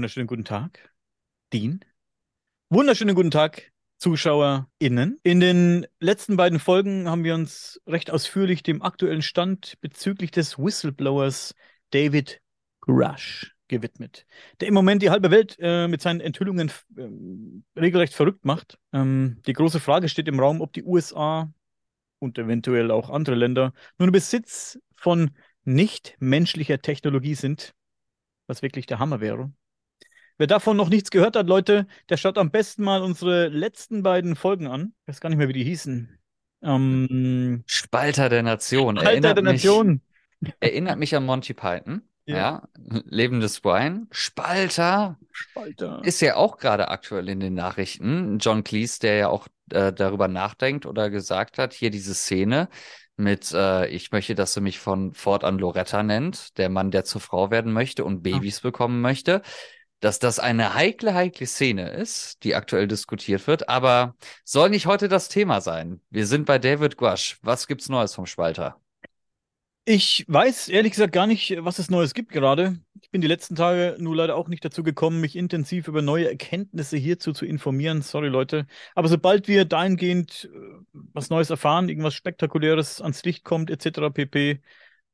Wunderschönen guten Tag, Dean. Wunderschönen guten Tag, ZuschauerInnen. In den letzten beiden Folgen haben wir uns recht ausführlich dem aktuellen Stand bezüglich des Whistleblowers David Grush gewidmet, der im Moment die halbe Welt äh, mit seinen Enthüllungen äh, regelrecht verrückt macht. Ähm, die große Frage steht im Raum, ob die USA und eventuell auch andere Länder nun Besitz von nicht menschlicher Technologie sind, was wirklich der Hammer wäre. Wer davon noch nichts gehört hat, Leute, der schaut am besten mal unsere letzten beiden Folgen an. Ich weiß gar nicht mehr, wie die hießen. Ähm, Spalter der Nation. Spalter erinnert der Nation. Mich, erinnert mich an Monty Python. Ja. ja. Lebendes Swine. Spalter. Spalter. Ist ja auch gerade aktuell in den Nachrichten. John Cleese, der ja auch äh, darüber nachdenkt oder gesagt hat, hier diese Szene mit, äh, ich möchte, dass du mich von fortan Loretta nennt, der Mann, der zur Frau werden möchte und Babys ah. bekommen möchte dass das eine heikle, heikle Szene ist, die aktuell diskutiert wird, aber soll nicht heute das Thema sein. Wir sind bei David Guasch. Was gibt's Neues vom Spalter? Ich weiß ehrlich gesagt gar nicht, was es Neues gibt gerade. Ich bin die letzten Tage nur leider auch nicht dazu gekommen, mich intensiv über neue Erkenntnisse hierzu zu informieren. Sorry, Leute. Aber sobald wir dahingehend äh, was Neues erfahren, irgendwas Spektakuläres ans Licht kommt, etc. pp.,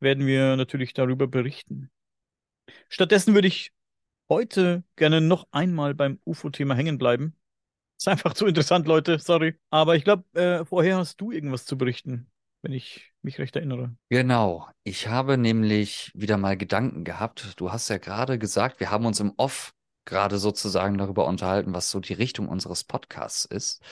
werden wir natürlich darüber berichten. Stattdessen würde ich heute gerne noch einmal beim UFO-Thema hängen bleiben. Ist einfach zu interessant, Leute, sorry. Aber ich glaube, äh, vorher hast du irgendwas zu berichten, wenn ich mich recht erinnere. Genau. Ich habe nämlich wieder mal Gedanken gehabt. Du hast ja gerade gesagt, wir haben uns im Off gerade sozusagen darüber unterhalten, was so die Richtung unseres Podcasts ist.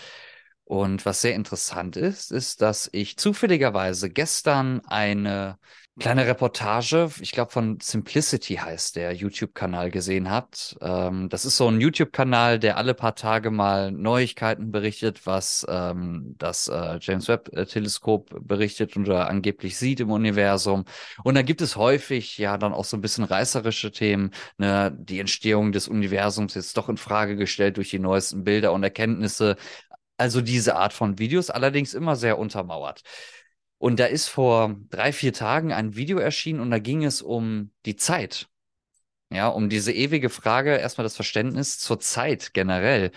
Und was sehr interessant ist, ist, dass ich zufälligerweise gestern eine kleine Reportage, ich glaube von Simplicity heißt der YouTube-Kanal gesehen hat. Ähm, das ist so ein YouTube-Kanal, der alle paar Tage mal Neuigkeiten berichtet, was ähm, das äh, James Webb-Teleskop berichtet oder angeblich sieht im Universum. Und da gibt es häufig ja dann auch so ein bisschen reißerische Themen, ne? die Entstehung des Universums jetzt doch in Frage gestellt durch die neuesten Bilder und Erkenntnisse. Also diese Art von Videos, allerdings immer sehr untermauert. Und da ist vor drei, vier Tagen ein Video erschienen und da ging es um die Zeit. Ja, um diese ewige Frage, erstmal das Verständnis zur Zeit generell.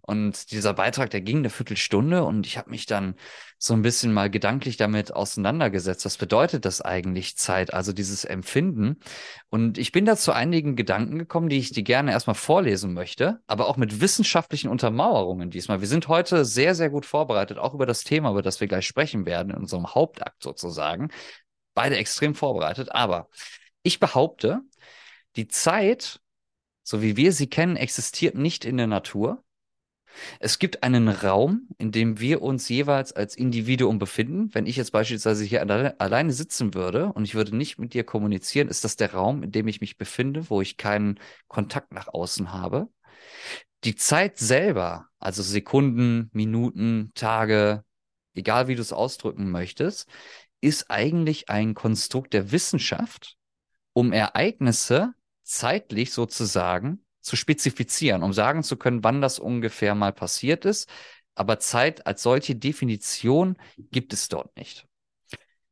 Und dieser Beitrag, der ging eine Viertelstunde und ich habe mich dann so ein bisschen mal gedanklich damit auseinandergesetzt. Was bedeutet das eigentlich Zeit, also dieses Empfinden? Und ich bin da zu einigen Gedanken gekommen, die ich dir gerne erstmal vorlesen möchte, aber auch mit wissenschaftlichen Untermauerungen diesmal. Wir sind heute sehr, sehr gut vorbereitet, auch über das Thema, über das wir gleich sprechen werden, in unserem Hauptakt sozusagen. Beide extrem vorbereitet, aber ich behaupte, die Zeit, so wie wir sie kennen, existiert nicht in der Natur es gibt einen Raum, in dem wir uns jeweils als Individuum befinden. Wenn ich jetzt beispielsweise hier alle alleine sitzen würde und ich würde nicht mit dir kommunizieren, ist das der Raum, in dem ich mich befinde, wo ich keinen Kontakt nach außen habe. Die Zeit selber, also Sekunden, Minuten, Tage, egal wie du es ausdrücken möchtest, ist eigentlich ein Konstrukt der Wissenschaft, um Ereignisse zeitlich sozusagen zu spezifizieren, um sagen zu können, wann das ungefähr mal passiert ist. Aber Zeit als solche Definition gibt es dort nicht.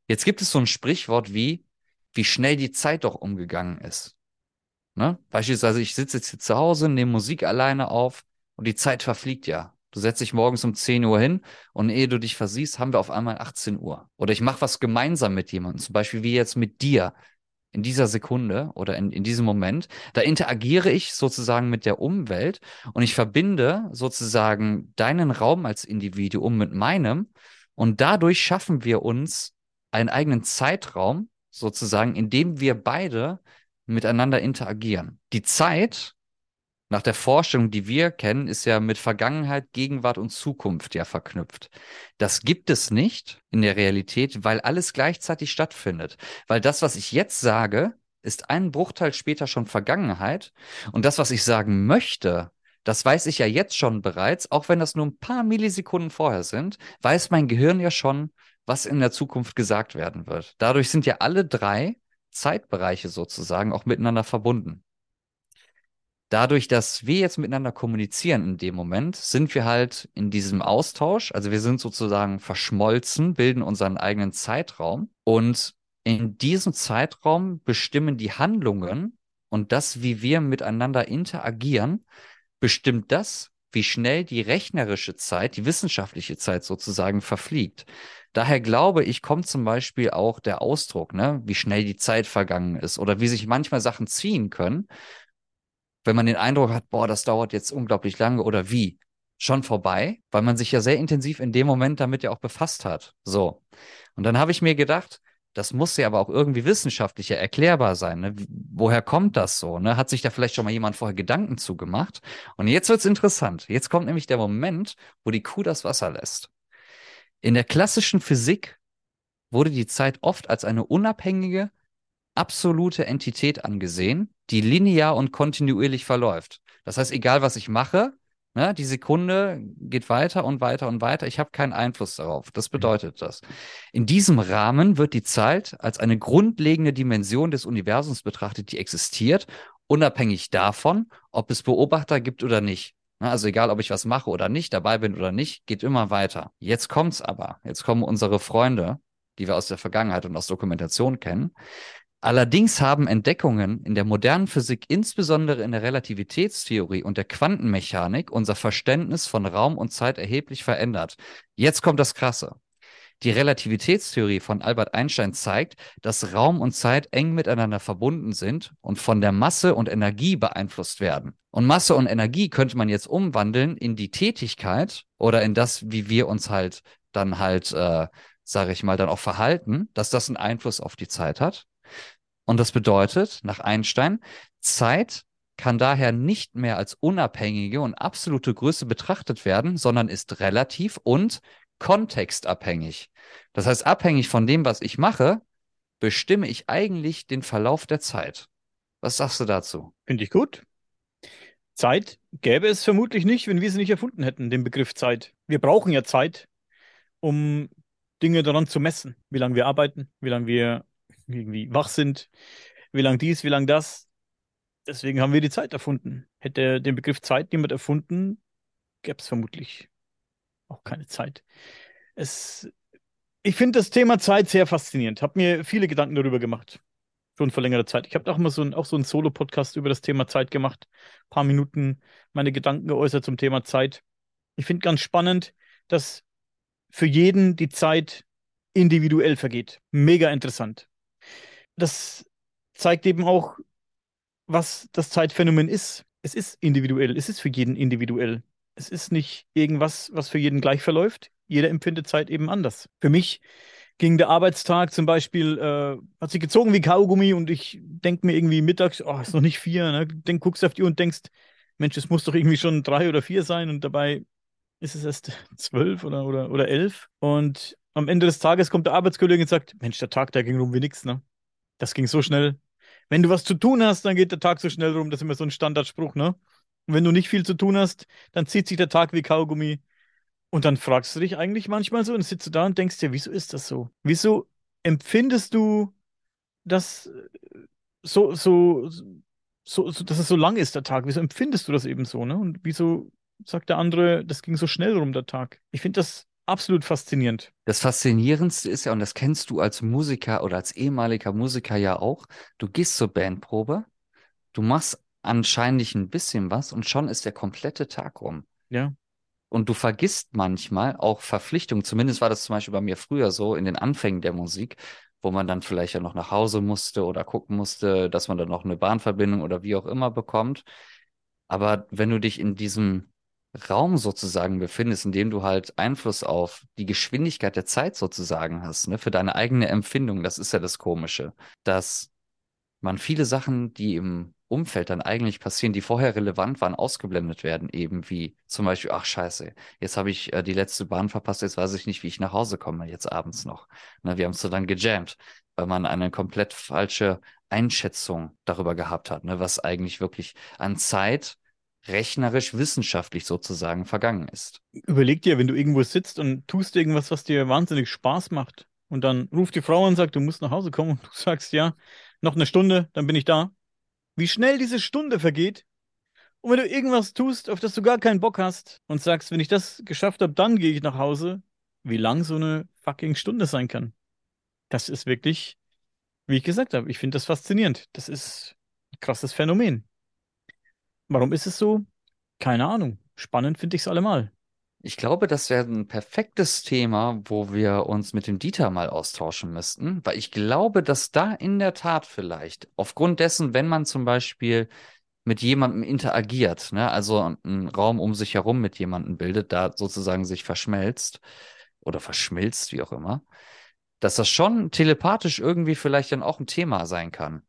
Jetzt gibt es so ein Sprichwort wie, wie schnell die Zeit doch umgegangen ist. Ne? Beispielsweise, ich sitze jetzt hier zu Hause, nehme Musik alleine auf und die Zeit verfliegt ja. Du setzt dich morgens um 10 Uhr hin und ehe du dich versiehst, haben wir auf einmal 18 Uhr. Oder ich mache was gemeinsam mit jemandem, zum Beispiel wie jetzt mit dir in dieser Sekunde oder in, in diesem Moment, da interagiere ich sozusagen mit der Umwelt und ich verbinde sozusagen deinen Raum als Individuum mit meinem und dadurch schaffen wir uns einen eigenen Zeitraum sozusagen, in dem wir beide miteinander interagieren. Die Zeit nach der Forschung, die wir kennen, ist ja mit Vergangenheit, Gegenwart und Zukunft ja verknüpft. Das gibt es nicht in der Realität, weil alles gleichzeitig stattfindet. Weil das, was ich jetzt sage, ist ein Bruchteil später schon Vergangenheit. Und das, was ich sagen möchte, das weiß ich ja jetzt schon bereits, auch wenn das nur ein paar Millisekunden vorher sind, weiß mein Gehirn ja schon, was in der Zukunft gesagt werden wird. Dadurch sind ja alle drei Zeitbereiche sozusagen auch miteinander verbunden dadurch, dass wir jetzt miteinander kommunizieren in dem Moment, sind wir halt in diesem Austausch. Also wir sind sozusagen verschmolzen, bilden unseren eigenen Zeitraum und in diesem Zeitraum bestimmen die Handlungen und das, wie wir miteinander interagieren, bestimmt das, wie schnell die rechnerische Zeit, die wissenschaftliche Zeit sozusagen verfliegt. Daher glaube ich, kommt zum Beispiel auch der Ausdruck, ne, wie schnell die Zeit vergangen ist oder wie sich manchmal Sachen ziehen können, wenn man den Eindruck hat, boah, das dauert jetzt unglaublich lange oder wie, schon vorbei, weil man sich ja sehr intensiv in dem Moment damit ja auch befasst hat. So. Und dann habe ich mir gedacht, das muss ja aber auch irgendwie wissenschaftlicher erklärbar sein. Ne? Woher kommt das so? Ne? Hat sich da vielleicht schon mal jemand vorher Gedanken zugemacht? Und jetzt wird's interessant. Jetzt kommt nämlich der Moment, wo die Kuh das Wasser lässt. In der klassischen Physik wurde die Zeit oft als eine unabhängige, absolute Entität angesehen, die linear und kontinuierlich verläuft. Das heißt, egal was ich mache, ne, die Sekunde geht weiter und weiter und weiter. Ich habe keinen Einfluss darauf. Das bedeutet das. In diesem Rahmen wird die Zeit als eine grundlegende Dimension des Universums betrachtet, die existiert, unabhängig davon, ob es Beobachter gibt oder nicht. Ne, also egal, ob ich was mache oder nicht, dabei bin oder nicht, geht immer weiter. Jetzt kommt's aber. Jetzt kommen unsere Freunde, die wir aus der Vergangenheit und aus Dokumentation kennen, Allerdings haben Entdeckungen in der modernen Physik, insbesondere in der Relativitätstheorie und der Quantenmechanik, unser Verständnis von Raum und Zeit erheblich verändert. Jetzt kommt das Krasse. Die Relativitätstheorie von Albert Einstein zeigt, dass Raum und Zeit eng miteinander verbunden sind und von der Masse und Energie beeinflusst werden. Und Masse und Energie könnte man jetzt umwandeln in die Tätigkeit oder in das, wie wir uns halt dann halt, äh, sage ich mal, dann auch verhalten, dass das einen Einfluss auf die Zeit hat. Und das bedeutet, nach Einstein, Zeit kann daher nicht mehr als unabhängige und absolute Größe betrachtet werden, sondern ist relativ und kontextabhängig. Das heißt, abhängig von dem, was ich mache, bestimme ich eigentlich den Verlauf der Zeit. Was sagst du dazu? Finde ich gut. Zeit gäbe es vermutlich nicht, wenn wir sie nicht erfunden hätten, den Begriff Zeit. Wir brauchen ja Zeit, um Dinge daran zu messen, wie lange wir arbeiten, wie lange wir irgendwie wach sind, wie lang dies, wie lang das. Deswegen haben wir die Zeit erfunden. Hätte den Begriff Zeit niemand erfunden, gäbe es vermutlich auch keine Zeit. Es, ich finde das Thema Zeit sehr faszinierend. Habe mir viele Gedanken darüber gemacht. Schon vor längerer Zeit. Ich habe auch mal so ein, auch so einen Solo-Podcast über das Thema Zeit gemacht. Ein paar Minuten meine Gedanken geäußert zum Thema Zeit. Ich finde ganz spannend, dass für jeden die Zeit individuell vergeht. Mega interessant das zeigt eben auch, was das Zeitphänomen ist. Es ist individuell, es ist für jeden individuell. Es ist nicht irgendwas, was für jeden gleich verläuft. Jeder empfindet Zeit eben anders. Für mich ging der Arbeitstag zum Beispiel, äh, hat sich gezogen wie Kaugummi und ich denke mir irgendwie mittags, oh, ist noch nicht vier, ne? Dann guckst du auf die Uhr und denkst, Mensch, es muss doch irgendwie schon drei oder vier sein und dabei ist es erst zwölf oder, oder, oder elf. Und am Ende des Tages kommt der Arbeitskollege und sagt, Mensch, der Tag, der ging rum wie nix, ne? Das ging so schnell. Wenn du was zu tun hast, dann geht der Tag so schnell rum. Das ist immer so ein Standardspruch, ne? Und wenn du nicht viel zu tun hast, dann zieht sich der Tag wie Kaugummi. Und dann fragst du dich eigentlich manchmal so und sitzt du da und denkst dir, wieso ist das so? Wieso empfindest du das so, so, so, so, dass es so lang ist, der Tag? Wieso empfindest du das eben so, ne? Und wieso sagt der andere, das ging so schnell rum, der Tag? Ich finde das absolut faszinierend. Das Faszinierendste ist ja, und das kennst du als Musiker oder als ehemaliger Musiker ja auch, du gehst zur Bandprobe, du machst anscheinend ein bisschen was und schon ist der komplette Tag rum. Ja. Und du vergisst manchmal auch Verpflichtungen. Zumindest war das zum Beispiel bei mir früher so in den Anfängen der Musik, wo man dann vielleicht ja noch nach Hause musste oder gucken musste, dass man dann noch eine Bahnverbindung oder wie auch immer bekommt. Aber wenn du dich in diesem Raum sozusagen befindest, in dem du halt Einfluss auf die Geschwindigkeit der Zeit sozusagen hast, ne, für deine eigene Empfindung. Das ist ja das Komische, dass man viele Sachen, die im Umfeld dann eigentlich passieren, die vorher relevant waren, ausgeblendet werden, eben wie zum Beispiel, ach scheiße, jetzt habe ich äh, die letzte Bahn verpasst, jetzt weiß ich nicht, wie ich nach Hause komme, jetzt abends noch. Ne, wir haben es so dann gejammt, weil man eine komplett falsche Einschätzung darüber gehabt hat, ne, was eigentlich wirklich an Zeit rechnerisch wissenschaftlich sozusagen vergangen ist. Überleg dir, wenn du irgendwo sitzt und tust irgendwas, was dir wahnsinnig Spaß macht und dann ruft die Frau und sagt, du musst nach Hause kommen und du sagst, ja, noch eine Stunde, dann bin ich da. Wie schnell diese Stunde vergeht. Und wenn du irgendwas tust, auf das du gar keinen Bock hast und sagst, wenn ich das geschafft habe, dann gehe ich nach Hause, wie lang so eine fucking Stunde sein kann. Das ist wirklich, wie ich gesagt habe, ich finde das faszinierend. Das ist krasses Phänomen. Warum ist es so? Keine Ahnung. Spannend finde ich es allemal. Ich glaube, das wäre ein perfektes Thema, wo wir uns mit dem Dieter mal austauschen müssten, weil ich glaube, dass da in der Tat vielleicht, aufgrund dessen, wenn man zum Beispiel mit jemandem interagiert, ne, also einen Raum um sich herum mit jemandem bildet, da sozusagen sich verschmelzt oder verschmilzt, wie auch immer, dass das schon telepathisch irgendwie vielleicht dann auch ein Thema sein kann.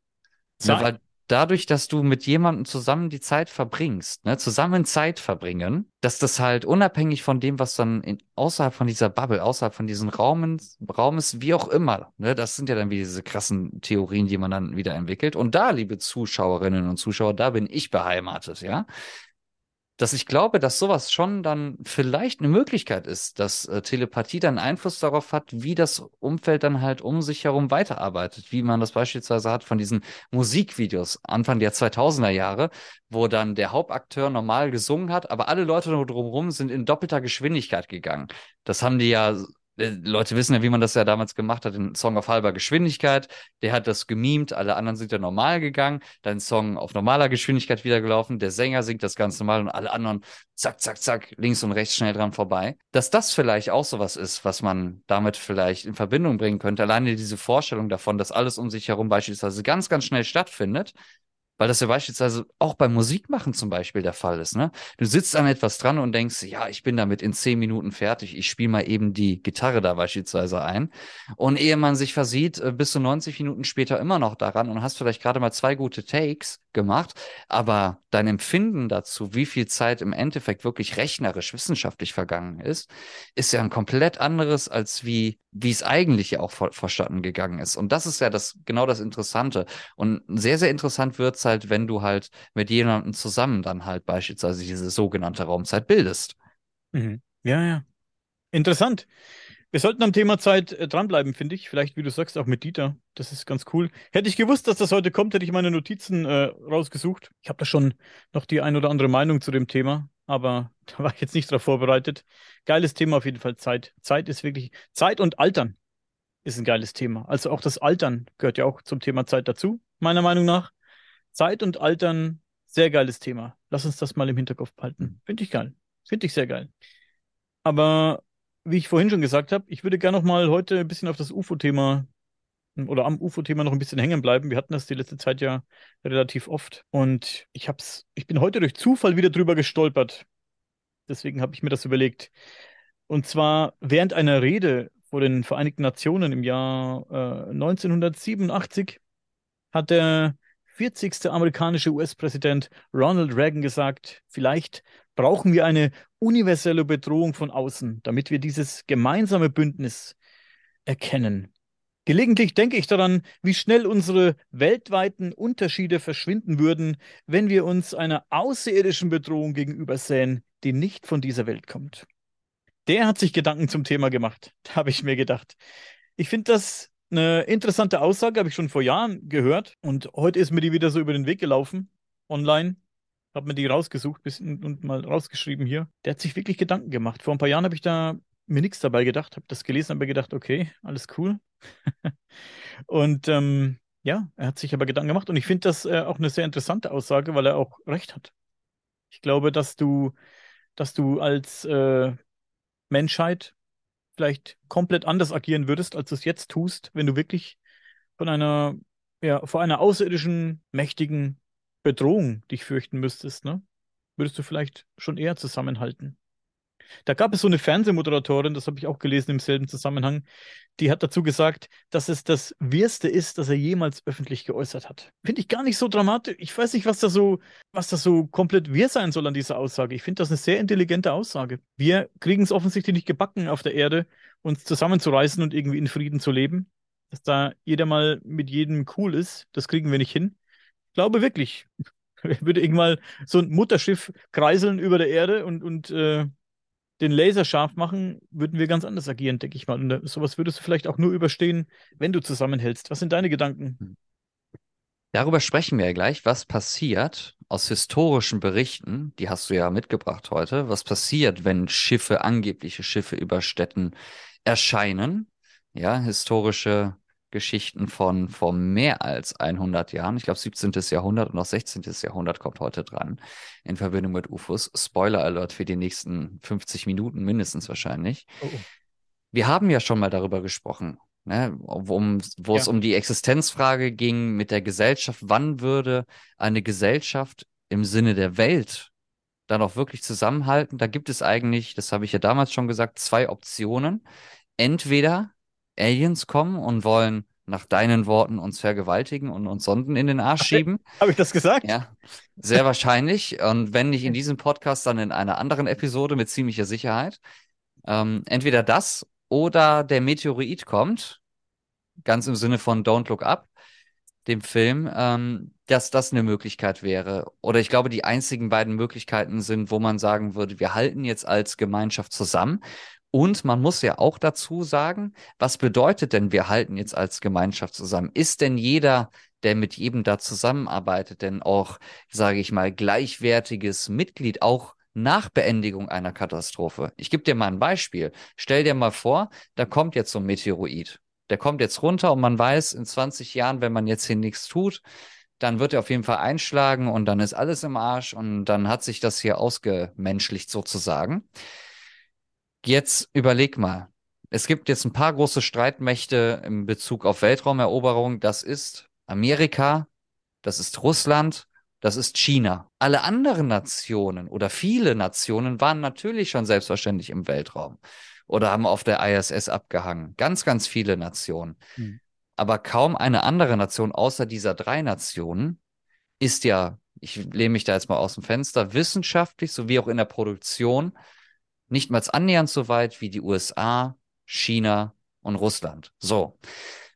Ne, weil dadurch, dass du mit jemandem zusammen die Zeit verbringst, ne, zusammen Zeit verbringen, dass das halt unabhängig von dem, was dann in, außerhalb von dieser Bubble, außerhalb von diesen Raumen, Raumes, wie auch immer, ne, das sind ja dann wie diese krassen Theorien, die man dann wieder entwickelt. Und da, liebe Zuschauerinnen und Zuschauer, da bin ich beheimatet, ja dass ich glaube, dass sowas schon dann vielleicht eine Möglichkeit ist, dass äh, Telepathie dann Einfluss darauf hat, wie das Umfeld dann halt um sich herum weiterarbeitet, wie man das beispielsweise hat von diesen Musikvideos Anfang der 2000er Jahre, wo dann der Hauptakteur normal gesungen hat, aber alle Leute drumherum sind in doppelter Geschwindigkeit gegangen. Das haben die ja Leute wissen ja, wie man das ja damals gemacht hat, den Song auf halber Geschwindigkeit. Der hat das gemimt, alle anderen sind ja normal gegangen, dann Song auf normaler Geschwindigkeit wieder gelaufen, der Sänger singt das ganz normal und alle anderen zack, zack, zack, links und rechts schnell dran vorbei. Dass das vielleicht auch sowas ist, was man damit vielleicht in Verbindung bringen könnte. Alleine diese Vorstellung davon, dass alles um sich herum beispielsweise ganz, ganz schnell stattfindet, weil das ja beispielsweise auch beim Musikmachen zum Beispiel der Fall ist. Ne? Du sitzt an etwas dran und denkst, ja, ich bin damit in zehn Minuten fertig. Ich spiele mal eben die Gitarre da beispielsweise ein. Und ehe man sich versieht, äh, bist du 90 Minuten später immer noch daran und hast vielleicht gerade mal zwei gute Takes gemacht. Aber dein Empfinden dazu, wie viel Zeit im Endeffekt wirklich rechnerisch, wissenschaftlich vergangen ist, ist ja ein komplett anderes, als wie, wie es eigentlich ja auch vor, verstanden gegangen ist. Und das ist ja das, genau das Interessante. Und sehr, sehr interessant wird es halt, wenn du halt mit jemandem zusammen dann halt beispielsweise diese sogenannte Raumzeit bildest. Mhm. Ja, ja. Interessant. Wir sollten am Thema Zeit äh, dranbleiben, finde ich. Vielleicht, wie du sagst, auch mit Dieter. Das ist ganz cool. Hätte ich gewusst, dass das heute kommt, hätte ich meine Notizen äh, rausgesucht. Ich habe da schon noch die ein oder andere Meinung zu dem Thema, aber da war ich jetzt nicht darauf vorbereitet. Geiles Thema auf jeden Fall, Zeit. Zeit ist wirklich, Zeit und Altern ist ein geiles Thema. Also auch das Altern gehört ja auch zum Thema Zeit dazu, meiner Meinung nach. Zeit und Altern, sehr geiles Thema. Lass uns das mal im Hinterkopf behalten. Finde ich geil. Finde ich sehr geil. Aber wie ich vorhin schon gesagt habe, ich würde gerne noch mal heute ein bisschen auf das UFO-Thema oder am UFO-Thema noch ein bisschen hängen bleiben. Wir hatten das die letzte Zeit ja relativ oft. Und ich hab's, ich bin heute durch Zufall wieder drüber gestolpert. Deswegen habe ich mir das überlegt. Und zwar während einer Rede vor den Vereinigten Nationen im Jahr äh, 1987 hat der 40. amerikanische US-Präsident Ronald Reagan gesagt, vielleicht brauchen wir eine universelle Bedrohung von außen, damit wir dieses gemeinsame Bündnis erkennen. Gelegentlich denke ich daran, wie schnell unsere weltweiten Unterschiede verschwinden würden, wenn wir uns einer außerirdischen Bedrohung gegenübersähen, die nicht von dieser Welt kommt. Der hat sich Gedanken zum Thema gemacht, habe ich mir gedacht. Ich finde das eine interessante Aussage, habe ich schon vor Jahren gehört und heute ist mir die wieder so über den Weg gelaufen, online habe mir die rausgesucht und mal rausgeschrieben hier. Der hat sich wirklich Gedanken gemacht. Vor ein paar Jahren habe ich da mir nichts dabei gedacht, habe das gelesen, habe gedacht, okay, alles cool. und ähm, ja, er hat sich aber Gedanken gemacht und ich finde das äh, auch eine sehr interessante Aussage, weil er auch recht hat. Ich glaube, dass du, dass du als äh, Menschheit vielleicht komplett anders agieren würdest, als du es jetzt tust, wenn du wirklich von einer, ja, vor einer außerirdischen, mächtigen Bedrohung dich fürchten müsstest, ne? Würdest du vielleicht schon eher zusammenhalten. Da gab es so eine Fernsehmoderatorin, das habe ich auch gelesen im selben Zusammenhang, die hat dazu gesagt, dass es das Wirste ist, das er jemals öffentlich geäußert hat. Finde ich gar nicht so dramatisch. Ich weiß nicht, was da so, was da so komplett wir sein soll an dieser Aussage. Ich finde das eine sehr intelligente Aussage. Wir kriegen es offensichtlich nicht gebacken auf der Erde, uns zusammenzureißen und irgendwie in Frieden zu leben. Dass da jeder mal mit jedem cool ist, das kriegen wir nicht hin glaube wirklich. Würde irgendwann so ein Mutterschiff kreiseln über der Erde und, und äh, den Laser scharf machen, würden wir ganz anders agieren, denke ich mal. Und äh, sowas würdest du vielleicht auch nur überstehen, wenn du zusammenhältst. Was sind deine Gedanken? Hm. Darüber sprechen wir ja gleich, was passiert aus historischen Berichten, die hast du ja mitgebracht heute, was passiert, wenn Schiffe, angebliche Schiffe über Städten erscheinen. Ja, historische Geschichten von vor mehr als 100 Jahren. Ich glaube, 17. Jahrhundert und auch 16. Jahrhundert kommt heute dran in Verbindung mit UFOs. Spoiler Alert für die nächsten 50 Minuten mindestens wahrscheinlich. Oh. Wir haben ja schon mal darüber gesprochen, ne, um, wo ja. es um die Existenzfrage ging mit der Gesellschaft. Wann würde eine Gesellschaft im Sinne der Welt dann auch wirklich zusammenhalten? Da gibt es eigentlich, das habe ich ja damals schon gesagt, zwei Optionen. Entweder Aliens kommen und wollen nach deinen Worten uns vergewaltigen und uns Sonden in den Arsch schieben. Habe ich das gesagt? Ja, sehr wahrscheinlich. Und wenn nicht in diesem Podcast, dann in einer anderen Episode mit ziemlicher Sicherheit. Ähm, entweder das oder der Meteorit kommt, ganz im Sinne von Don't Look Up, dem Film, ähm, dass das eine Möglichkeit wäre. Oder ich glaube, die einzigen beiden Möglichkeiten sind, wo man sagen würde, wir halten jetzt als Gemeinschaft zusammen und man muss ja auch dazu sagen, was bedeutet denn, wir halten jetzt als Gemeinschaft zusammen? Ist denn jeder, der mit jedem da zusammenarbeitet, denn auch, sage ich mal, gleichwertiges Mitglied, auch nach Beendigung einer Katastrophe? Ich gebe dir mal ein Beispiel. Stell dir mal vor, da kommt jetzt so ein Meteorit. Der kommt jetzt runter und man weiß, in 20 Jahren, wenn man jetzt hier nichts tut, dann wird er auf jeden Fall einschlagen und dann ist alles im Arsch und dann hat sich das hier ausgemenschlicht sozusagen. Jetzt überleg mal. Es gibt jetzt ein paar große Streitmächte in Bezug auf Weltraumeroberung. Das ist Amerika, das ist Russland, das ist China. Alle anderen Nationen oder viele Nationen waren natürlich schon selbstverständlich im Weltraum oder haben auf der ISS abgehangen. Ganz, ganz viele Nationen. Hm. Aber kaum eine andere Nation außer dieser drei Nationen ist ja, ich lehne mich da jetzt mal aus dem Fenster, wissenschaftlich sowie auch in der Produktion nicht mal annähernd so weit wie die USA, China und Russland. So.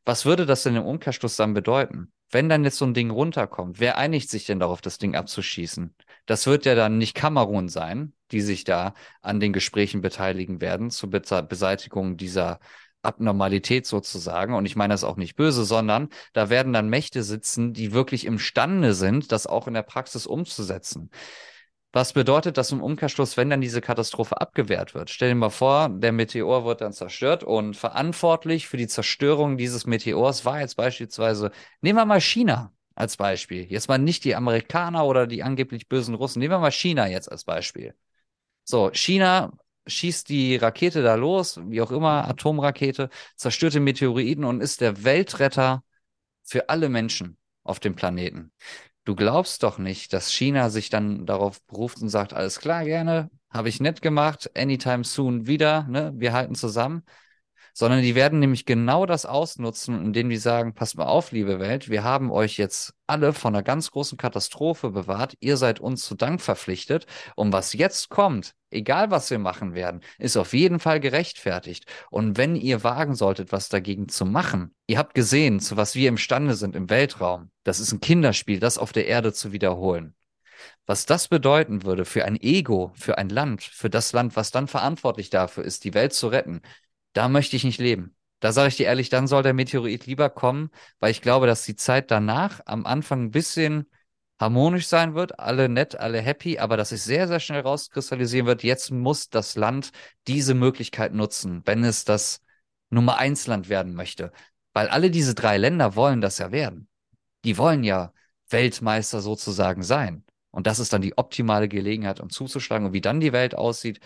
Was würde das denn im Umkehrschluss dann bedeuten? Wenn dann jetzt so ein Ding runterkommt, wer einigt sich denn darauf, das Ding abzuschießen? Das wird ja dann nicht Kamerun sein, die sich da an den Gesprächen beteiligen werden zur Be Beseitigung dieser Abnormalität sozusagen. Und ich meine das auch nicht böse, sondern da werden dann Mächte sitzen, die wirklich imstande sind, das auch in der Praxis umzusetzen. Was bedeutet das im Umkehrschluss, wenn dann diese Katastrophe abgewehrt wird? Stell dir mal vor, der Meteor wird dann zerstört und verantwortlich für die Zerstörung dieses Meteors war jetzt beispielsweise, nehmen wir mal China als Beispiel. Jetzt mal nicht die Amerikaner oder die angeblich bösen Russen. Nehmen wir mal China jetzt als Beispiel. So, China schießt die Rakete da los, wie auch immer, Atomrakete, zerstört den Meteoriten und ist der Weltretter für alle Menschen auf dem Planeten. Du glaubst doch nicht, dass China sich dann darauf beruft und sagt, alles klar, gerne, habe ich nett gemacht, anytime soon wieder, ne, wir halten zusammen sondern die werden nämlich genau das ausnutzen, indem die sagen, passt mal auf, liebe Welt, wir haben euch jetzt alle von einer ganz großen Katastrophe bewahrt, ihr seid uns zu Dank verpflichtet und was jetzt kommt, egal was wir machen werden, ist auf jeden Fall gerechtfertigt. Und wenn ihr wagen solltet, was dagegen zu machen, ihr habt gesehen, zu was wir imstande sind im Weltraum, das ist ein Kinderspiel, das auf der Erde zu wiederholen. Was das bedeuten würde für ein Ego, für ein Land, für das Land, was dann verantwortlich dafür ist, die Welt zu retten, da möchte ich nicht leben. Da sage ich dir ehrlich, dann soll der Meteorit lieber kommen, weil ich glaube, dass die Zeit danach am Anfang ein bisschen harmonisch sein wird, alle nett, alle happy, aber dass sich sehr, sehr schnell rauskristallisieren wird, jetzt muss das Land diese Möglichkeit nutzen, wenn es das Nummer eins Land werden möchte. Weil alle diese drei Länder wollen das ja werden. Die wollen ja Weltmeister sozusagen sein. Und das ist dann die optimale Gelegenheit, um zuzuschlagen. Und wie dann die Welt aussieht,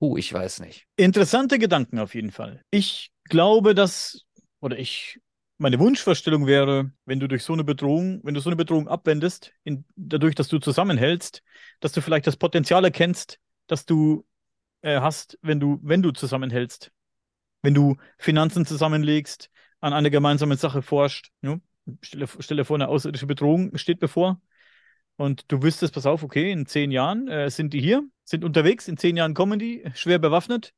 Puh, ich weiß nicht. Interessante Gedanken auf jeden Fall. Ich glaube, dass, oder ich, meine Wunschvorstellung wäre, wenn du durch so eine Bedrohung, wenn du so eine Bedrohung abwendest, in, dadurch, dass du zusammenhältst, dass du vielleicht das Potenzial erkennst, das du äh, hast, wenn du, wenn du zusammenhältst. Wenn du Finanzen zusammenlegst, an einer gemeinsamen Sache forscht. Ja? Stelle, stelle vor, eine außerirdische Bedrohung steht bevor und du wüsstest, pass auf, okay, in zehn Jahren äh, sind die hier, sind unterwegs, in zehn Jahren kommen die, schwer bewaffnet.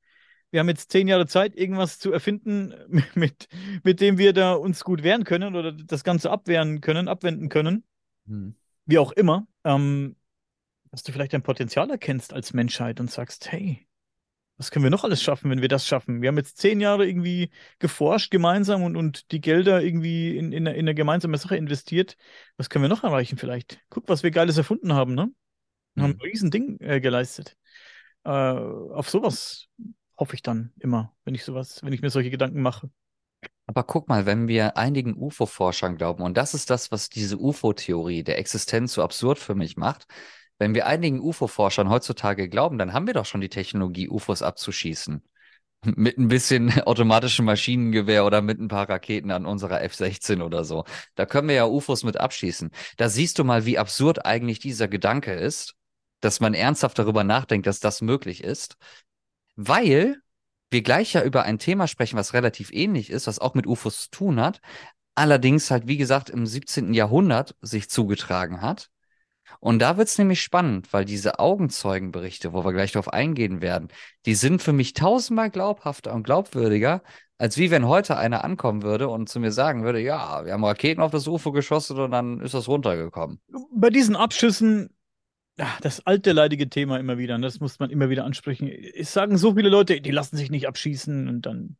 Wir haben jetzt zehn Jahre Zeit, irgendwas zu erfinden, mit, mit dem wir da uns gut wehren können oder das Ganze abwehren können, abwenden können. Hm. Wie auch immer. Ähm, dass du vielleicht dein Potenzial erkennst als Menschheit und sagst, hey, was können wir noch alles schaffen, wenn wir das schaffen? Wir haben jetzt zehn Jahre irgendwie geforscht gemeinsam und, und die Gelder irgendwie in, in, eine, in eine gemeinsame Sache investiert. Was können wir noch erreichen vielleicht? Guck, was wir Geiles erfunden haben, ne? Wir haben ein mhm. Riesending äh, geleistet. Äh, auf sowas hoffe ich dann immer, wenn ich sowas, wenn ich mir solche Gedanken mache. Aber guck mal, wenn wir einigen UFO-Forschern glauben, und das ist das, was diese UFO-Theorie der Existenz so absurd für mich macht, wenn wir einigen UFO-Forschern heutzutage glauben, dann haben wir doch schon die Technologie, UFOs abzuschießen. Mit ein bisschen automatischem Maschinengewehr oder mit ein paar Raketen an unserer F-16 oder so. Da können wir ja UFOs mit abschießen. Da siehst du mal, wie absurd eigentlich dieser Gedanke ist, dass man ernsthaft darüber nachdenkt, dass das möglich ist. Weil wir gleich ja über ein Thema sprechen, was relativ ähnlich ist, was auch mit UFOs zu tun hat, allerdings halt, wie gesagt, im 17. Jahrhundert sich zugetragen hat. Und da wird's nämlich spannend, weil diese Augenzeugenberichte, wo wir gleich darauf eingehen werden, die sind für mich tausendmal glaubhafter und glaubwürdiger, als wie wenn heute einer ankommen würde und zu mir sagen würde, ja, wir haben Raketen auf das UFO geschossen und dann ist das runtergekommen. Bei diesen Abschüssen das alte leidige Thema immer wieder, und das muss man immer wieder ansprechen. Es sagen so viele Leute, die lassen sich nicht abschießen und dann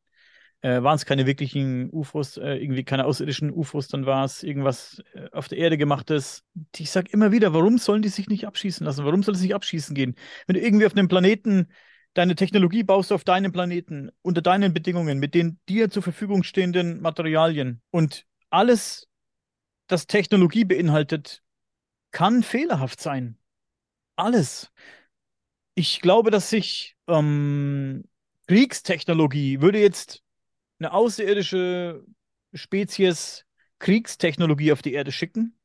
äh, waren es keine wirklichen UFOs, äh, irgendwie keine außerirdischen UFOs, dann war es irgendwas äh, auf der Erde gemachtes. Ich sage immer wieder, warum sollen die sich nicht abschießen lassen? Warum soll es nicht abschießen gehen? Wenn du irgendwie auf einem Planeten deine Technologie baust auf deinem Planeten, unter deinen Bedingungen, mit den dir zur Verfügung stehenden Materialien und alles, das Technologie beinhaltet, kann fehlerhaft sein alles. Ich glaube, dass sich ähm, Kriegstechnologie würde jetzt eine außerirdische Spezies Kriegstechnologie auf die Erde schicken,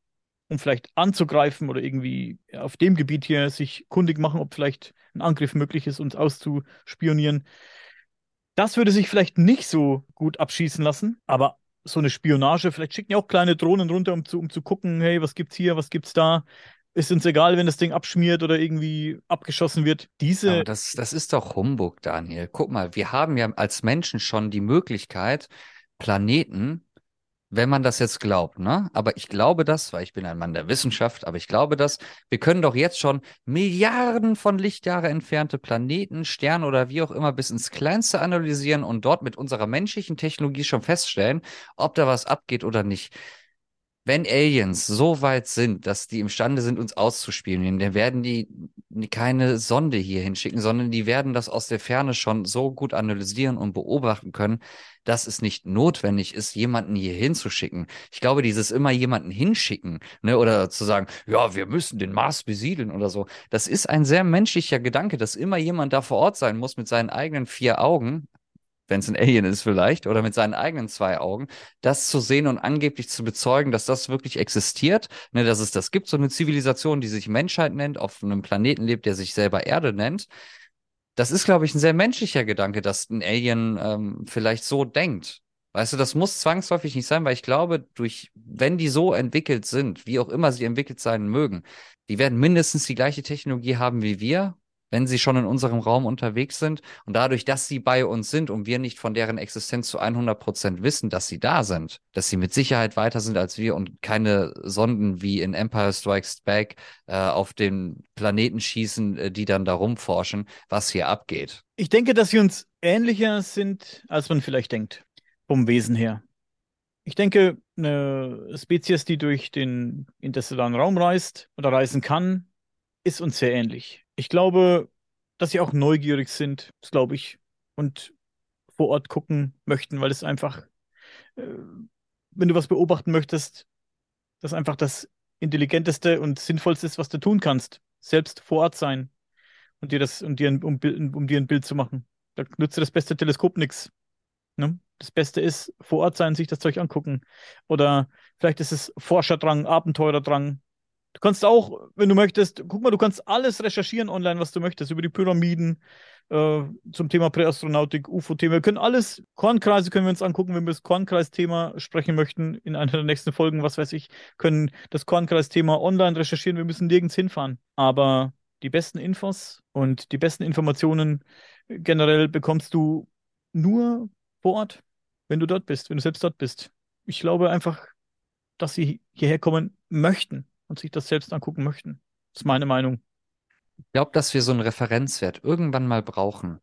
um vielleicht anzugreifen oder irgendwie auf dem Gebiet hier sich kundig machen, ob vielleicht ein Angriff möglich ist, uns auszuspionieren. Das würde sich vielleicht nicht so gut abschießen lassen, aber so eine Spionage, vielleicht schicken ja auch kleine Drohnen runter, um zu, um zu gucken, hey, was gibt's hier, was gibt's da ist uns egal, wenn das Ding abschmiert oder irgendwie abgeschossen wird. Diese. Aber das, das ist doch Humbug, Daniel. Guck mal, wir haben ja als Menschen schon die Möglichkeit, Planeten, wenn man das jetzt glaubt, ne? Aber ich glaube das, weil ich bin ein Mann der Wissenschaft, aber ich glaube das, wir können doch jetzt schon Milliarden von Lichtjahre entfernte Planeten, Sterne oder wie auch immer bis ins Kleinste analysieren und dort mit unserer menschlichen Technologie schon feststellen, ob da was abgeht oder nicht wenn Aliens so weit sind, dass die imstande sind, uns auszuspielen, dann werden die keine Sonde hier hinschicken, sondern die werden das aus der Ferne schon so gut analysieren und beobachten können, dass es nicht notwendig ist, jemanden hier hinzuschicken. Ich glaube, dieses immer jemanden hinschicken, ne, oder zu sagen, ja, wir müssen den Mars besiedeln oder so, das ist ein sehr menschlicher Gedanke, dass immer jemand da vor Ort sein muss mit seinen eigenen vier Augen, wenn es ein Alien ist vielleicht, oder mit seinen eigenen zwei Augen, das zu sehen und angeblich zu bezeugen, dass das wirklich existiert, ne, dass es das gibt, so eine Zivilisation, die sich Menschheit nennt, auf einem Planeten lebt, der sich selber Erde nennt. Das ist, glaube ich, ein sehr menschlicher Gedanke, dass ein Alien ähm, vielleicht so denkt. Weißt du, das muss zwangsläufig nicht sein, weil ich glaube, durch, wenn die so entwickelt sind, wie auch immer sie entwickelt sein mögen, die werden mindestens die gleiche Technologie haben wie wir wenn sie schon in unserem Raum unterwegs sind. Und dadurch, dass sie bei uns sind und wir nicht von deren Existenz zu 100 Prozent wissen, dass sie da sind, dass sie mit Sicherheit weiter sind als wir und keine Sonden wie in Empire Strikes Back äh, auf den Planeten schießen, äh, die dann darum forschen, was hier abgeht. Ich denke, dass sie uns ähnlicher sind, als man vielleicht denkt, vom Wesen her. Ich denke, eine Spezies, die durch den interstellaren Raum reist oder reisen kann, ist uns sehr ähnlich. Ich glaube, dass sie auch neugierig sind, das glaube ich, und vor Ort gucken möchten, weil es einfach, äh, wenn du was beobachten möchtest, das einfach das intelligenteste und sinnvollste ist, was du tun kannst. Selbst vor Ort sein und dir das, und dir ein, um, um dir ein Bild zu machen. Da nützt dir das beste Teleskop nichts. Ne? Das Beste ist, vor Ort sein, sich das Zeug angucken. Oder vielleicht ist es Forscherdrang, Abenteurerdrang, Du kannst auch, wenn du möchtest, guck mal, du kannst alles recherchieren online, was du möchtest, über die Pyramiden, äh, zum Thema Präastronautik, UFO-Thema. Wir können alles, Kornkreise können wir uns angucken, wenn wir das Kornkreis-Thema sprechen möchten in einer der nächsten Folgen, was weiß ich, können das Kornkreis-Thema online recherchieren. Wir müssen nirgends hinfahren. Aber die besten Infos und die besten Informationen generell bekommst du nur vor Ort, wenn du dort bist, wenn du selbst dort bist. Ich glaube einfach, dass sie hierher kommen möchten und sich das selbst angucken möchten. Das ist meine Meinung. Ich glaube, dass wir so einen Referenzwert irgendwann mal brauchen.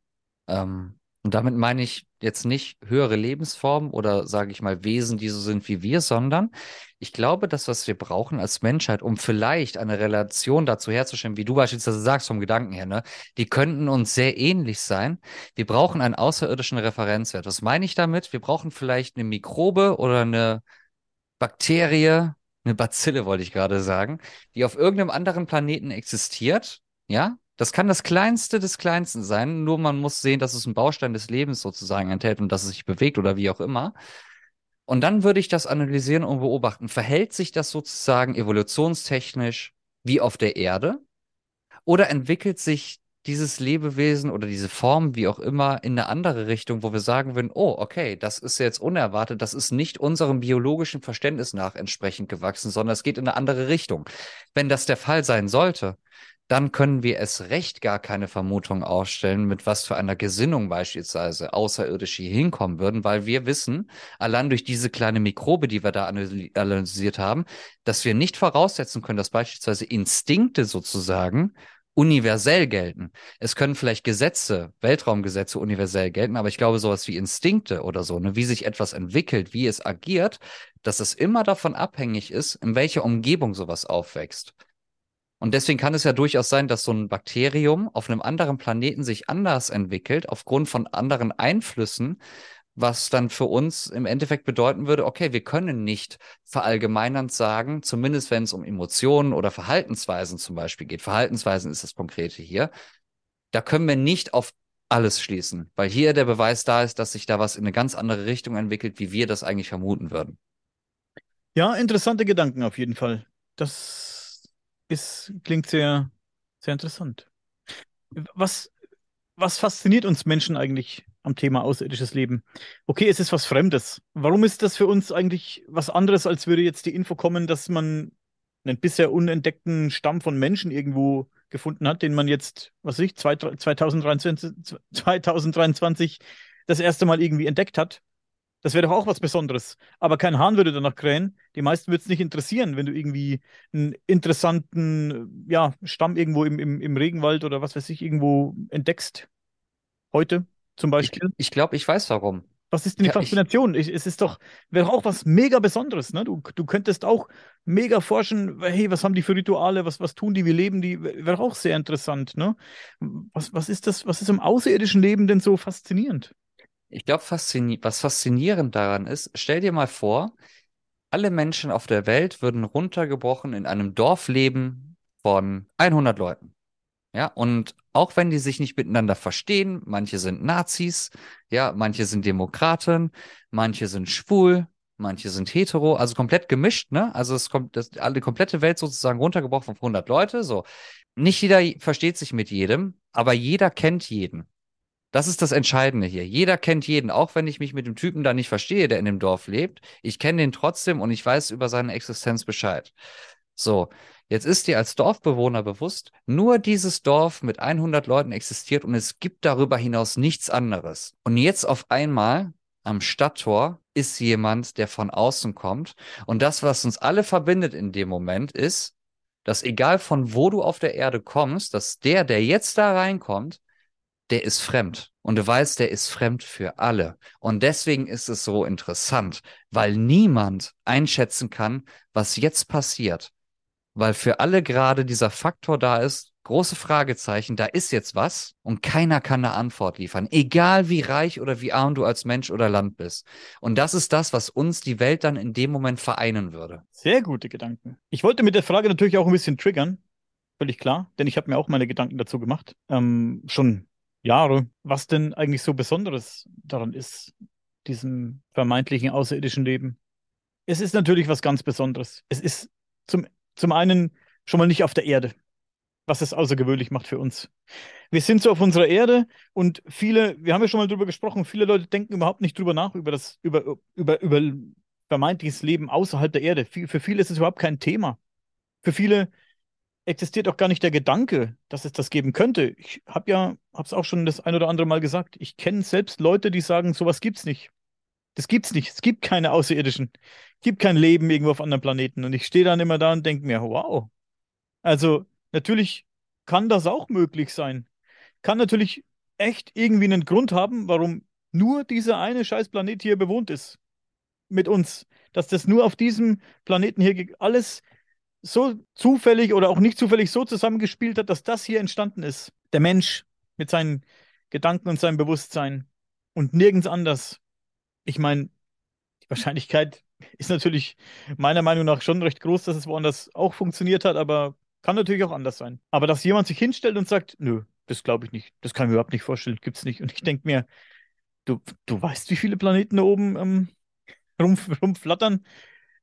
Ähm, Und damit meine ich jetzt nicht höhere Lebensformen oder sage ich mal Wesen, die so sind wie wir, sondern ich glaube, das, was wir brauchen als Menschheit, um vielleicht eine Relation dazu herzustellen, wie du beispielsweise sagst vom Gedanken her, ne, die könnten uns sehr ähnlich sein. Wir brauchen einen außerirdischen Referenzwert. Was meine ich damit? Wir brauchen vielleicht eine Mikrobe oder eine Bakterie, eine Bazille wollte ich gerade sagen, die auf irgendeinem anderen Planeten existiert, ja, das kann das Kleinste des Kleinsten sein, nur man muss sehen, dass es einen Baustein des Lebens sozusagen enthält und dass es sich bewegt oder wie auch immer. Und dann würde ich das analysieren und beobachten. Verhält sich das sozusagen evolutionstechnisch wie auf der Erde? Oder entwickelt sich dieses Lebewesen oder diese Form, wie auch immer, in eine andere Richtung, wo wir sagen würden, oh, okay, das ist jetzt unerwartet, das ist nicht unserem biologischen Verständnis nach entsprechend gewachsen, sondern es geht in eine andere Richtung. Wenn das der Fall sein sollte, dann können wir es recht gar keine Vermutung aufstellen, mit was für einer Gesinnung beispielsweise Außerirdische hier hinkommen würden, weil wir wissen, allein durch diese kleine Mikrobe, die wir da analysiert haben, dass wir nicht voraussetzen können, dass beispielsweise Instinkte sozusagen universell gelten. Es können vielleicht Gesetze, Weltraumgesetze universell gelten, aber ich glaube, sowas wie Instinkte oder so, ne, wie sich etwas entwickelt, wie es agiert, dass es immer davon abhängig ist, in welcher Umgebung sowas aufwächst. Und deswegen kann es ja durchaus sein, dass so ein Bakterium auf einem anderen Planeten sich anders entwickelt, aufgrund von anderen Einflüssen, was dann für uns im Endeffekt bedeuten würde, okay, wir können nicht verallgemeinernd sagen, zumindest wenn es um Emotionen oder Verhaltensweisen zum Beispiel geht. Verhaltensweisen ist das Konkrete hier. Da können wir nicht auf alles schließen, weil hier der Beweis da ist, dass sich da was in eine ganz andere Richtung entwickelt, wie wir das eigentlich vermuten würden. Ja, interessante Gedanken auf jeden Fall. Das ist, klingt sehr, sehr interessant. Was, was fasziniert uns Menschen eigentlich am Thema außerirdisches Leben? Okay, es ist was Fremdes. Warum ist das für uns eigentlich was anderes, als würde jetzt die Info kommen, dass man einen bisher unentdeckten Stamm von Menschen irgendwo gefunden hat, den man jetzt, was weiß ich, 2023, 2023 das erste Mal irgendwie entdeckt hat? Das wäre doch auch was Besonderes. Aber kein Hahn würde danach krähen. Die meisten würde es nicht interessieren, wenn du irgendwie einen interessanten ja, Stamm irgendwo im, im, im Regenwald oder was weiß ich irgendwo entdeckst. Heute zum Beispiel. Ich, ich glaube, ich weiß warum. Was ist denn die ja, Faszination? Ich, es ist doch, wäre auch was mega Besonderes, ne? Du, du könntest auch mega forschen, hey, was haben die für Rituale, was, was tun die, wie leben die, wäre auch sehr interessant, ne? Was, was ist das, was ist im außerirdischen Leben denn so faszinierend? Ich glaube, faszini was faszinierend daran ist, stell dir mal vor, alle Menschen auf der Welt würden runtergebrochen in einem Dorf leben von 100 Leuten. Ja, und auch wenn die sich nicht miteinander verstehen, manche sind Nazis, ja, manche sind Demokraten, manche sind schwul, manche sind hetero, also komplett gemischt, ne? Also es kommt das, alle komplette Welt sozusagen runtergebrochen von 100 Leute, so. Nicht jeder versteht sich mit jedem, aber jeder kennt jeden. Das ist das Entscheidende hier. Jeder kennt jeden, auch wenn ich mich mit dem Typen da nicht verstehe, der in dem Dorf lebt. Ich kenne den trotzdem und ich weiß über seine Existenz Bescheid. So, jetzt ist dir als Dorfbewohner bewusst, nur dieses Dorf mit 100 Leuten existiert und es gibt darüber hinaus nichts anderes. Und jetzt auf einmal am Stadttor ist jemand, der von außen kommt. Und das, was uns alle verbindet in dem Moment, ist, dass egal von wo du auf der Erde kommst, dass der, der jetzt da reinkommt, der ist fremd. Und du weißt, der ist fremd für alle. Und deswegen ist es so interessant, weil niemand einschätzen kann, was jetzt passiert. Weil für alle gerade dieser Faktor da ist, große Fragezeichen, da ist jetzt was und keiner kann eine Antwort liefern, egal wie reich oder wie arm du als Mensch oder Land bist. Und das ist das, was uns die Welt dann in dem Moment vereinen würde. Sehr gute Gedanken. Ich wollte mit der Frage natürlich auch ein bisschen triggern, völlig klar, denn ich habe mir auch meine Gedanken dazu gemacht. Ähm, schon Jahre, was denn eigentlich so Besonderes daran ist, diesem vermeintlichen außerirdischen Leben. Es ist natürlich was ganz Besonderes. Es ist zum, zum einen schon mal nicht auf der Erde, was es außergewöhnlich macht für uns. Wir sind so auf unserer Erde und viele, wir haben ja schon mal drüber gesprochen, viele Leute denken überhaupt nicht drüber nach, über das, über, über, über vermeintliches Leben außerhalb der Erde. Für viele ist es überhaupt kein Thema. Für viele existiert auch gar nicht der Gedanke, dass es das geben könnte. Ich habe ja, habe es auch schon das ein oder andere Mal gesagt, ich kenne selbst Leute, die sagen, sowas gibt's nicht. Das gibt's nicht. Es gibt keine Außerirdischen. Es gibt kein Leben irgendwo auf anderen Planeten. Und ich stehe dann immer da und denke mir, wow. Also natürlich kann das auch möglich sein. Kann natürlich echt irgendwie einen Grund haben, warum nur dieser eine scheiß Planet hier bewohnt ist. Mit uns. Dass das nur auf diesem Planeten hier alles so zufällig oder auch nicht zufällig so zusammengespielt hat, dass das hier entstanden ist. Der Mensch mit seinen Gedanken und seinem Bewusstsein und nirgends anders. Ich meine, die Wahrscheinlichkeit ist natürlich meiner Meinung nach schon recht groß, dass es woanders auch funktioniert hat, aber kann natürlich auch anders sein. Aber dass jemand sich hinstellt und sagt, nö, das glaube ich nicht, das kann ich mir überhaupt nicht vorstellen, gibt es nicht. Und ich denke mir, du, du weißt, wie viele Planeten da oben ähm, rum, rumflattern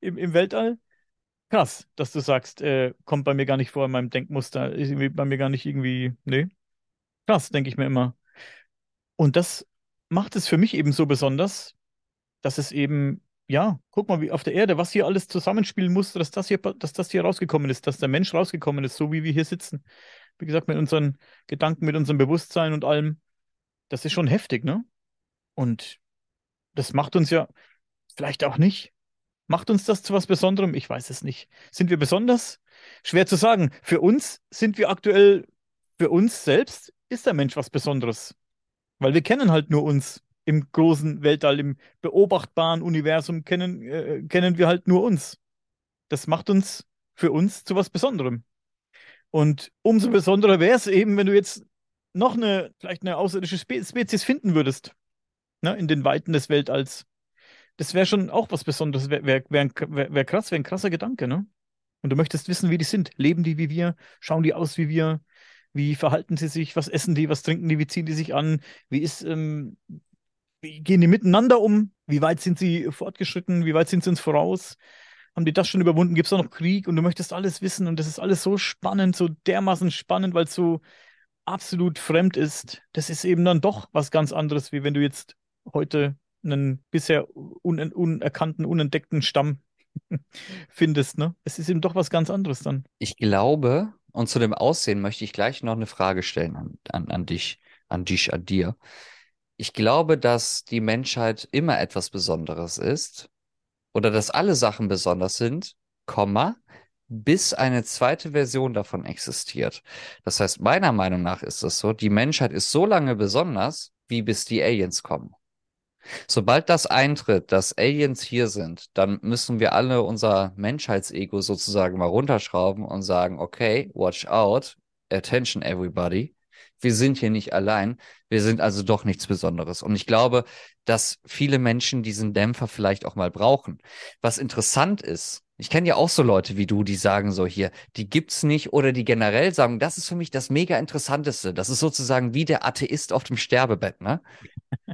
im, im Weltall? Krass, dass du sagst, äh, kommt bei mir gar nicht vor in meinem Denkmuster, ist bei mir gar nicht irgendwie, nee. Krass, denke ich mir immer. Und das macht es für mich eben so besonders, dass es eben, ja, guck mal, wie auf der Erde, was hier alles zusammenspielen muss, dass das hier, dass das hier rausgekommen ist, dass der Mensch rausgekommen ist, so wie wir hier sitzen. Wie gesagt, mit unseren Gedanken, mit unserem Bewusstsein und allem. Das ist schon heftig, ne? Und das macht uns ja vielleicht auch nicht. Macht uns das zu was Besonderem? Ich weiß es nicht. Sind wir besonders? Schwer zu sagen. Für uns sind wir aktuell, für uns selbst ist der Mensch was Besonderes. Weil wir kennen halt nur uns im großen Weltall, im beobachtbaren Universum kennen, äh, kennen wir halt nur uns. Das macht uns für uns zu was Besonderem. Und umso besonderer wäre es eben, wenn du jetzt noch eine, vielleicht eine außerirdische Spe Spezies finden würdest, ne, in den Weiten des Weltalls. Das wäre schon auch was Besonderes, wäre wär, wär, wär, krass, wäre ein krasser Gedanke, ne? Und du möchtest wissen, wie die sind. Leben die wie wir? Schauen die aus wie wir? Wie verhalten sie sich? Was essen die? Was trinken die? Wie ziehen die sich an? Wie ist, ähm, gehen die miteinander um? Wie weit sind sie fortgeschritten? Wie weit sind sie uns voraus? Haben die das schon überwunden? Gibt es da noch Krieg? Und du möchtest alles wissen. Und das ist alles so spannend, so dermaßen spannend, weil es so absolut fremd ist. Das ist eben dann doch was ganz anderes, wie wenn du jetzt heute einen bisher un unerkannten, unentdeckten Stamm findest. Ne? Es ist eben doch was ganz anderes dann. Ich glaube, und zu dem Aussehen möchte ich gleich noch eine Frage stellen an, an, an dich, an dich, an dir. Ich glaube, dass die Menschheit immer etwas Besonderes ist oder dass alle Sachen besonders sind, Komma, bis eine zweite Version davon existiert. Das heißt, meiner Meinung nach ist es so, die Menschheit ist so lange besonders, wie bis die Aliens kommen. Sobald das eintritt, dass Aliens hier sind, dann müssen wir alle unser Menschheitsego sozusagen mal runterschrauben und sagen, okay, watch out, attention everybody wir sind hier nicht allein, wir sind also doch nichts Besonderes. Und ich glaube, dass viele Menschen diesen Dämpfer vielleicht auch mal brauchen. Was interessant ist, ich kenne ja auch so Leute wie du, die sagen so hier, die gibt's nicht oder die generell sagen, das ist für mich das mega interessanteste. Das ist sozusagen wie der Atheist auf dem Sterbebett, ne?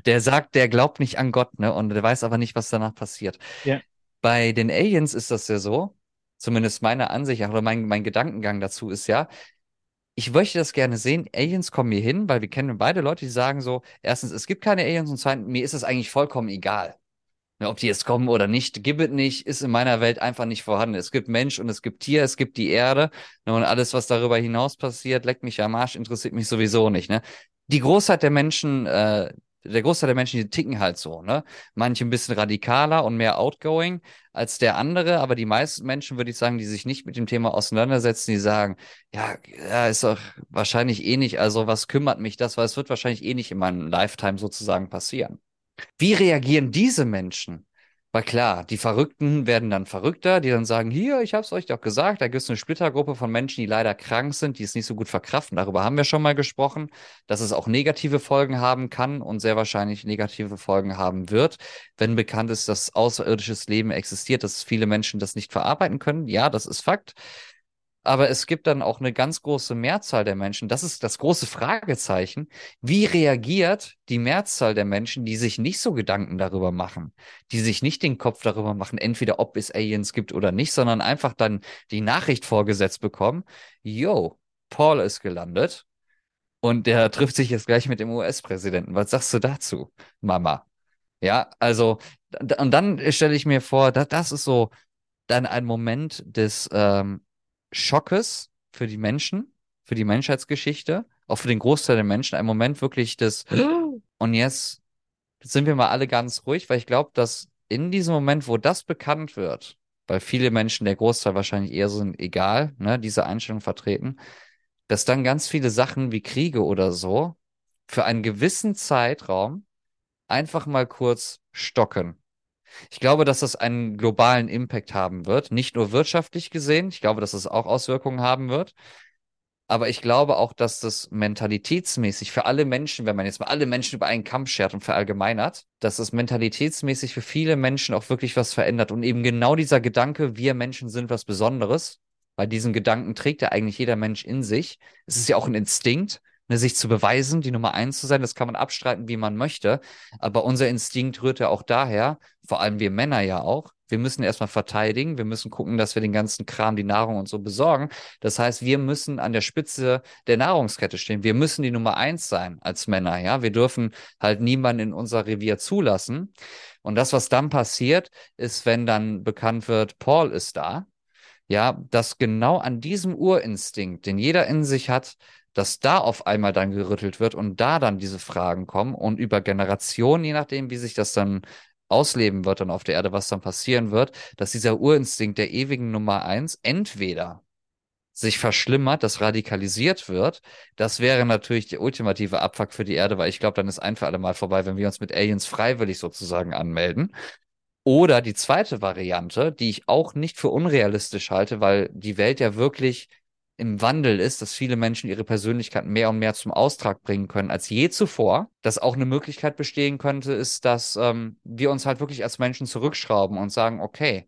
Der sagt, der glaubt nicht an Gott, ne? Und der weiß aber nicht, was danach passiert. Ja. Bei den Aliens ist das ja so, zumindest meine Ansicht oder mein, mein Gedankengang dazu ist ja, ich möchte das gerne sehen. Aliens kommen hier hin, weil wir kennen beide Leute, die sagen so, erstens, es gibt keine Aliens und zweitens, mir ist es eigentlich vollkommen egal. Ja, ob die jetzt kommen oder nicht, gibt es nicht, ist in meiner Welt einfach nicht vorhanden. Es gibt Mensch und es gibt Tier, es gibt die Erde ne, und alles, was darüber hinaus passiert, leckt mich am Arsch, interessiert mich sowieso nicht. Ne? Die Großheit der Menschen, äh, der Großteil der Menschen, die ticken halt so, ne? Manche ein bisschen radikaler und mehr outgoing als der andere, aber die meisten Menschen, würde ich sagen, die sich nicht mit dem Thema auseinandersetzen, die sagen, ja, ja, ist doch wahrscheinlich eh nicht, also was kümmert mich das, weil es wird wahrscheinlich eh nicht in meinem Lifetime sozusagen passieren. Wie reagieren diese Menschen weil klar, die Verrückten werden dann verrückter, die dann sagen, hier, ich hab's euch doch gesagt, da gibt es eine Splittergruppe von Menschen, die leider krank sind, die es nicht so gut verkraften. Darüber haben wir schon mal gesprochen, dass es auch negative Folgen haben kann und sehr wahrscheinlich negative Folgen haben wird, wenn bekannt ist, dass außerirdisches Leben existiert, dass viele Menschen das nicht verarbeiten können. Ja, das ist Fakt. Aber es gibt dann auch eine ganz große Mehrzahl der Menschen. Das ist das große Fragezeichen. Wie reagiert die Mehrzahl der Menschen, die sich nicht so Gedanken darüber machen, die sich nicht den Kopf darüber machen, entweder ob es Aliens gibt oder nicht, sondern einfach dann die Nachricht vorgesetzt bekommen, yo, Paul ist gelandet und der trifft sich jetzt gleich mit dem US-Präsidenten. Was sagst du dazu, Mama? Ja, also, und dann stelle ich mir vor, das, das ist so dann ein Moment des, ähm, Schockes für die Menschen, für die Menschheitsgeschichte, auch für den Großteil der Menschen, ein Moment wirklich des und jetzt sind wir mal alle ganz ruhig, weil ich glaube, dass in diesem Moment, wo das bekannt wird, weil viele Menschen, der Großteil wahrscheinlich eher so sind, egal, ne, diese Einstellung vertreten, dass dann ganz viele Sachen wie Kriege oder so für einen gewissen Zeitraum einfach mal kurz stocken. Ich glaube, dass das einen globalen Impact haben wird, nicht nur wirtschaftlich gesehen. Ich glaube, dass es das auch Auswirkungen haben wird. Aber ich glaube auch, dass das mentalitätsmäßig für alle Menschen, wenn man jetzt mal alle Menschen über einen Kamm schert und verallgemeinert, dass es mentalitätsmäßig für viele Menschen auch wirklich was verändert. Und eben genau dieser Gedanke, wir Menschen sind was Besonderes, weil diesen Gedanken trägt ja eigentlich jeder Mensch in sich. Es ist ja auch ein Instinkt ne, sich zu beweisen, die Nummer eins zu sein, das kann man abstreiten, wie man möchte. Aber unser Instinkt rührt ja auch daher, vor allem wir Männer ja auch, wir müssen erstmal verteidigen, wir müssen gucken, dass wir den ganzen Kram, die Nahrung und so besorgen. Das heißt, wir müssen an der Spitze der Nahrungskette stehen. Wir müssen die Nummer eins sein als Männer, ja. Wir dürfen halt niemanden in unser Revier zulassen. Und das, was dann passiert, ist, wenn dann bekannt wird, Paul ist da, ja, dass genau an diesem Urinstinkt, den jeder in sich hat, dass da auf einmal dann gerüttelt wird und da dann diese Fragen kommen und über Generationen, je nachdem, wie sich das dann ausleben wird dann auf der Erde, was dann passieren wird, dass dieser Urinstinkt der ewigen Nummer eins entweder sich verschlimmert, das radikalisiert wird, das wäre natürlich der ultimative Abfuck für die Erde, weil ich glaube, dann ist ein für alle Mal vorbei, wenn wir uns mit Aliens freiwillig sozusagen anmelden. Oder die zweite Variante, die ich auch nicht für unrealistisch halte, weil die Welt ja wirklich im Wandel ist, dass viele Menschen ihre Persönlichkeit mehr und mehr zum Austrag bringen können als je zuvor. Dass auch eine Möglichkeit bestehen könnte, ist, dass ähm, wir uns halt wirklich als Menschen zurückschrauben und sagen, okay,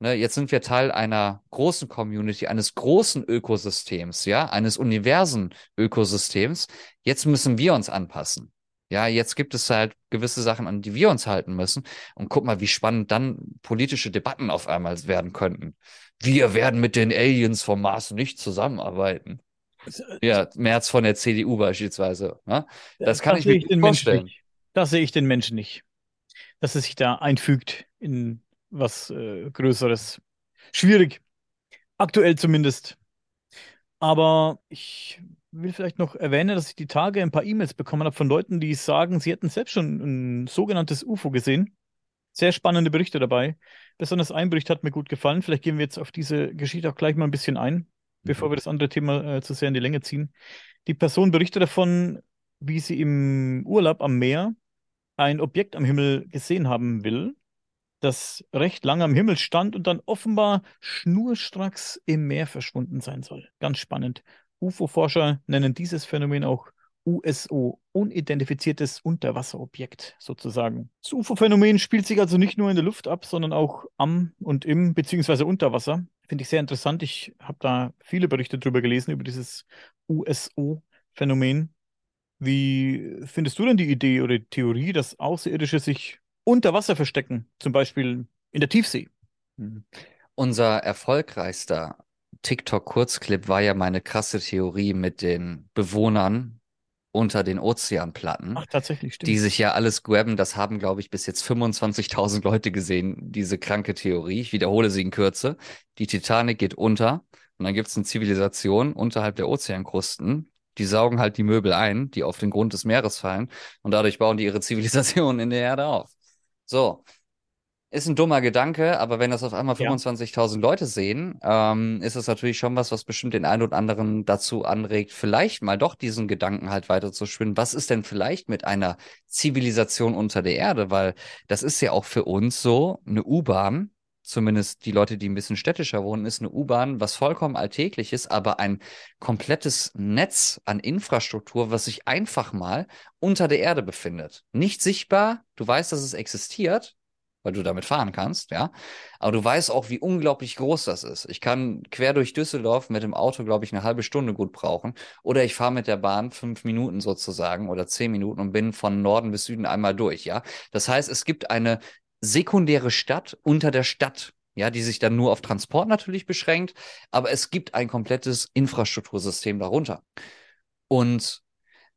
ne, jetzt sind wir Teil einer großen Community, eines großen Ökosystems, ja, eines Universen-Ökosystems. Jetzt müssen wir uns anpassen. Ja, jetzt gibt es halt gewisse Sachen, an die wir uns halten müssen. Und guck mal, wie spannend dann politische Debatten auf einmal werden könnten wir werden mit den Aliens vom Mars nicht zusammenarbeiten. Äh, ja, März von der CDU beispielsweise. Ne? Das kann das ich mir vorstellen. Das sehe ich den Menschen nicht. Dass es sich da einfügt in was äh, Größeres. Schwierig. Aktuell zumindest. Aber ich will vielleicht noch erwähnen, dass ich die Tage ein paar E-Mails bekommen habe von Leuten, die sagen, sie hätten selbst schon ein sogenanntes UFO gesehen. Sehr spannende Berichte dabei. Besonders ein Bericht hat mir gut gefallen. Vielleicht gehen wir jetzt auf diese Geschichte auch gleich mal ein bisschen ein, bevor mhm. wir das andere Thema äh, zu sehr in die Länge ziehen. Die Person berichtet davon, wie sie im Urlaub am Meer ein Objekt am Himmel gesehen haben will, das recht lange am Himmel stand und dann offenbar schnurstracks im Meer verschwunden sein soll. Ganz spannend. UFO-Forscher nennen dieses Phänomen auch USO, unidentifiziertes Unterwasserobjekt sozusagen. Das UFO-Phänomen spielt sich also nicht nur in der Luft ab, sondern auch am und im beziehungsweise unter Wasser. Finde ich sehr interessant. Ich habe da viele Berichte drüber gelesen, über dieses USO-Phänomen. Wie findest du denn die Idee oder die Theorie, dass Außerirdische sich unter Wasser verstecken, zum Beispiel in der Tiefsee? Mhm. Unser erfolgreichster TikTok-Kurzclip war ja meine krasse Theorie mit den Bewohnern unter den Ozeanplatten. Ach, tatsächlich, stimmt. Die sich ja alles grabben. Das haben, glaube ich, bis jetzt 25.000 Leute gesehen, diese kranke Theorie. Ich wiederhole sie in Kürze. Die Titanic geht unter und dann gibt es eine Zivilisation unterhalb der Ozeankrusten. Die saugen halt die Möbel ein, die auf den Grund des Meeres fallen und dadurch bauen die ihre Zivilisation in der Erde auf. So, ist ein dummer Gedanke, aber wenn das auf einmal 25.000 Leute sehen, ähm, ist es natürlich schon was, was bestimmt den einen oder anderen dazu anregt, vielleicht mal doch diesen Gedanken halt weiter zu schwinden. Was ist denn vielleicht mit einer Zivilisation unter der Erde? Weil das ist ja auch für uns so, eine U-Bahn, zumindest die Leute, die ein bisschen städtischer wohnen, ist eine U-Bahn, was vollkommen alltäglich ist, aber ein komplettes Netz an Infrastruktur, was sich einfach mal unter der Erde befindet. Nicht sichtbar, du weißt, dass es existiert, weil du damit fahren kannst, ja. Aber du weißt auch, wie unglaublich groß das ist. Ich kann quer durch Düsseldorf mit dem Auto, glaube ich, eine halbe Stunde gut brauchen. Oder ich fahre mit der Bahn fünf Minuten sozusagen oder zehn Minuten und bin von Norden bis Süden einmal durch, ja. Das heißt, es gibt eine sekundäre Stadt unter der Stadt. Ja, die sich dann nur auf Transport natürlich beschränkt, aber es gibt ein komplettes Infrastruktursystem darunter. Und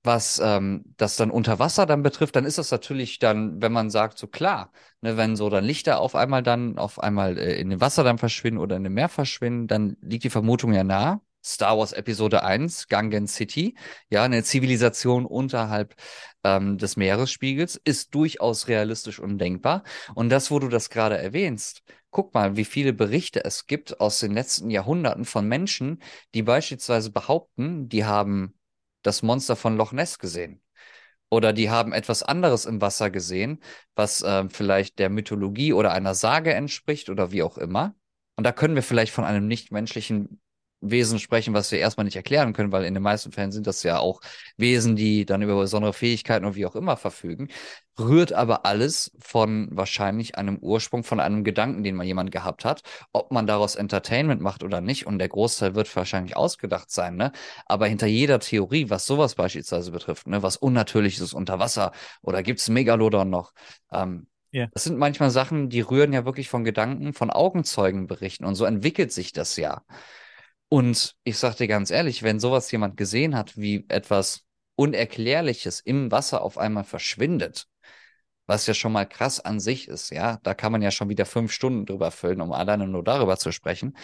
was ähm, das dann unter Wasser dann betrifft, dann ist das natürlich dann, wenn man sagt, so klar, ne, wenn so dann Lichter auf einmal dann auf einmal äh, in dem Wasser dann verschwinden oder in dem Meer verschwinden, dann liegt die Vermutung ja nah. Star Wars Episode 1, Gangen City, ja, eine Zivilisation unterhalb ähm, des Meeresspiegels, ist durchaus realistisch und denkbar. Und das, wo du das gerade erwähnst, guck mal, wie viele Berichte es gibt aus den letzten Jahrhunderten von Menschen, die beispielsweise behaupten, die haben das Monster von Loch Ness gesehen. Oder die haben etwas anderes im Wasser gesehen, was äh, vielleicht der Mythologie oder einer Sage entspricht oder wie auch immer. Und da können wir vielleicht von einem nichtmenschlichen Wesen sprechen, was wir erstmal nicht erklären können, weil in den meisten Fällen sind das ja auch Wesen, die dann über besondere Fähigkeiten und wie auch immer verfügen. Rührt aber alles von wahrscheinlich einem Ursprung, von einem Gedanken, den mal jemand gehabt hat. Ob man daraus Entertainment macht oder nicht, und der Großteil wird wahrscheinlich ausgedacht sein, ne? Aber hinter jeder Theorie, was sowas beispielsweise betrifft, ne, was Unnatürliches unter Wasser oder gibt's Megalodon noch, ähm, yeah. Das sind manchmal Sachen, die rühren ja wirklich von Gedanken, von Augenzeugenberichten und so entwickelt sich das ja. Und ich sag dir ganz ehrlich, wenn sowas jemand gesehen hat, wie etwas Unerklärliches im Wasser auf einmal verschwindet, was ja schon mal krass an sich ist, ja, da kann man ja schon wieder fünf Stunden drüber füllen, um alleine nur darüber zu sprechen.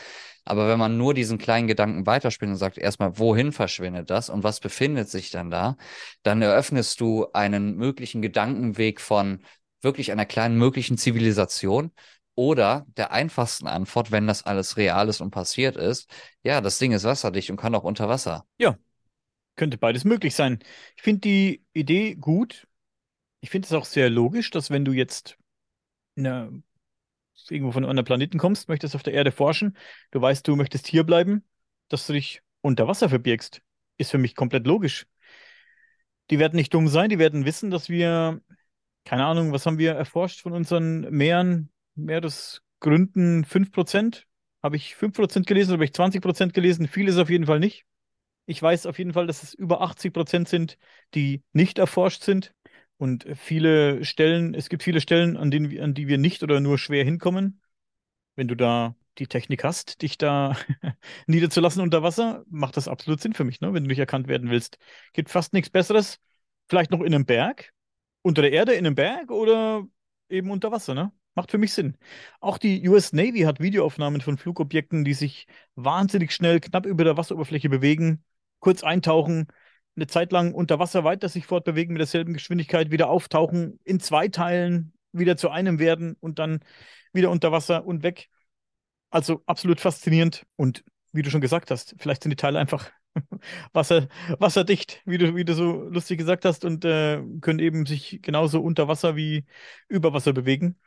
Aber wenn man nur diesen kleinen Gedanken weiterspinnt und sagt erstmal, wohin verschwindet das und was befindet sich dann da, dann eröffnest du einen möglichen Gedankenweg von wirklich einer kleinen möglichen Zivilisation, oder der einfachsten Antwort, wenn das alles real ist und passiert ist, ja, das Ding ist wasserdicht und kann auch unter Wasser. Ja, könnte beides möglich sein. Ich finde die Idee gut. Ich finde es auch sehr logisch, dass wenn du jetzt eine, irgendwo von einem anderen Planeten kommst, möchtest auf der Erde forschen, du weißt, du möchtest hier bleiben, dass du dich unter Wasser verbirgst. Ist für mich komplett logisch. Die werden nicht dumm sein, die werden wissen, dass wir, keine Ahnung, was haben wir erforscht von unseren Meeren? Meeresgründen 5%. Habe ich 5% gelesen oder habe ich 20% gelesen? Viel ist auf jeden Fall nicht. Ich weiß auf jeden Fall, dass es über 80% sind, die nicht erforscht sind. Und viele Stellen, es gibt viele Stellen, an, denen, an die wir nicht oder nur schwer hinkommen. Wenn du da die Technik hast, dich da niederzulassen unter Wasser, macht das absolut Sinn für mich, ne? wenn du nicht erkannt werden willst. Gibt fast nichts Besseres. Vielleicht noch in einem Berg, unter der Erde in einem Berg oder eben unter Wasser, ne? Macht für mich Sinn. Auch die US Navy hat Videoaufnahmen von Flugobjekten, die sich wahnsinnig schnell knapp über der Wasseroberfläche bewegen, kurz eintauchen, eine Zeit lang unter Wasser weiter sich fortbewegen mit derselben Geschwindigkeit, wieder auftauchen, in zwei Teilen wieder zu einem werden und dann wieder unter Wasser und weg. Also absolut faszinierend. Und wie du schon gesagt hast, vielleicht sind die Teile einfach Wasser, wasserdicht, wie du, wie du so lustig gesagt hast, und äh, können eben sich genauso unter Wasser wie über Wasser bewegen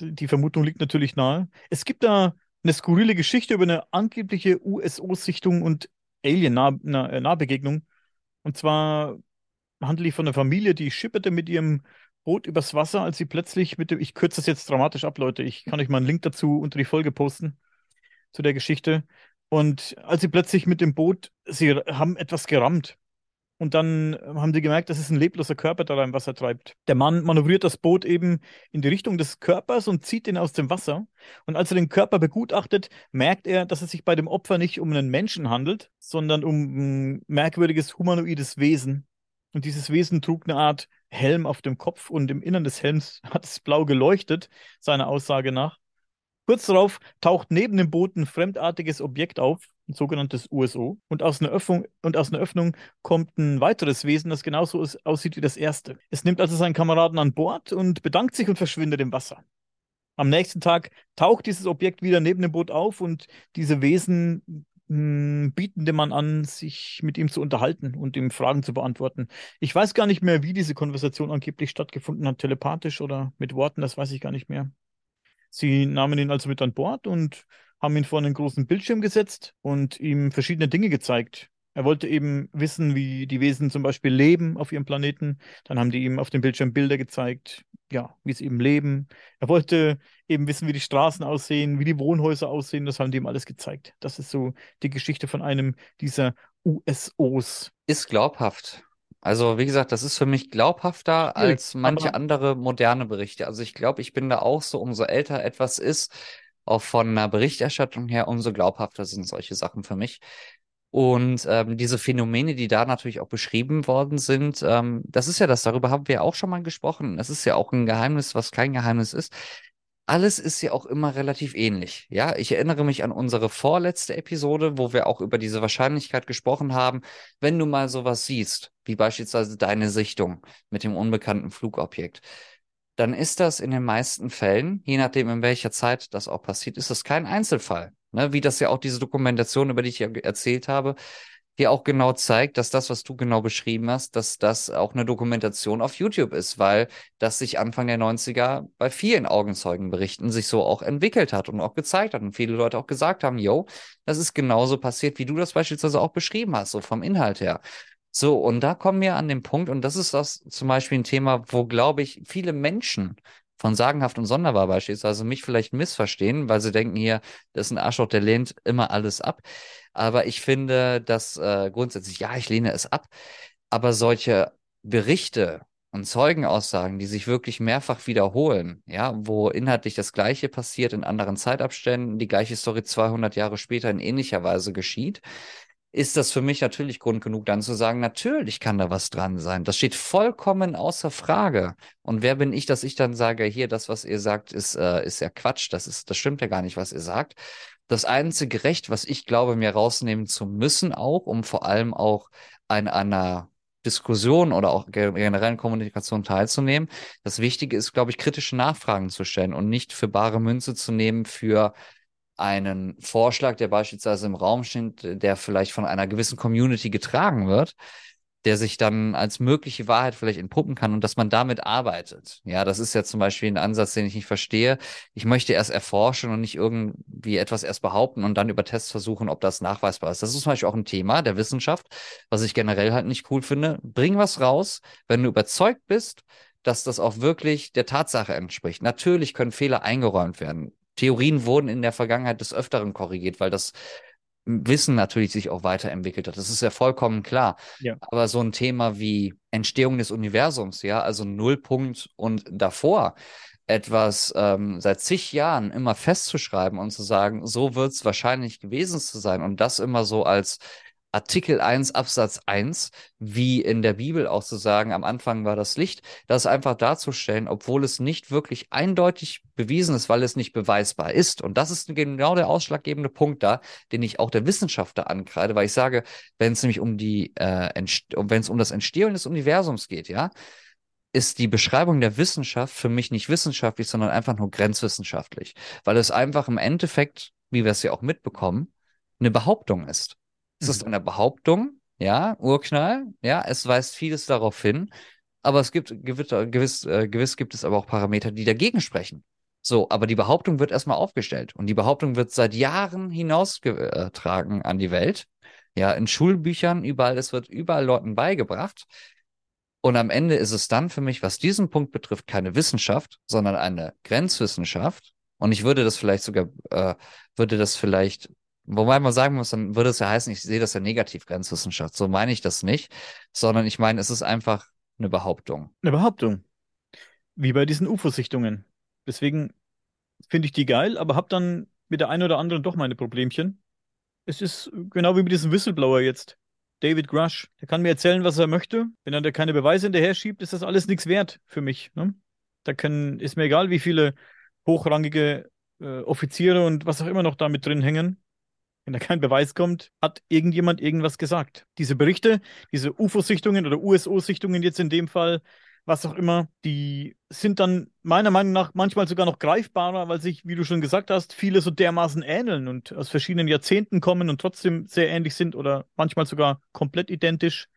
die Vermutung liegt natürlich nahe. Es gibt da eine skurrile Geschichte über eine angebliche USO-Sichtung und Alien-Nahbegegnung. Und zwar handelt die von einer Familie, die schipperte mit ihrem Boot übers Wasser, als sie plötzlich mit dem, ich kürze das jetzt dramatisch ab, Leute, ich kann euch mal einen Link dazu unter die Folge posten, zu der Geschichte. Und als sie plötzlich mit dem Boot, sie haben etwas gerammt. Und dann äh, haben sie gemerkt, dass es ein lebloser Körper da im Wasser treibt. Der Mann manövriert das Boot eben in die Richtung des Körpers und zieht ihn aus dem Wasser. Und als er den Körper begutachtet, merkt er, dass es sich bei dem Opfer nicht um einen Menschen handelt, sondern um ein merkwürdiges humanoides Wesen. Und dieses Wesen trug eine Art Helm auf dem Kopf und im Innern des Helms hat es blau geleuchtet, seiner Aussage nach. Kurz darauf taucht neben dem Boot ein fremdartiges Objekt auf, ein sogenanntes USO. Und aus einer Öffnung, und aus einer Öffnung kommt ein weiteres Wesen, das genauso aussieht wie das erste. Es nimmt also seinen Kameraden an Bord und bedankt sich und verschwindet im Wasser. Am nächsten Tag taucht dieses Objekt wieder neben dem Boot auf und diese Wesen hm, bieten dem Mann an, sich mit ihm zu unterhalten und ihm Fragen zu beantworten. Ich weiß gar nicht mehr, wie diese Konversation angeblich stattgefunden hat, telepathisch oder mit Worten, das weiß ich gar nicht mehr. Sie nahmen ihn also mit an Bord und haben ihn vor einen großen Bildschirm gesetzt und ihm verschiedene Dinge gezeigt. Er wollte eben wissen, wie die Wesen zum Beispiel leben auf ihrem Planeten. Dann haben die ihm auf dem Bildschirm Bilder gezeigt, ja, wie sie eben leben. Er wollte eben wissen, wie die Straßen aussehen, wie die Wohnhäuser aussehen. Das haben die ihm alles gezeigt. Das ist so die Geschichte von einem dieser USOs. Ist glaubhaft. Also, wie gesagt, das ist für mich glaubhafter als manche andere moderne Berichte. Also, ich glaube, ich bin da auch so, umso älter etwas ist, auch von einer Berichterstattung her, umso glaubhafter sind solche Sachen für mich. Und ähm, diese Phänomene, die da natürlich auch beschrieben worden sind, ähm, das ist ja das, darüber haben wir auch schon mal gesprochen. Es ist ja auch ein Geheimnis, was kein Geheimnis ist. Alles ist ja auch immer relativ ähnlich. Ja, ich erinnere mich an unsere vorletzte Episode, wo wir auch über diese Wahrscheinlichkeit gesprochen haben. Wenn du mal sowas siehst, wie beispielsweise deine Sichtung mit dem unbekannten Flugobjekt, dann ist das in den meisten Fällen, je nachdem in welcher Zeit das auch passiert, ist das kein Einzelfall. Ne? Wie das ja auch diese Dokumentation, über die ich ja erzählt habe, hier auch genau zeigt, dass das, was du genau beschrieben hast, dass das auch eine Dokumentation auf YouTube ist, weil das sich Anfang der 90er bei vielen Augenzeugenberichten sich so auch entwickelt hat und auch gezeigt hat und viele Leute auch gesagt haben, yo, das ist genauso passiert, wie du das beispielsweise auch beschrieben hast, so vom Inhalt her. So, und da kommen wir an den Punkt, und das ist das zum Beispiel ein Thema, wo, glaube ich, viele Menschen von sagenhaft und sonderbar beispielsweise mich vielleicht missverstehen, weil sie denken hier, das ist ein Arschloch, der lehnt immer alles ab. Aber ich finde, dass äh, grundsätzlich, ja, ich lehne es ab. Aber solche Berichte und Zeugenaussagen, die sich wirklich mehrfach wiederholen, ja, wo inhaltlich das Gleiche passiert in anderen Zeitabständen, die gleiche Story 200 Jahre später in ähnlicher Weise geschieht, ist das für mich natürlich Grund genug, dann zu sagen, natürlich kann da was dran sein. Das steht vollkommen außer Frage. Und wer bin ich, dass ich dann sage, hier, das, was ihr sagt, ist, äh, ist ja Quatsch. Das ist, das stimmt ja gar nicht, was ihr sagt. Das einzige Recht, was ich glaube, mir rausnehmen zu müssen, auch, um vor allem auch an einer Diskussion oder auch generellen Kommunikation teilzunehmen. Das Wichtige ist, glaube ich, kritische Nachfragen zu stellen und nicht für bare Münze zu nehmen für einen Vorschlag, der beispielsweise im Raum steht, der vielleicht von einer gewissen Community getragen wird, der sich dann als mögliche Wahrheit vielleicht entpuppen kann und dass man damit arbeitet. Ja, das ist ja zum Beispiel ein Ansatz, den ich nicht verstehe. Ich möchte erst erforschen und nicht irgendwie etwas erst behaupten und dann über Tests versuchen, ob das nachweisbar ist. Das ist zum Beispiel auch ein Thema der Wissenschaft, was ich generell halt nicht cool finde. Bring was raus, wenn du überzeugt bist, dass das auch wirklich der Tatsache entspricht. Natürlich können Fehler eingeräumt werden. Theorien wurden in der Vergangenheit des Öfteren korrigiert, weil das Wissen natürlich sich auch weiterentwickelt hat. Das ist ja vollkommen klar. Ja. Aber so ein Thema wie Entstehung des Universums, ja, also Nullpunkt und davor etwas ähm, seit zig Jahren immer festzuschreiben und zu sagen, so wird es wahrscheinlich gewesen zu sein und das immer so als Artikel 1 Absatz 1, wie in der Bibel auch zu sagen, am Anfang war das Licht, das einfach darzustellen, obwohl es nicht wirklich eindeutig bewiesen ist, weil es nicht beweisbar ist. Und das ist genau der ausschlaggebende Punkt da, den ich auch der Wissenschaftler ankreide, weil ich sage, wenn es nämlich um die, äh, wenn es um das Entstehen des Universums geht, ja, ist die Beschreibung der Wissenschaft für mich nicht wissenschaftlich, sondern einfach nur grenzwissenschaftlich, weil es einfach im Endeffekt, wie wir es ja auch mitbekommen, eine Behauptung ist. Es ist mhm. eine Behauptung, ja, Urknall, ja, es weist vieles darauf hin, aber es gibt gewiss, gewiss, äh, gewiss gibt es aber auch Parameter, die dagegen sprechen. So, aber die Behauptung wird erstmal aufgestellt und die Behauptung wird seit Jahren hinausgetragen an die Welt. Ja, in Schulbüchern, überall, es wird überall Leuten beigebracht. Und am Ende ist es dann für mich, was diesen Punkt betrifft, keine Wissenschaft, sondern eine Grenzwissenschaft. Und ich würde das vielleicht sogar, äh, würde das vielleicht Wobei man sagen muss, dann würde es ja heißen, ich sehe das ja negativ, Grenzwissenschaft. So meine ich das nicht, sondern ich meine, es ist einfach eine Behauptung. Eine Behauptung. Wie bei diesen UFO-Sichtungen. Deswegen finde ich die geil, aber habe dann mit der einen oder anderen doch meine Problemchen. Es ist genau wie mit diesem Whistleblower jetzt. David Grush. Der kann mir erzählen, was er möchte. Wenn er da keine Beweise hinterher schiebt, ist das alles nichts wert für mich. Ne? Da können, ist mir egal, wie viele hochrangige äh, Offiziere und was auch immer noch da mit drin hängen. Wenn da kein Beweis kommt, hat irgendjemand irgendwas gesagt. Diese Berichte, diese UFO-Sichtungen oder USO-Sichtungen jetzt in dem Fall, was auch immer, die sind dann meiner Meinung nach manchmal sogar noch greifbarer, weil sich, wie du schon gesagt hast, viele so dermaßen ähneln und aus verschiedenen Jahrzehnten kommen und trotzdem sehr ähnlich sind oder manchmal sogar komplett identisch.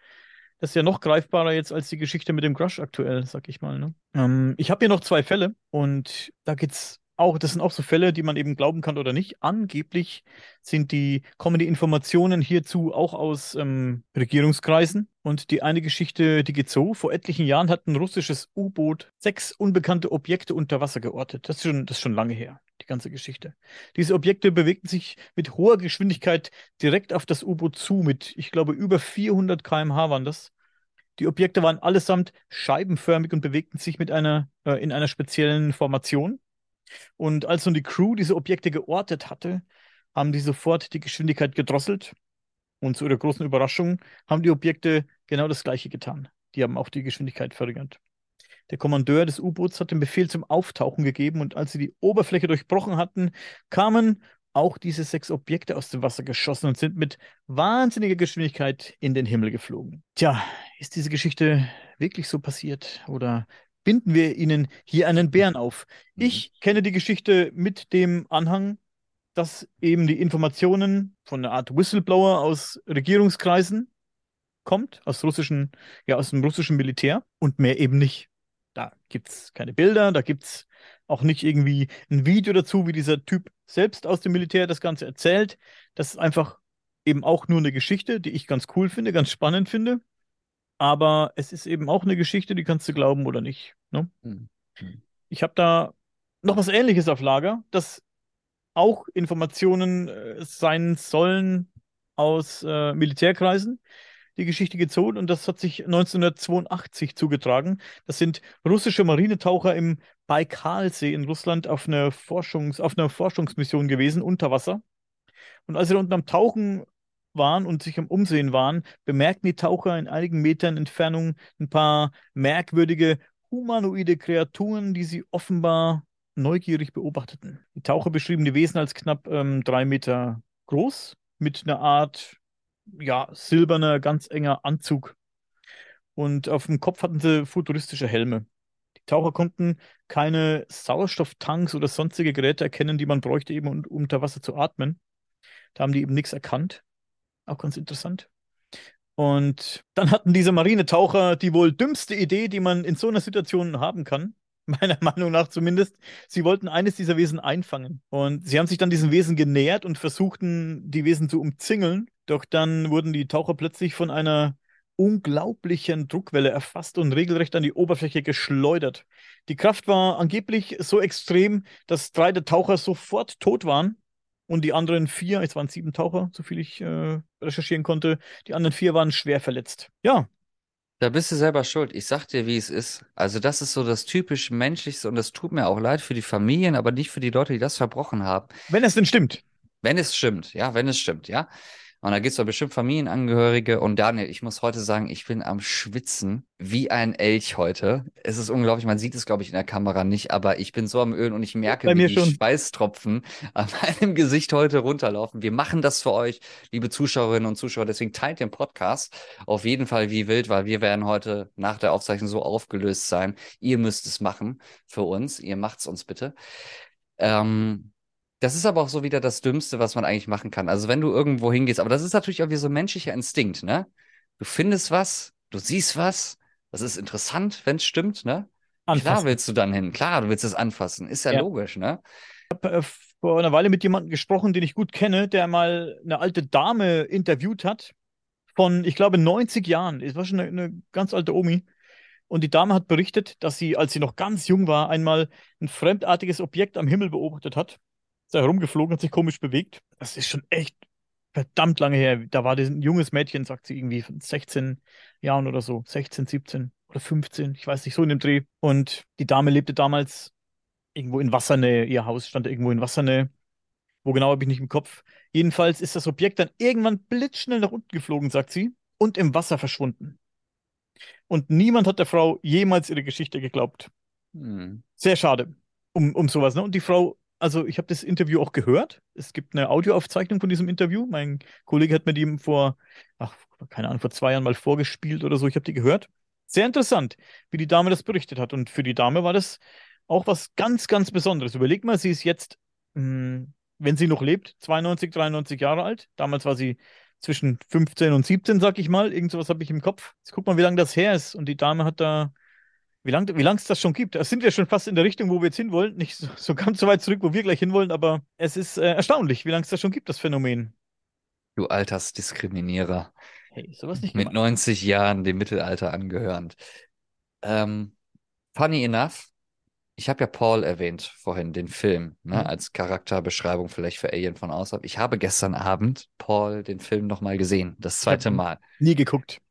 Das ist ja noch greifbarer jetzt als die Geschichte mit dem Crush aktuell, sag ich mal. Ne? Ähm, ich habe hier noch zwei Fälle und da geht's auch, das sind auch so Fälle, die man eben glauben kann oder nicht. Angeblich sind die, kommen die Informationen hierzu auch aus ähm, Regierungskreisen. Und die eine Geschichte, die geht so. Vor etlichen Jahren hat ein russisches U-Boot sechs unbekannte Objekte unter Wasser geortet. Das ist, schon, das ist schon lange her, die ganze Geschichte. Diese Objekte bewegten sich mit hoher Geschwindigkeit direkt auf das U-Boot zu, mit, ich glaube, über 400 km/h waren das. Die Objekte waren allesamt scheibenförmig und bewegten sich mit einer, äh, in einer speziellen Formation. Und als nun die Crew diese Objekte geortet hatte, haben die sofort die Geschwindigkeit gedrosselt. Und zu ihrer großen Überraschung haben die Objekte genau das Gleiche getan. Die haben auch die Geschwindigkeit verringert. Der Kommandeur des U-Boots hat den Befehl zum Auftauchen gegeben und als sie die Oberfläche durchbrochen hatten, kamen auch diese sechs Objekte aus dem Wasser geschossen und sind mit wahnsinniger Geschwindigkeit in den Himmel geflogen. Tja, ist diese Geschichte wirklich so passiert oder binden wir Ihnen hier einen Bären auf. Ich mhm. kenne die Geschichte mit dem Anhang, dass eben die Informationen von einer Art Whistleblower aus Regierungskreisen kommt, aus russischen, ja, aus dem russischen Militär und mehr eben nicht. Da gibt es keine Bilder, da gibt es auch nicht irgendwie ein Video dazu, wie dieser Typ selbst aus dem Militär das Ganze erzählt. Das ist einfach eben auch nur eine Geschichte, die ich ganz cool finde, ganz spannend finde. Aber es ist eben auch eine Geschichte, die kannst du glauben oder nicht. Ne? Hm. Ich habe da noch was Ähnliches auf Lager, das auch Informationen äh, sein sollen aus äh, Militärkreisen. Die Geschichte gezogen und das hat sich 1982 zugetragen. Das sind russische Marinetaucher im Baikalsee in Russland auf einer, Forschungs-, auf einer Forschungsmission gewesen, unter Wasser. Und als sie unten am Tauchen waren und sich am Umsehen waren, bemerkten die Taucher in einigen Metern Entfernung ein paar merkwürdige humanoide Kreaturen, die sie offenbar neugierig beobachteten. Die Taucher beschrieben die Wesen als knapp ähm, drei Meter groß, mit einer Art, ja, silberner, ganz enger Anzug. Und auf dem Kopf hatten sie futuristische Helme. Die Taucher konnten keine Sauerstofftanks oder sonstige Geräte erkennen, die man bräuchte, eben um unter Wasser zu atmen. Da haben die eben nichts erkannt. Auch ganz interessant. Und dann hatten diese Marinetaucher die wohl dümmste Idee, die man in so einer Situation haben kann. Meiner Meinung nach zumindest. Sie wollten eines dieser Wesen einfangen. Und sie haben sich dann diesen Wesen genähert und versuchten, die Wesen zu umzingeln. Doch dann wurden die Taucher plötzlich von einer unglaublichen Druckwelle erfasst und regelrecht an die Oberfläche geschleudert. Die Kraft war angeblich so extrem, dass drei der Taucher sofort tot waren und die anderen vier, es waren sieben Taucher, so viel ich äh, recherchieren konnte, die anderen vier waren schwer verletzt. Ja. Da bist du selber schuld. Ich sag dir, wie es ist. Also, das ist so das typisch Menschlichste und das tut mir auch leid für die Familien, aber nicht für die Leute, die das verbrochen haben. Wenn es denn stimmt. Wenn es stimmt, ja, wenn es stimmt, ja. Und da gibt es doch bestimmt Familienangehörige. Und Daniel, ich muss heute sagen, ich bin am Schwitzen wie ein Elch heute. Es ist unglaublich, man sieht es, glaube ich, in der Kamera nicht, aber ich bin so am Ölen und ich merke, Bei wie mir die schon. Schweißtropfen an meinem Gesicht heute runterlaufen. Wir machen das für euch, liebe Zuschauerinnen und Zuschauer. Deswegen teilt den Podcast auf jeden Fall wie wild, weil wir werden heute nach der Aufzeichnung so aufgelöst sein. Ihr müsst es machen für uns. Ihr macht's uns bitte. Ähm, das ist aber auch so wieder das Dümmste, was man eigentlich machen kann. Also wenn du irgendwo hingehst, aber das ist natürlich auch wie so ein menschlicher Instinkt, ne? Du findest was, du siehst was, das ist interessant, wenn es stimmt, ne? Klar Anfassen. willst du dann hin, klar, du willst es anfassen, ist ja, Ja. logisch, ne? äh, vor einer Weile mit jemandem gesprochen, den ich gut kenne, der mal eine alte Dame interviewt hat von, ich glaube, 90 Jahren. Es war schon eine, eine ganz alte Omi. Und die Dame hat berichtet, dass sie, als sie noch ganz jung war, einmal ein fremdartiges Objekt am Himmel beobachtet hat. Ist da herumgeflogen, hat sich komisch bewegt. Das ist schon echt verdammt lange her. Da war ein junges Mädchen, sagt sie irgendwie, von 16 Jahren oder so. 16, 17 oder 15, ich weiß nicht, so in dem Dreh. Und die Dame lebte damals irgendwo in Wassernähe. Ihr Haus stand irgendwo in Wassernähe. Wo genau habe ich nicht im Kopf. Jedenfalls ist das Objekt dann irgendwann blitzschnell nach unten geflogen, sagt sie, und im Wasser verschwunden. Und niemand hat der Frau jemals ihre Geschichte geglaubt. Hm. Sehr schade um, um sowas. Ne? Und die Frau, also ich habe das Interview auch gehört. Es gibt eine Audioaufzeichnung von diesem Interview. Mein Kollege hat mir die vor, ach, keine Ahnung, vor zwei Jahren mal vorgespielt oder so. Ich habe die gehört. Sehr interessant, wie die Dame das berichtet hat. Und für die Dame war das auch was ganz, ganz Besonderes. Überleg mal, sie ist jetzt, mh, wenn sie noch lebt, 92, 93 Jahre alt. Damals war sie zwischen 15 und 17, sag ich mal. Irgend sowas habe ich im Kopf. Jetzt guck mal, wie lange das her ist. Und die Dame hat da, wie lange wie lang es das schon gibt. Da sind wir schon fast in der Richtung, wo wir jetzt hinwollen. Nicht so, so ganz so weit zurück, wo wir gleich hinwollen, aber es ist äh, erstaunlich, wie lange es das schon gibt, das Phänomen. Du Altersdiskriminierer. Hey, sowas nicht Mit gemacht. 90 Jahren dem Mittelalter angehörend. Ähm, funny enough, ich habe ja Paul erwähnt vorhin, den Film, ne, Mhm. als Charakterbeschreibung vielleicht für Alien von außerhalb. Ich habe gestern Abend Paul den Film nochmal gesehen, das zweite Mal. Nie geguckt.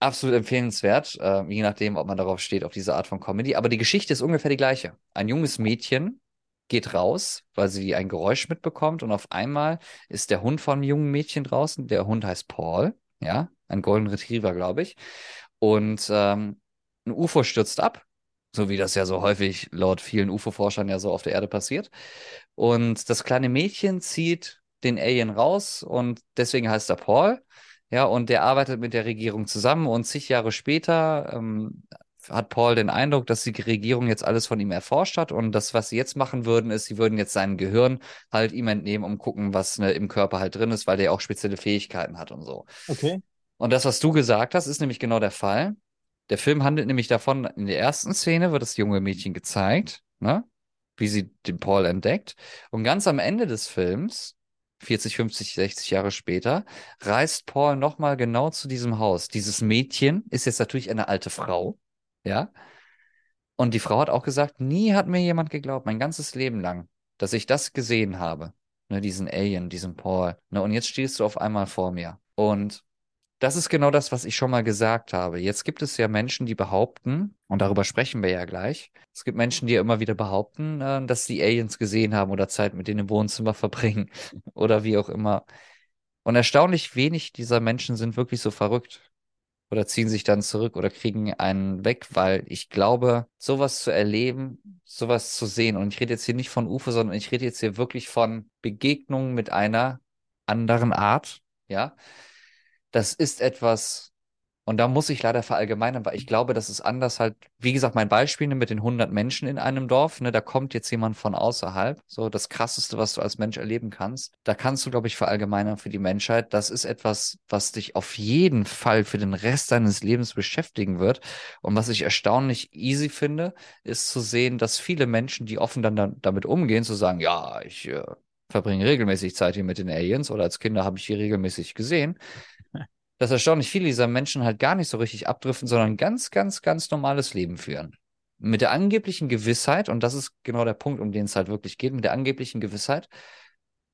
Absolut empfehlenswert, äh, je nachdem, ob man darauf steht, auf diese Art von Comedy. Aber die Geschichte ist ungefähr die gleiche. Ein junges Mädchen geht raus, weil sie ein Geräusch mitbekommt und auf einmal ist der Hund von einem jungen Mädchen draußen. Der Hund heißt Paul, ja, ein Golden Retriever, glaube ich. Und ähm, ein UFO stürzt ab, so wie das ja so häufig laut vielen UFO-Forschern ja so auf der Erde passiert. Und das kleine Mädchen zieht den Alien raus und deswegen heißt er Paul. Ja, und der arbeitet mit der Regierung zusammen und zig Jahre später ähm, hat Paul den Eindruck, dass die Regierung jetzt alles von ihm erforscht hat und das, was sie jetzt machen würden, ist, sie würden jetzt sein Gehirn halt ihm entnehmen und gucken, was ne, im Körper halt drin ist, weil der auch spezielle Fähigkeiten hat und so. Okay. Und das, was du gesagt hast, ist nämlich genau der Fall. Der Film handelt nämlich davon, in der ersten Szene wird das junge Mädchen gezeigt, ne? wie sie den Paul entdeckt. Und ganz am Ende des Films 40, 50, 60 Jahre später, reist Paul nochmal genau zu diesem Haus. Dieses Mädchen ist jetzt natürlich eine alte Frau, ja. Und die Frau hat auch gesagt, nie hat mir jemand geglaubt, mein ganzes Leben lang, dass ich das gesehen habe. Ne, diesen Alien, diesen Paul. Ne, und jetzt stehst du auf einmal vor mir. Und das ist genau das, was ich schon mal gesagt habe. Jetzt gibt es ja Menschen, die behaupten, und darüber sprechen wir ja gleich, es gibt Menschen, die ja immer wieder behaupten, äh, dass sie Aliens gesehen haben oder Zeit mit denen im Wohnzimmer verbringen oder wie auch immer. Und erstaunlich wenig dieser Menschen sind wirklich so verrückt oder ziehen sich dann zurück oder kriegen einen weg, weil ich glaube, sowas zu erleben, sowas zu sehen, und ich rede jetzt hier nicht von UFO, sondern ich rede jetzt hier wirklich von Begegnungen mit einer anderen Art, ja, das ist etwas, und da muss ich leider verallgemeinern, weil ich glaube, das ist anders halt, wie gesagt, mein Beispiel ne, mit den 100 Menschen in einem Dorf, ne, da kommt jetzt jemand von außerhalb, so das krasseste, was du als Mensch erleben kannst. Da kannst du, glaube ich, verallgemeinern für die Menschheit. Das ist etwas, was dich auf jeden Fall für den Rest deines Lebens beschäftigen wird. Und was ich erstaunlich easy finde, ist zu sehen, dass viele Menschen, die offen dann da, damit umgehen, zu sagen, ja, ich äh, verbringe regelmäßig Zeit hier mit den Aliens oder als Kinder habe ich die regelmäßig gesehen dass erstaunlich viele dieser Menschen halt gar nicht so richtig abdriften, sondern ganz, ganz, ganz normales Leben führen. Mit der angeblichen Gewissheit, und das ist genau der Punkt, um den es halt wirklich geht, mit der angeblichen Gewissheit,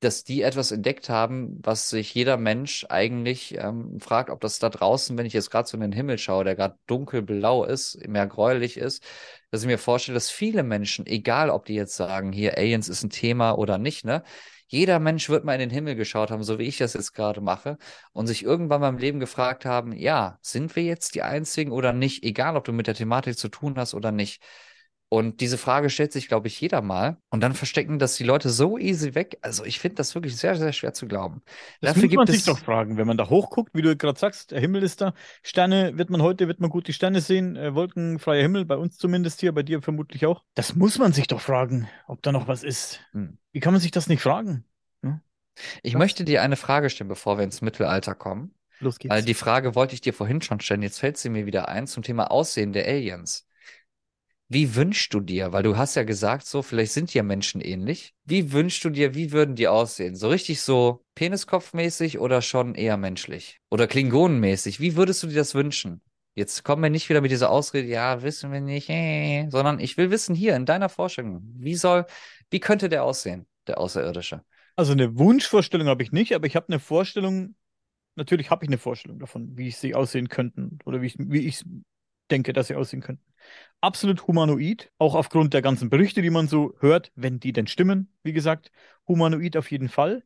dass die etwas entdeckt haben, was sich jeder Mensch eigentlich ähm, fragt, ob das da draußen, wenn ich jetzt gerade so in den Himmel schaue, der gerade dunkelblau ist, mehr gräulich ist, dass ich mir vorstelle, dass viele Menschen, egal ob die jetzt sagen, hier Aliens ist ein Thema oder nicht, ne, jeder Mensch wird mal in den Himmel geschaut haben, so wie ich das jetzt gerade mache, und sich irgendwann mal im Leben gefragt haben, ja, sind wir jetzt die Einzigen oder nicht, egal ob du mit der Thematik zu tun hast oder nicht. Und diese Frage stellt sich, glaube ich, jeder mal. Und dann verstecken das die Leute so easy weg. Also ich finde das wirklich sehr, sehr schwer zu glauben. Das Dafür muss man sich doch fragen, wenn man da hochguckt, wie du gerade sagst, der Himmel ist da. Sterne wird man heute, wird man gut die Sterne sehen. Äh, wolkenfreier Himmel, bei uns zumindest hier, bei dir vermutlich auch. Das muss man sich doch fragen, ob da noch was ist. Hm. Wie kann man sich das nicht fragen? Hm? Ich was? möchte dir eine Frage stellen, bevor wir ins Mittelalter kommen. Los geht's. Weil die Frage wollte ich dir vorhin schon stellen. Jetzt fällt sie mir wieder ein zum Thema Aussehen der Aliens. Wie wünschst du dir, weil du hast ja gesagt, so, vielleicht sind ja Menschen ähnlich. Wie wünschst du dir, wie würden die aussehen? So richtig so Peniskopfmäßig oder schon eher menschlich? Oder Klingonenmäßig? Wie würdest du dir das wünschen? Jetzt kommen wir nicht wieder mit dieser Ausrede, ja, wissen wir nicht, äh, sondern ich will wissen hier in deiner Forschung, wie soll, wie könnte der aussehen, der Außerirdische? Also eine Wunschvorstellung habe ich nicht, aber ich habe eine Vorstellung, natürlich habe ich eine Vorstellung davon, wie sie aussehen könnten oder wie ich, wie ich denke, dass sie aussehen könnten absolut humanoid, auch aufgrund der ganzen Berichte, die man so hört, wenn die denn stimmen, wie gesagt, humanoid auf jeden Fall.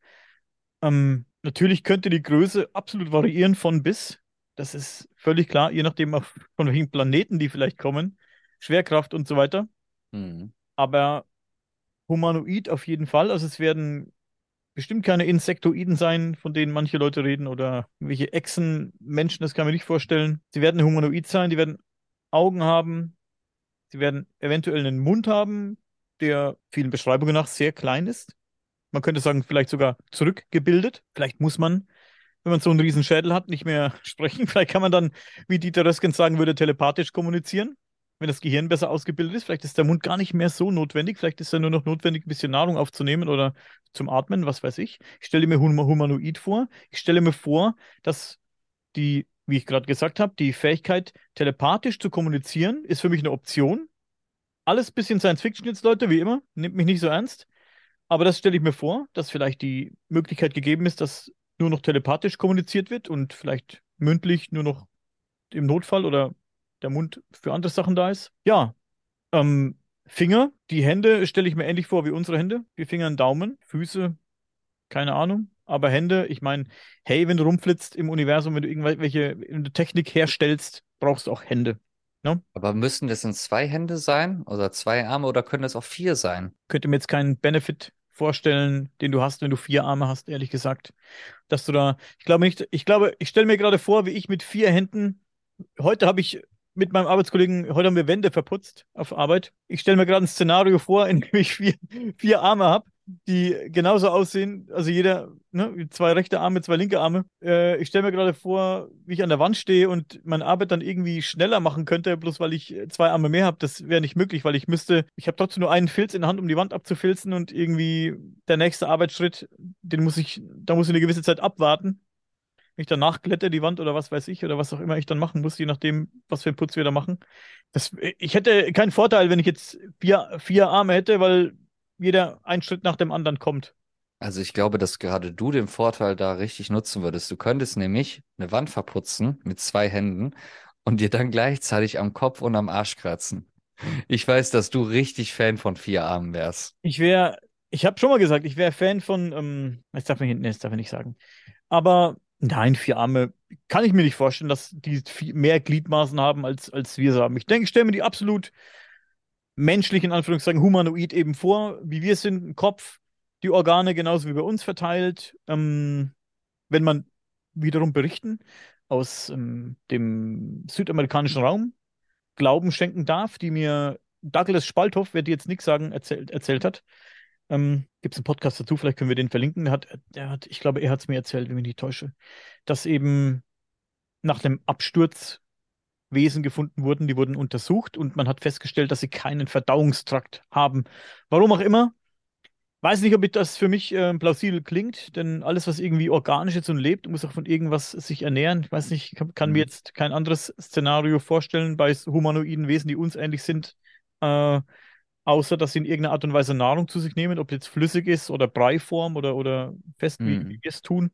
Ähm, natürlich könnte die Größe absolut variieren von bis. Das ist völlig klar, je nachdem, auf, von welchen Planeten die vielleicht kommen, Schwerkraft und so weiter. Mhm. Aber humanoid auf jeden Fall. Also es werden bestimmt keine Insektoiden sein, von denen manche Leute reden, oder welche Echsenmenschen, das kann man nicht vorstellen. Sie werden humanoid sein, die werden Augen haben, Sie werden eventuell einen Mund haben, der vielen Beschreibungen nach sehr klein ist. Man könnte sagen, vielleicht sogar zurückgebildet. Vielleicht muss man, wenn man so einen riesen Schädel hat, nicht mehr sprechen. Vielleicht kann man dann, wie Dieter Röskens sagen würde, telepathisch kommunizieren. Wenn das Gehirn besser ausgebildet ist, vielleicht ist der Mund gar nicht mehr so notwendig. Vielleicht ist er nur noch notwendig, ein bisschen Nahrung aufzunehmen oder zum Atmen, was weiß ich. Ich stelle mir Humanoid vor. Ich stelle mir vor, dass die wie ich gerade gesagt habe, die Fähigkeit, telepathisch zu kommunizieren, ist für mich eine Option. Alles bisschen Science Fiction jetzt, Leute, wie immer. Nimmt mich nicht so ernst. Aber das stelle ich mir vor, dass vielleicht die Möglichkeit gegeben ist, dass nur noch telepathisch kommuniziert wird und vielleicht mündlich nur noch im Notfall oder der Mund für andere Sachen da ist. Ja, ähm, Finger, die Hände stelle ich mir ähnlich vor wie unsere Hände. Wir Finger, Daumen, Füße, keine Ahnung aber Hände, ich meine, hey, wenn du rumflitzt im Universum, wenn du irgendwelche Technik herstellst, brauchst du auch Hände. Ne? Aber müssen das in zwei Hände sein oder zwei Arme oder können das auch vier sein? Könnte mir jetzt keinen Benefit vorstellen, den du hast, wenn du vier Arme hast, ehrlich gesagt. Dass du da, ich glaube nicht, ich glaube, ich stelle mir gerade vor, wie ich mit vier Händen, heute habe ich mit meinem Arbeitskollegen, heute haben wir Wände verputzt auf Arbeit. Ich stelle mir gerade ein Szenario vor, in dem ich vier, vier Arme habe, die genauso aussehen. Also jeder, ne, zwei rechte Arme, zwei linke Arme. Äh, ich stelle mir gerade vor, wie ich an der Wand stehe und meine Arbeit dann irgendwie schneller machen könnte, bloß weil ich zwei Arme mehr habe. Das wäre nicht möglich, weil ich müsste, ich habe trotzdem nur einen Filz in der Hand, um die Wand abzufilzen und irgendwie der nächste Arbeitsschritt, den muss ich, da muss ich eine gewisse Zeit abwarten ich danach glätte die Wand oder was weiß ich oder was auch immer ich dann machen muss, je nachdem, was für einen Putz wir da machen. Das, ich hätte keinen Vorteil, wenn ich jetzt vier, vier Arme hätte, weil jeder einen Schritt nach dem anderen kommt. Also ich glaube, dass gerade du den Vorteil da richtig nutzen würdest. Du könntest nämlich eine Wand verputzen mit zwei Händen und dir dann gleichzeitig am Kopf und am Arsch kratzen. Ich weiß, dass du richtig Fan von vier Armen wärst. Ich wäre, ich habe schon mal gesagt, ich wäre Fan von, ähm, das darf man, nee, das darf ich nicht sagen. Aber Nein, vier Arme kann ich mir nicht vorstellen, dass die mehr Gliedmaßen haben, als, als wir sie haben. Ich denke, ich stelle mir die absolut menschlich, in Anführungszeichen, humanoid eben vor, wie wir sind, ein Kopf, die Organe genauso wie bei uns verteilt. Ähm, wenn man wiederum berichten aus ähm, dem südamerikanischen Raum Glauben schenken darf, die mir Douglas Spalthoff, wer dir jetzt nichts sagen, erzählt, erzählt hat, ähm, Gibt es einen Podcast dazu? Vielleicht können wir den verlinken. Der hat, der hat, ich glaube, er hat es mir erzählt, wenn ich mich nicht täusche, dass eben nach dem Absturz Wesen gefunden wurden, die wurden untersucht und man hat festgestellt, dass sie keinen Verdauungstrakt haben. Warum auch immer. Weiß nicht, ob das für mich äh, plausibel klingt, denn alles, was irgendwie organisch ist und lebt, muss auch von irgendwas sich ernähren. Ich weiß nicht, kann, kann mhm. mir jetzt kein anderes Szenario vorstellen bei humanoiden Wesen, die uns ähnlich sind, äh, außer dass sie in irgendeiner Art und Weise Nahrung zu sich nehmen, ob jetzt flüssig ist oder Breiform oder, oder fest, wie, mhm. wie wir es tun.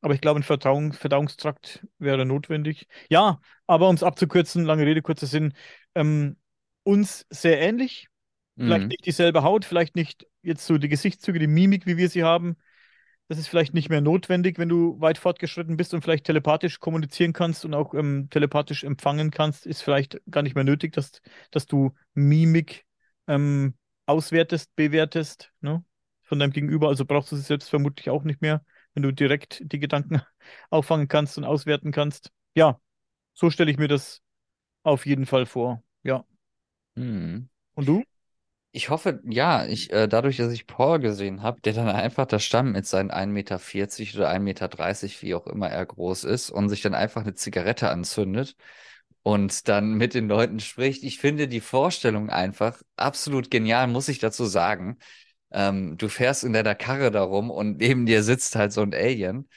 Aber ich glaube, ein Verdauung, Verdauungstrakt wäre notwendig. Ja, aber um es abzukürzen, lange Rede, kurzer Sinn, ähm, uns sehr ähnlich. Vielleicht mhm. nicht dieselbe Haut, vielleicht nicht jetzt so die Gesichtszüge, die Mimik, wie wir sie haben. Das ist vielleicht nicht mehr notwendig, wenn du weit fortgeschritten bist und vielleicht telepathisch kommunizieren kannst und auch ähm, telepathisch empfangen kannst, ist vielleicht gar nicht mehr nötig, dass, dass du Mimik ähm, auswertest, bewertest, ne? Von deinem Gegenüber. Also brauchst du sie selbst vermutlich auch nicht mehr, wenn du direkt die Gedanken auffangen kannst und auswerten kannst. Ja, so stelle ich mir das auf jeden Fall vor. Ja. Hm. Und du? Ich hoffe, ja, ich, äh, dadurch, dass ich Paul gesehen habe, der dann einfach da stand mit seinen 1,40 Meter oder 1,30 Meter, wie auch immer er groß ist, und sich dann einfach eine Zigarette anzündet und dann mit den Leuten spricht. Ich finde die Vorstellung einfach absolut genial, muss ich dazu sagen. Ähm, du fährst in deiner Karre darum und neben dir sitzt halt so ein Alien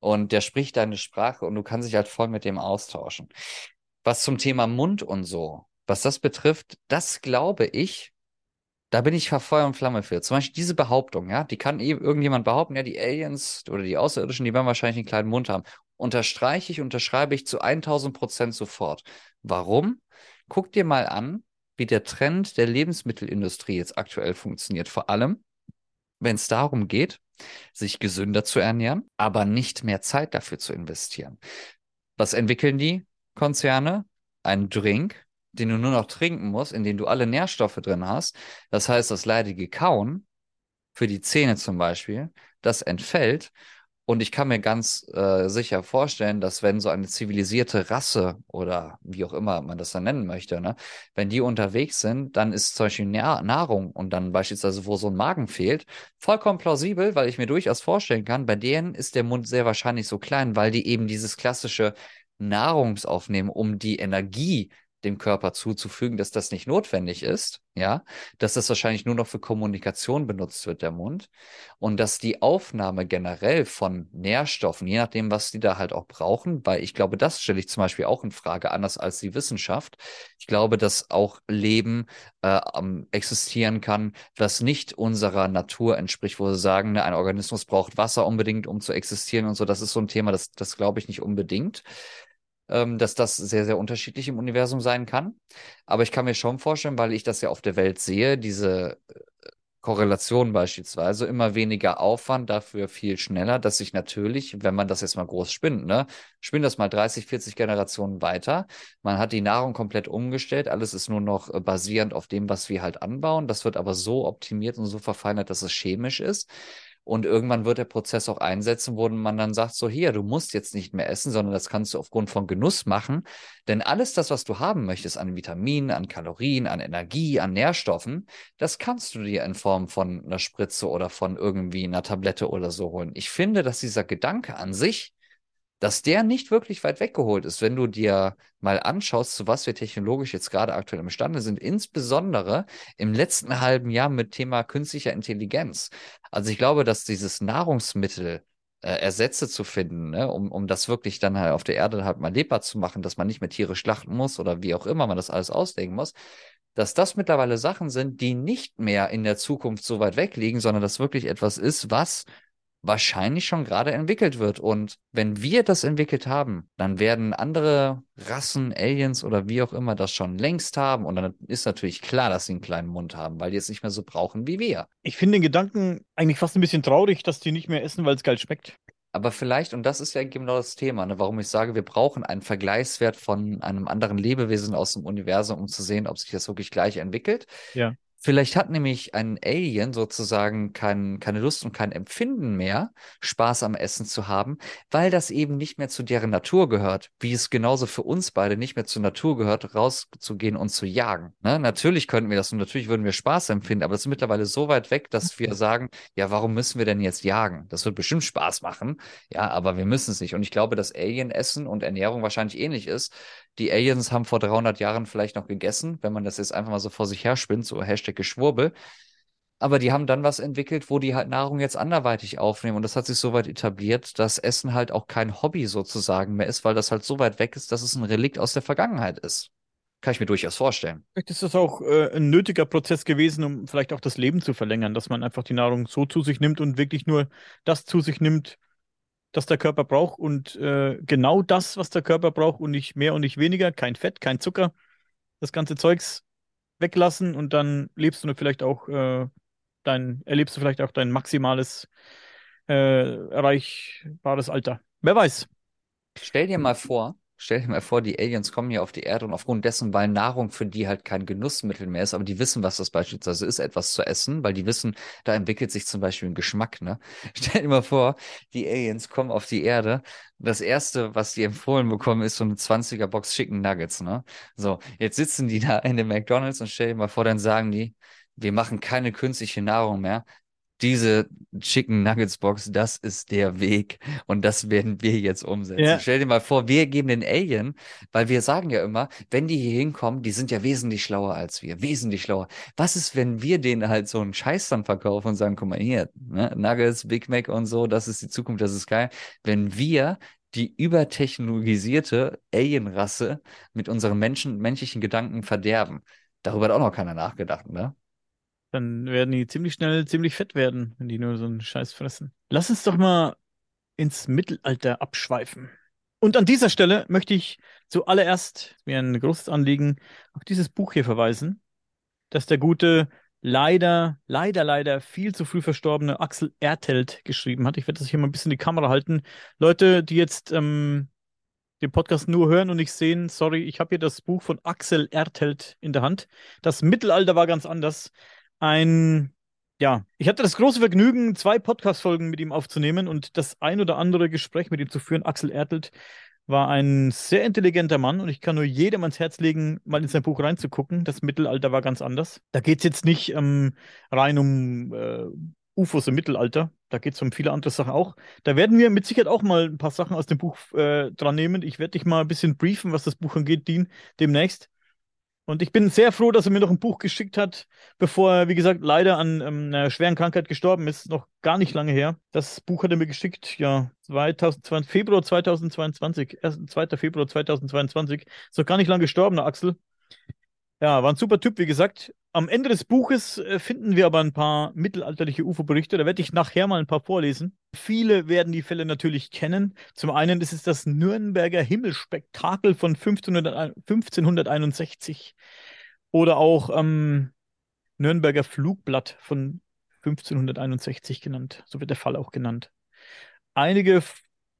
und der spricht deine Sprache und du kannst dich halt voll mit dem austauschen. Was zum Thema Mund und so, was das betrifft, das glaube ich, da bin ich Feuer und Flamme für. Zum Beispiel diese Behauptung, ja, die kann eben irgendjemand behaupten, ja, die Aliens oder die Außerirdischen, die werden wahrscheinlich einen kleinen Mund haben unterstreiche ich, unterschreibe ich zu 1000 Prozent sofort. Warum? Guck dir mal an, wie der Trend der Lebensmittelindustrie jetzt aktuell funktioniert. Vor allem, wenn es darum geht, sich gesünder zu ernähren, aber nicht mehr Zeit dafür zu investieren. Was entwickeln die Konzerne? Ein Drink, den du nur noch trinken musst, in dem du alle Nährstoffe drin hast. Das heißt, das leidige Kauen für die Zähne zum Beispiel, das entfällt und ich kann mir ganz äh, sicher vorstellen, dass wenn so eine zivilisierte Rasse oder wie auch immer man das dann nennen möchte, ne, wenn die unterwegs sind, dann ist zum Beispiel Nahrung und dann beispielsweise, wo so ein Magen fehlt, vollkommen plausibel, weil ich mir durchaus vorstellen kann, bei denen ist der Mund sehr wahrscheinlich so klein, weil die eben dieses klassische Nahrungsaufnehmen, um die Energie dem Körper zuzufügen, dass das nicht notwendig ist, ja, dass das wahrscheinlich nur noch für Kommunikation benutzt wird, der Mund, und dass die Aufnahme generell von Nährstoffen, je nachdem, was die da halt auch brauchen, weil ich glaube, das stelle ich zum Beispiel auch in Frage, anders als die Wissenschaft. Ich glaube, dass auch Leben äh, existieren kann, was nicht unserer Natur entspricht, wo sie sagen, ne, ein Organismus braucht Wasser unbedingt, um zu existieren und so. Das ist so ein Thema, das, das glaube ich nicht unbedingt ähm, dass das sehr, sehr unterschiedlich im Universum sein kann. Aber ich kann mir schon vorstellen, weil ich das ja auf der Welt sehe, diese äh, Korrelation beispielsweise, immer weniger Aufwand, dafür viel schneller, dass sich natürlich, wenn man das jetzt mal groß spinnt, ne, spinnt das mal 30, 40 Generationen weiter. Man hat die Nahrung komplett umgestellt, alles ist nur noch äh, basierend auf dem, was wir halt anbauen. Das wird aber so optimiert und so verfeinert, dass es chemisch ist. Und irgendwann wird der Prozess auch einsetzen, wo man dann sagt, so hier, du musst jetzt nicht mehr essen, sondern das kannst du aufgrund von Genuss machen. Denn alles das, was du haben möchtest an Vitaminen, an Kalorien, an Energie, an Nährstoffen, das kannst du dir in Form von einer Spritze oder von irgendwie einer Tablette oder so holen. Ich finde, dass dieser Gedanke an sich dass der nicht wirklich weit weggeholt ist, wenn du dir mal anschaust, zu was wir technologisch jetzt gerade aktuell imstande sind, insbesondere im letzten halben Jahr mit Thema künstlicher Intelligenz. Also ich glaube, dass dieses Nahrungsmittel äh, Ersätze zu finden, ne, um, um das wirklich dann halt auf der Erde halt mal lebbar zu machen, dass man nicht mehr Tiere schlachten muss oder wie auch immer man das alles auslegen muss, dass das mittlerweile Sachen sind, die nicht mehr in der Zukunft so weit weg liegen, sondern das wirklich etwas ist, was wahrscheinlich schon gerade entwickelt wird. Und wenn wir das entwickelt haben, dann werden andere Rassen, Aliens oder wie auch immer das schon längst haben. Und dann ist natürlich klar, dass sie einen kleinen Mund haben, weil die es nicht mehr so brauchen wie wir. Ich finde den Gedanken eigentlich fast ein bisschen traurig, dass die nicht mehr essen, weil es geil schmeckt. Aber vielleicht, und das ist ja genau das Thema, ne, warum ich sage, wir brauchen einen Vergleichswert von einem anderen Lebewesen aus dem Universum, um zu sehen, ob sich das wirklich gleich entwickelt. Ja. Vielleicht hat nämlich ein Alien sozusagen kein, keine Lust und kein Empfinden mehr, Spaß am Essen zu haben, weil das eben nicht mehr zu deren Natur gehört, wie es genauso für uns beide nicht mehr zur Natur gehört, rauszugehen und zu jagen. Ne? Natürlich könnten wir das und natürlich würden wir Spaß empfinden, aber das ist mittlerweile so weit weg, dass wir sagen, ja, warum müssen wir denn jetzt jagen? Das wird bestimmt Spaß machen, ja, aber wir müssen es nicht. Und ich glaube, dass Alien-Essen und Ernährung wahrscheinlich ähnlich ist. Die Aliens haben vor 300 Jahren vielleicht noch gegessen, wenn man das jetzt einfach mal so vor sich her spinnt, so Hashtag Geschwurbel. Aber die haben dann was entwickelt, wo die halt Nahrung jetzt anderweitig aufnehmen. Und das hat sich so weit etabliert, dass Essen halt auch kein Hobby sozusagen mehr ist, weil das halt so weit weg ist, dass es ein Relikt aus der Vergangenheit ist. Kann ich mir durchaus vorstellen. Vielleicht ist das auch äh, ein nötiger Prozess gewesen, um vielleicht auch das Leben zu verlängern, dass man einfach die Nahrung so zu sich nimmt und wirklich nur das zu sich nimmt, das der Körper braucht und äh, genau das, was der Körper braucht und nicht mehr und nicht weniger, kein Fett, kein Zucker, das ganze Zeugs weglassen und dann lebst du vielleicht auch äh, dein, erlebst du vielleicht auch dein maximales äh, erreichbares Alter. Wer weiß. Stell dir mal vor, Stell dir mal vor, die Aliens kommen hier auf die Erde und aufgrund dessen, weil Nahrung für die halt kein Genussmittel mehr ist, aber die wissen, was das beispielsweise ist, etwas zu essen, weil die wissen, da entwickelt sich zum Beispiel ein Geschmack, ne? Stell dir mal vor, die Aliens kommen auf die Erde. Das erste, was die empfohlen bekommen, ist so eine 20er Box Chicken Nuggets, ne? So, jetzt sitzen die da in dem McDonalds und stell dir mal vor, dann sagen die, wir machen keine künstliche Nahrung mehr diese Chicken Nuggets Box, das ist der Weg und das werden wir jetzt umsetzen. Ja. Stell dir mal vor, wir geben den Alien, weil wir sagen ja immer, wenn die hier hinkommen, die sind ja wesentlich schlauer als wir, wesentlich schlauer. Was ist, wenn wir denen halt so einen Scheiß dann verkaufen und sagen, guck mal hier, ne? Nuggets, Big Mac und so, das ist die Zukunft, das ist geil. Wenn wir die übertechnologisierte Alienrasse mit unseren Menschen, menschlichen Gedanken verderben. Darüber hat auch noch keiner nachgedacht, ne? Dann werden die ziemlich schnell ziemlich fett werden, wenn die nur so einen Scheiß fressen. Lass uns doch mal ins Mittelalter abschweifen. Und an dieser Stelle möchte ich zuallererst, mir ein großes Anliegen, auf dieses Buch hier verweisen, das der gute, leider, leider, leider viel zu früh verstorbene Axel Ertelt geschrieben hat. Ich werde das hier mal ein bisschen in die Kamera halten. Leute, die jetzt ähm, den Podcast nur hören und nicht sehen, sorry, ich habe hier das Buch von Axel Ertelt in der Hand. Das Mittelalter war ganz anders ein, ja, ich hatte das große Vergnügen, zwei Podcast-Folgen mit ihm aufzunehmen und das ein oder andere Gespräch mit ihm zu führen. Axel Ertelt war ein sehr intelligenter Mann und ich kann nur jedem ans Herz legen, mal in sein Buch reinzugucken. Das Mittelalter war ganz anders. Da geht es jetzt nicht ähm, rein um äh, UFOs im Mittelalter. Da geht es um viele andere Sachen auch. Da werden wir mit Sicherheit auch mal ein paar Sachen aus dem Buch äh, dran nehmen. Ich werde dich mal ein bisschen briefen, was das Buch angeht, Dean, demnächst. Und ich bin sehr froh, dass er mir noch ein Buch geschickt hat, bevor er, wie gesagt, leider an ähm, einer schweren Krankheit gestorben ist. Noch gar nicht lange her. Das Buch hat er mir geschickt, ja, 2020, Februar 2022. 2. Februar 2022. Ist noch gar nicht lange gestorben, der Axel. Ja, war ein super Typ, wie gesagt. Am Ende des Buches äh, finden wir aber ein paar mittelalterliche UFO-Berichte. Da werde ich nachher mal ein paar vorlesen. Viele werden die Fälle natürlich kennen. Zum einen ist es das Nürnberger Himmelspektakel von 1500, 1561 oder auch ähm, Nürnberger Flugblatt von 1561 genannt. So wird der Fall auch genannt. Einige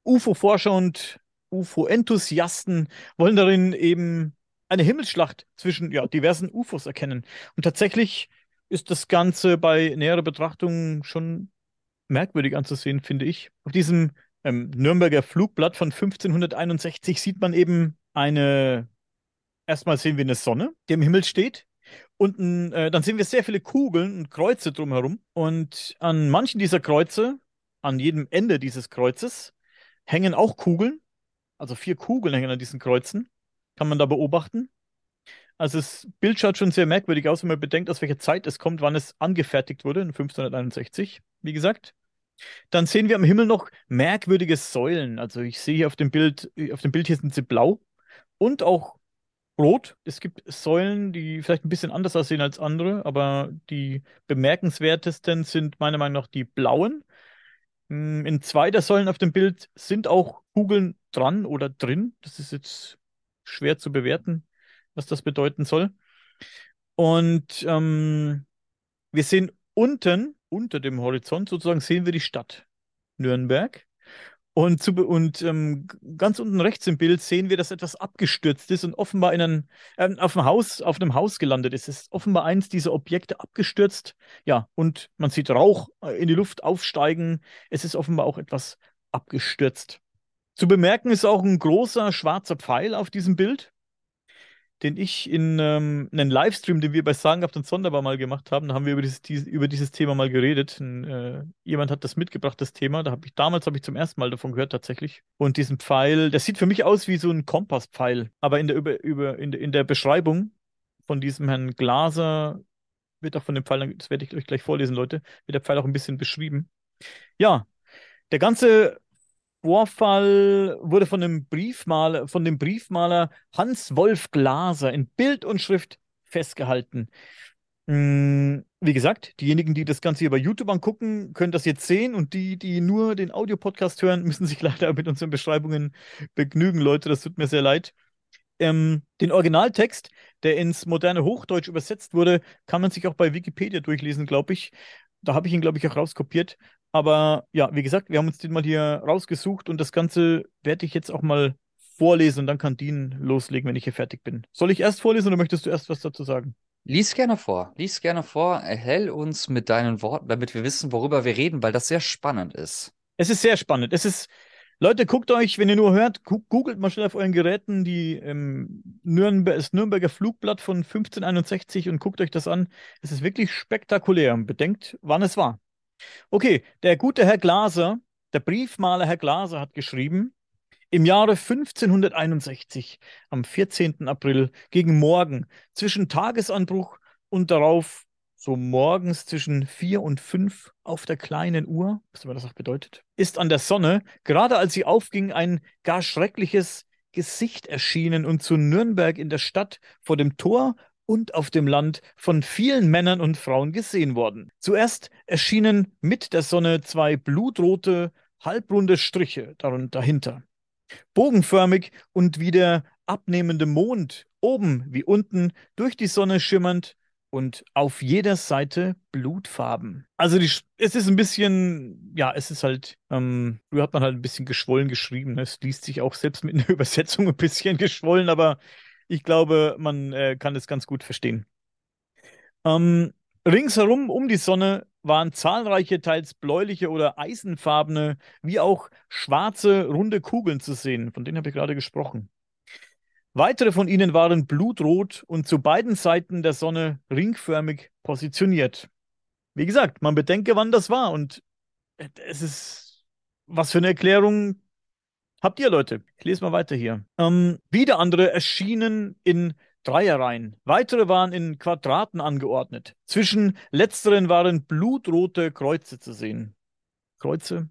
UFO-Forscher und UFO-Enthusiasten wollen darin eben eine Himmelsschlacht zwischen ja, diversen UFOs erkennen. Und tatsächlich ist das Ganze bei näherer Betrachtung schon merkwürdig anzusehen, finde ich. Auf diesem ähm, Nürnberger Flugblatt von 1561 sieht man eben eine, erstmal sehen wir eine Sonne, die im Himmel steht. Und äh, dann sehen wir sehr viele Kugeln und Kreuze drumherum. Und an manchen dieser Kreuze, an jedem Ende dieses Kreuzes, hängen auch Kugeln. Also vier Kugeln hängen an diesen Kreuzen. Kann man da beobachten. Also das Bild schaut schon sehr merkwürdig aus, wenn man bedenkt, aus welcher Zeit es kommt, wann es angefertigt wurde, in 1561, wie gesagt. Dann sehen wir am Himmel noch merkwürdige Säulen. Also ich sehe hier auf dem Bild, auf dem Bild hier sind sie blau und auch rot. Es gibt Säulen, die vielleicht ein bisschen anders aussehen als andere, aber die bemerkenswertesten sind meiner Meinung nach die blauen. Hm, in zwei der Säulen auf dem Bild sind auch Kugeln dran oder drin. Das ist jetzt schwer zu bewerten, was das bedeuten soll. Und ähm, wir sehen unten unter dem Horizont sozusagen sehen wir die Stadt Nürnberg. Und, zu, und ähm, ganz unten rechts im Bild sehen wir, dass etwas abgestürzt ist und offenbar in einem, äh, auf, einem Haus, auf einem Haus gelandet ist. Es ist offenbar eins dieser Objekte abgestürzt. Ja, und man sieht Rauch äh, in die Luft aufsteigen. Es ist offenbar auch etwas abgestürzt. Zu bemerken ist auch ein großer schwarzer Pfeil auf diesem Bild den ich in ähm, einen Livestream, den wir bei Sagenhaft und Sonderbar mal gemacht haben, da haben wir über dieses, dieses über dieses Thema mal geredet. Und, äh, jemand hat das mitgebracht, das Thema. Da habe ich damals habe ich zum ersten Mal davon gehört tatsächlich. Und diesen Pfeil, der sieht für mich aus wie so ein Kompasspfeil, aber in der über, über in, in der Beschreibung von diesem Herrn Glaser wird auch von dem Pfeil, das werde ich euch gleich vorlesen, Leute, wird der Pfeil auch ein bisschen beschrieben. Ja, der ganze Vorfall wurde von dem Briefmaler, von dem Briefmaler Hans-Wolf Glaser in Bild und Schrift festgehalten. Hm, wie gesagt, diejenigen, die das Ganze hier bei YouTube angucken, können das jetzt sehen und die, die nur den Audiopodcast hören, müssen sich leider mit unseren Beschreibungen begnügen, Leute. Das tut mir sehr leid. Ähm, den Originaltext, der ins moderne Hochdeutsch übersetzt wurde, kann man sich auch bei Wikipedia durchlesen, glaube ich. Da habe ich ihn, glaube ich, auch rauskopiert. Aber ja, wie gesagt, wir haben uns den mal hier rausgesucht und das Ganze werde ich jetzt auch mal vorlesen und dann kann Dean loslegen, wenn ich hier fertig bin. Soll ich erst vorlesen oder möchtest du erst was dazu sagen? Lies gerne vor, lies gerne vor, erhell uns mit deinen Worten, damit wir wissen, worüber wir reden, weil das sehr spannend ist. Es ist sehr spannend. Es ist, Leute, guckt euch, wenn ihr nur hört, googelt mal schnell auf euren Geräten die ähm, Nürnber das Nürnberger Flugblatt von 1561 und guckt euch das an. Es ist wirklich spektakulär. Bedenkt, wann es war. Okay, der gute Herr Glaser, der Briefmaler Herr Glaser hat geschrieben, im Jahre 1561, am 14. April, gegen Morgen, zwischen Tagesanbruch und darauf so morgens zwischen vier und fünf auf der kleinen Uhr, was immer das auch bedeutet, ist an der Sonne, gerade als sie aufging, ein gar schreckliches Gesicht erschienen und zu Nürnberg in der Stadt vor dem Tor und auf dem Land von vielen Männern und Frauen gesehen worden. Zuerst erschienen mit der Sonne zwei blutrote, halbrunde Striche dahinter. Bogenförmig und wie der abnehmende Mond, oben wie unten, durch die Sonne schimmernd und auf jeder Seite Blutfarben. Also die, es ist ein bisschen, ja, es ist halt, ähm, früher hat man halt ein bisschen geschwollen geschrieben. Ne? Es liest sich auch selbst mit einer Übersetzung ein bisschen geschwollen, aber ich glaube, man äh, kann es ganz gut verstehen. Ähm, ringsherum um die Sonne waren zahlreiche, teils bläuliche oder eisenfarbene, wie auch schwarze, runde Kugeln zu sehen. Von denen habe ich gerade gesprochen. Weitere von ihnen waren blutrot und zu beiden Seiten der Sonne ringförmig positioniert. Wie gesagt, man bedenke, wann das war und es ist, was für eine Erklärung Habt ihr, Leute? Ich lese mal weiter hier. Ähm, wieder andere erschienen in Dreierreihen. Weitere waren in Quadraten angeordnet. Zwischen letzteren waren blutrote Kreuze zu sehen. Kreuze?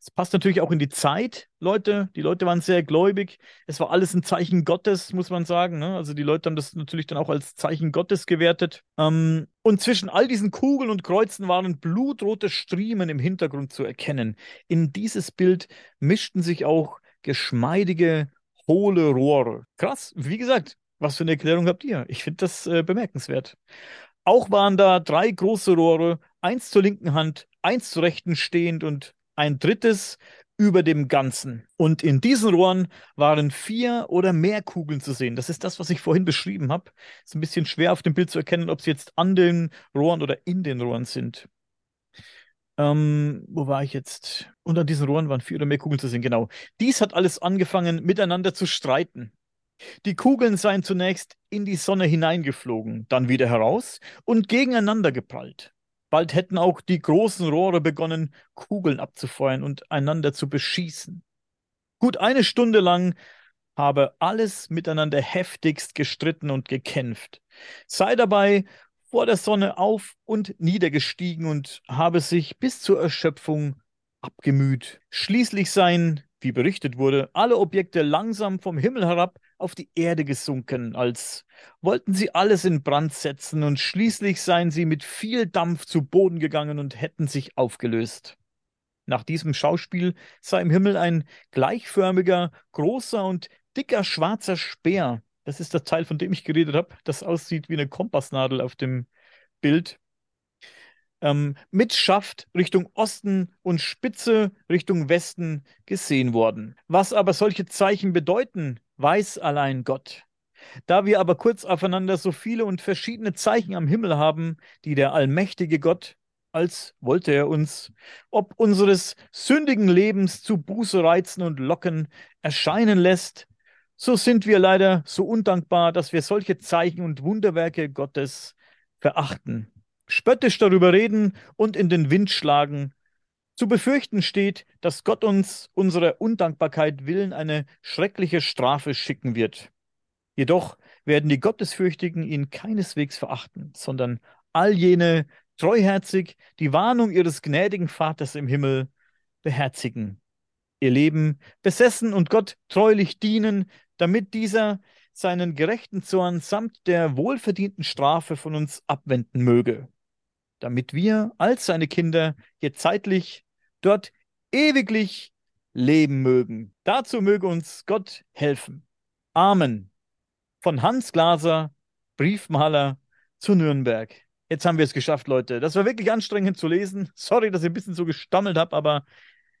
Es passt natürlich auch in die Zeit, Leute. Die Leute waren sehr gläubig. Es war alles ein Zeichen Gottes, muss man sagen. Ne? Also die Leute haben das natürlich dann auch als Zeichen Gottes gewertet. Ähm, und zwischen all diesen Kugeln und Kreuzen waren blutrote Striemen im Hintergrund zu erkennen. In dieses Bild mischten sich auch geschmeidige, hohle Rohre. Krass, wie gesagt, was für eine Erklärung habt ihr? Ich finde das äh, bemerkenswert. Auch waren da drei große Rohre, eins zur linken Hand, eins zur rechten stehend und ein drittes über dem Ganzen. Und in diesen Rohren waren vier oder mehr Kugeln zu sehen. Das ist das, was ich vorhin beschrieben habe. Ist ein bisschen schwer auf dem Bild zu erkennen, ob sie jetzt an den Rohren oder in den Rohren sind. Ähm, wo war ich jetzt? Unter diesen Rohren waren vier oder mehr Kugeln zu sehen, genau. Dies hat alles angefangen, miteinander zu streiten. Die Kugeln seien zunächst in die Sonne hineingeflogen, dann wieder heraus und gegeneinander geprallt. Bald hätten auch die großen Rohre begonnen, Kugeln abzufeuern und einander zu beschießen. Gut eine Stunde lang habe alles miteinander heftigst gestritten und gekämpft, sei dabei vor der Sonne auf und niedergestiegen und habe sich bis zur Erschöpfung abgemüht. Schließlich seien, wie berichtet wurde, alle Objekte langsam vom Himmel herab auf die Erde gesunken, als wollten sie alles in Brand setzen, und schließlich seien sie mit viel Dampf zu Boden gegangen und hätten sich aufgelöst. Nach diesem Schauspiel sei im Himmel ein gleichförmiger, großer und dicker schwarzer Speer. Das ist das Teil, von dem ich geredet habe, das aussieht wie eine Kompassnadel auf dem Bild. Ähm, mit Schaft Richtung Osten und Spitze Richtung Westen gesehen worden. Was aber solche Zeichen bedeuten, weiß allein Gott. Da wir aber kurz aufeinander so viele und verschiedene Zeichen am Himmel haben, die der allmächtige Gott, als wollte er uns, ob unseres sündigen Lebens zu Buße reizen und locken, erscheinen lässt, so sind wir leider so undankbar, dass wir solche Zeichen und Wunderwerke Gottes verachten, spöttisch darüber reden und in den Wind schlagen, zu befürchten steht, dass Gott uns unserer Undankbarkeit willen eine schreckliche Strafe schicken wird. Jedoch werden die Gottesfürchtigen ihn keineswegs verachten, sondern all jene treuherzig die Warnung ihres gnädigen Vaters im Himmel beherzigen. Ihr Leben besessen und Gott treulich dienen, damit dieser seinen gerechten Zorn samt der wohlverdienten Strafe von uns abwenden möge, damit wir als seine Kinder hier zeitlich dort ewiglich leben mögen. Dazu möge uns Gott helfen. Amen. Von Hans Glaser, Briefmaler zu Nürnberg. Jetzt haben wir es geschafft, Leute. Das war wirklich anstrengend zu lesen. Sorry, dass ich ein bisschen so gestammelt habe, aber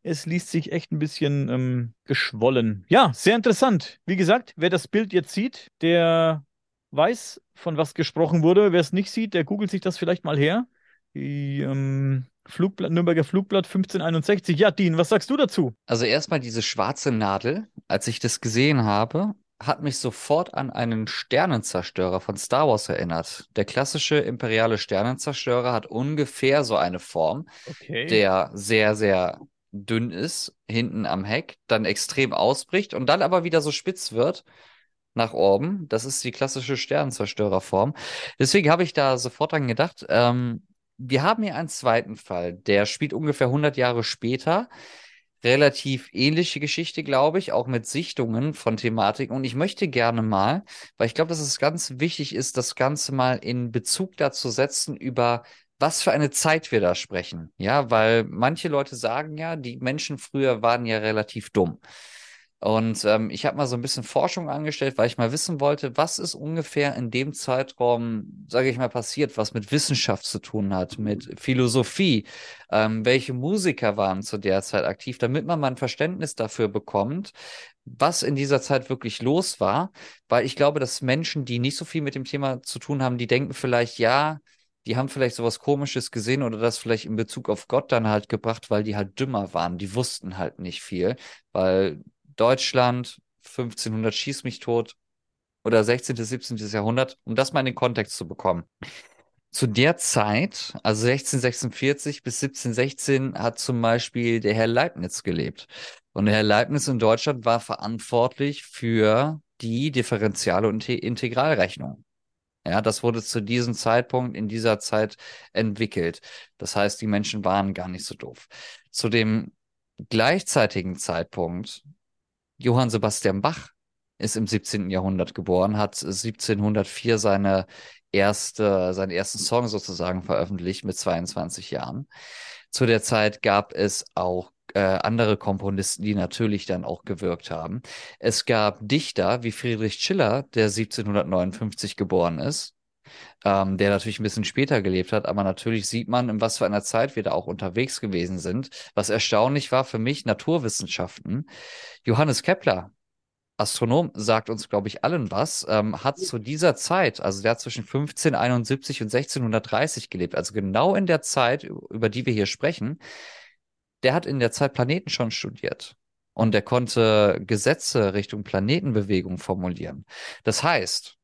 es liest sich echt ein bisschen ähm, geschwollen. Ja, sehr interessant. Wie gesagt, wer das Bild jetzt sieht, der weiß, von was gesprochen wurde. Wer es nicht sieht, der googelt sich das vielleicht mal her. Die ähm, Flugblatt, Nürnberger Flugblatt 1561. Ja, Dean, was sagst du dazu? Also erstmal diese schwarze Nadel, als ich das gesehen habe, hat mich sofort an einen Sternenzerstörer von Star Wars erinnert. Der klassische imperiale Sternenzerstörer hat ungefähr so eine Form, Okay. der sehr, sehr dünn ist, hinten am Heck, dann extrem ausbricht und dann aber wieder so spitz wird nach oben. Das ist die klassische Sternenzerstörerform. Deswegen habe ich da sofort dran gedacht. Ähm, wir haben hier einen zweiten Fall, der spielt ungefähr 100 Jahre später. Relativ ähnliche Geschichte, glaube ich, auch mit Sichtungen von Thematiken. Und ich möchte gerne mal, weil ich glaube, dass es ganz wichtig ist, das Ganze mal in Bezug dazu setzen, über was für eine Zeit wir da sprechen. Ja, weil manche Leute sagen ja, die Menschen früher waren ja relativ dumm. Und ähm, ich habe mal so ein bisschen Forschung angestellt, weil ich mal wissen wollte, was ist ungefähr in dem Zeitraum, sage ich mal, passiert, was mit Wissenschaft zu tun hat, mit Philosophie, ähm, welche Musiker waren zu der Zeit aktiv, damit man mal ein Verständnis dafür bekommt, was in dieser Zeit wirklich los war. Weil ich glaube, dass Menschen, die nicht so viel mit dem Thema zu tun haben, die denken vielleicht, ja, die haben vielleicht sowas Komisches gesehen oder das vielleicht in Bezug auf Gott dann halt gebracht, weil die halt dümmer waren. Die wussten halt nicht viel, weil Deutschland, 1500 schieß mich tot oder 16. 17. Jahrhundert, um das mal in den Kontext zu bekommen. Zu der Zeit, also 1646 bis 1716, hat zum Beispiel der Herr Leibniz gelebt. Und der Herr Leibniz in Deutschland war verantwortlich für die Differential- und Integralrechnung. Ja, das wurde zu diesem Zeitpunkt in dieser Zeit entwickelt. Das heißt, die Menschen waren gar nicht so doof. Zu dem gleichzeitigen Zeitpunkt Johann Sebastian Bach ist im 17. Jahrhundert geboren, hat 1704 seine erste, seinen ersten Song sozusagen veröffentlicht mit 22 Jahren. Zu der Zeit gab es auch äh, andere Komponisten, die natürlich dann auch gewirkt haben. Es gab Dichter wie Friedrich Schiller, der 1759 geboren ist, ähm, der natürlich ein bisschen später gelebt hat, aber natürlich sieht man, in was für einer Zeit wir da auch unterwegs gewesen sind. Was erstaunlich war für mich, Naturwissenschaften. Johannes Kepler Astronom, sagt uns, glaube ich, allen was, ähm, hat zu dieser Zeit, also der hat zwischen 1571 und 1630 gelebt, also genau in der Zeit, über die wir hier sprechen, der hat in der Zeit Planeten schon studiert. Und der konnte Gesetze Richtung Planetenbewegung formulieren. Das heißt,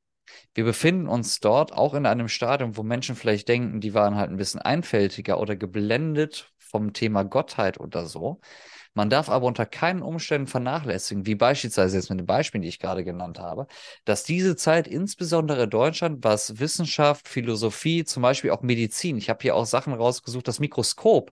wir befinden uns dort auch in einem Stadium, wo Menschen vielleicht denken, die waren halt ein bisschen einfältiger oder geblendet vom Thema Gottheit oder so. Man darf aber unter keinen Umständen vernachlässigen, wie beispielsweise jetzt mit den Beispielen, die ich gerade genannt habe, dass diese Zeit insbesondere Deutschland, was Wissenschaft, Philosophie, zum Beispiel auch Medizin, ich habe hier auch Sachen rausgesucht, das Mikroskop,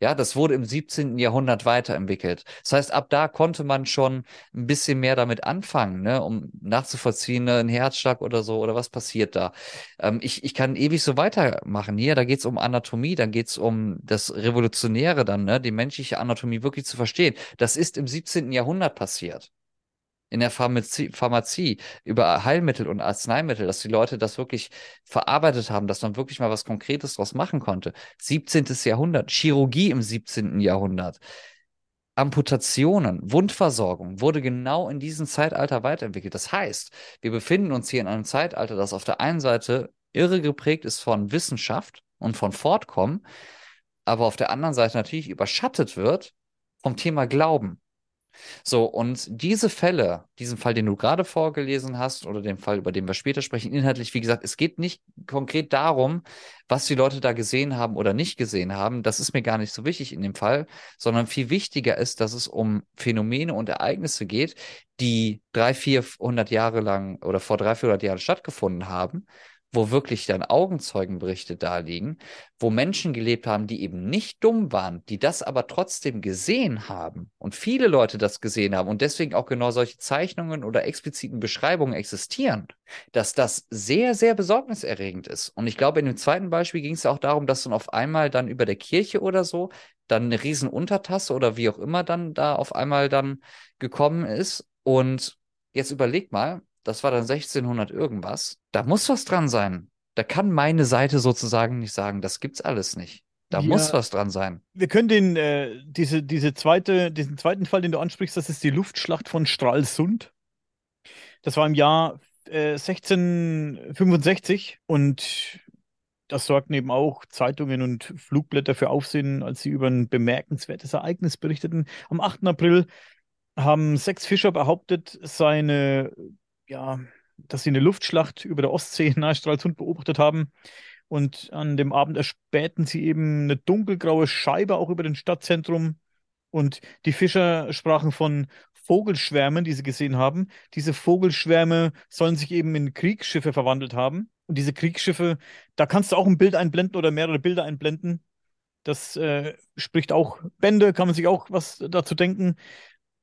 ja, das wurde im 17. Jahrhundert weiterentwickelt. Das heißt, ab da konnte man schon ein bisschen mehr damit anfangen, ne, um nachzuvollziehen, ne, ein Herzschlag oder so, oder was passiert da. Ähm, ich, ich kann ewig so weitermachen hier. Da geht es um Anatomie, dann geht es um das Revolutionäre dann, ne, die menschliche Anatomie wirklich zu verstehen. Das ist im 17. Jahrhundert passiert in der Pharmazie, Pharmazie, über Heilmittel und Arzneimittel, dass die Leute das wirklich verarbeitet haben, dass man wirklich mal was Konkretes draus machen konnte. 17. Jahrhundert, Chirurgie im 17. Jahrhundert. Amputationen, Wundversorgung wurde genau in diesem Zeitalter weiterentwickelt. Das heißt, wir befinden uns hier in einem Zeitalter, das auf der einen Seite irre geprägt ist von Wissenschaft und von Fortkommen, aber auf der anderen Seite natürlich überschattet wird vom Thema Glauben. So, und diese Fälle, diesen Fall, den du gerade vorgelesen hast, oder den Fall, über den wir später sprechen, inhaltlich, wie gesagt, es geht nicht konkret darum, was die Leute da gesehen haben oder nicht gesehen haben. Das ist mir gar nicht so wichtig in dem Fall, sondern viel wichtiger ist, dass es um Phänomene und Ereignisse geht, die drei, vierhundert Jahre lang oder vor drei, vierhundert Jahren stattgefunden haben wo wirklich dann Augenzeugenberichte da liegen, wo Menschen gelebt haben, die eben nicht dumm waren, die das aber trotzdem gesehen haben und viele Leute das gesehen haben und deswegen auch genau solche Zeichnungen oder expliziten Beschreibungen existieren, dass das sehr, sehr besorgniserregend ist. Und ich glaube, in dem zweiten Beispiel ging es auch darum, dass dann auf einmal dann über der Kirche oder so dann eine riesen Untertasse oder wie auch immer dann da auf einmal dann gekommen ist und Jetzt überleg mal, das war dann 1600 irgendwas. Da muss was dran sein. Da kann meine Seite sozusagen nicht sagen, das gibt's alles nicht. Da ja, muss was dran sein. Wir können den, äh, diese, diese zweite, diesen zweiten Fall, den du ansprichst, das ist die Luftschlacht von Stralsund. Das war im Jahr äh, 1665 und das sorgten eben auch Zeitungen und Flugblätter für Aufsehen, als sie über ein bemerkenswertes Ereignis berichteten. Am 8. April haben sechs Fischer behauptet, seine ja, dass sie eine Luftschlacht über der Ostsee nahe Stralsund beobachtet haben. Und an dem Abend erspähten sie eben eine dunkelgraue Scheibe auch über dem Stadtzentrum. Und die Fischer sprachen von Vogelschwärmen, die sie gesehen haben. Diese Vogelschwärme sollen sich eben in Kriegsschiffe verwandelt haben. Und diese Kriegsschiffe, da kannst du auch ein Bild einblenden oder mehrere Bilder einblenden. Das äh, spricht auch Bände, kann man sich auch was dazu denken.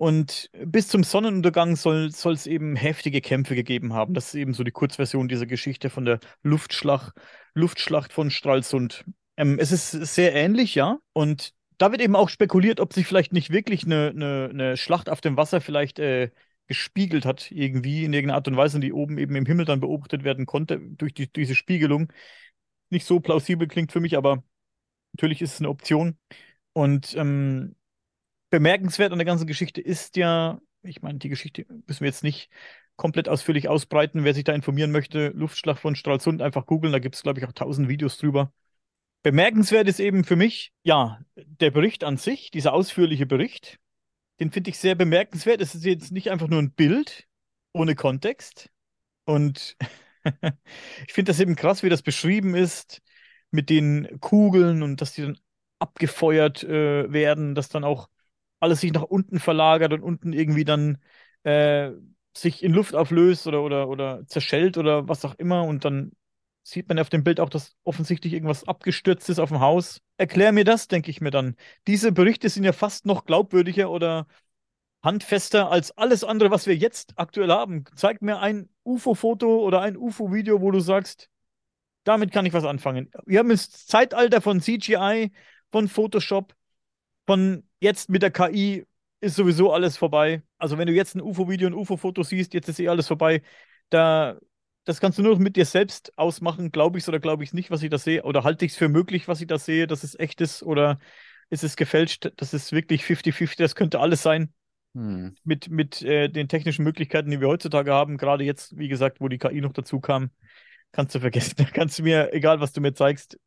Und bis zum Sonnenuntergang soll es eben heftige Kämpfe gegeben haben. Das ist eben so die Kurzversion dieser Geschichte von der Luftschlacht, Luftschlacht von Stralsund. Ähm, es ist sehr ähnlich, ja. Und da wird eben auch spekuliert, ob sich vielleicht nicht wirklich eine, eine, eine Schlacht auf dem Wasser vielleicht äh, gespiegelt hat, irgendwie in irgendeiner Art und Weise, die oben eben im Himmel dann beobachtet werden konnte durch die, diese Spiegelung. Nicht so plausibel klingt für mich, aber natürlich ist es eine Option. Und ähm, bemerkenswert an der ganzen Geschichte ist ja, ich meine, die Geschichte müssen wir jetzt nicht komplett ausführlich ausbreiten. Wer sich da informieren möchte, Luftschlag von Stralsund, einfach googeln, da gibt es, glaube ich, auch tausend Videos drüber. Bemerkenswert ist eben für mich, ja, der Bericht an sich, dieser ausführliche Bericht, den finde ich sehr bemerkenswert. Es ist jetzt nicht einfach nur ein Bild ohne Kontext. Und ich finde das eben krass, wie das beschrieben ist mit den Kugeln und dass die dann abgefeuert äh, werden, dass dann auch alles sich nach unten verlagert und unten irgendwie dann äh, sich in Luft auflöst oder, oder, oder zerschellt oder was auch immer und dann sieht man auf dem Bild auch, dass offensichtlich irgendwas abgestürzt ist auf dem Haus. Erklär mir das, denke ich mir dann. Diese Berichte sind ja fast noch glaubwürdiger oder handfester als alles andere, was wir jetzt aktuell haben. Zeig mir ein UFO-Foto oder ein UFO-Video, wo du sagst, damit kann ich was anfangen. Wir haben das Zeitalter von CGI, von Photoshop, von jetzt mit der KI ist sowieso alles vorbei. Also wenn du jetzt ein UFO-Video, ein UFO-Foto siehst, jetzt ist eh alles vorbei. Da, das kannst du nur mit dir selbst ausmachen. Glaube ich es oder glaube ich es nicht, was ich da sehe? Oder halte ich es für möglich, was ich da sehe, dass es echt ist? Oder ist es gefälscht? Das ist wirklich 50-50, das könnte alles sein. hm. mit, mit äh, den technischen Möglichkeiten, die wir heutzutage haben, gerade jetzt, wie gesagt, wo die KI noch dazu kam, kannst du vergessen. Da kannst du mir, egal was du mir zeigst,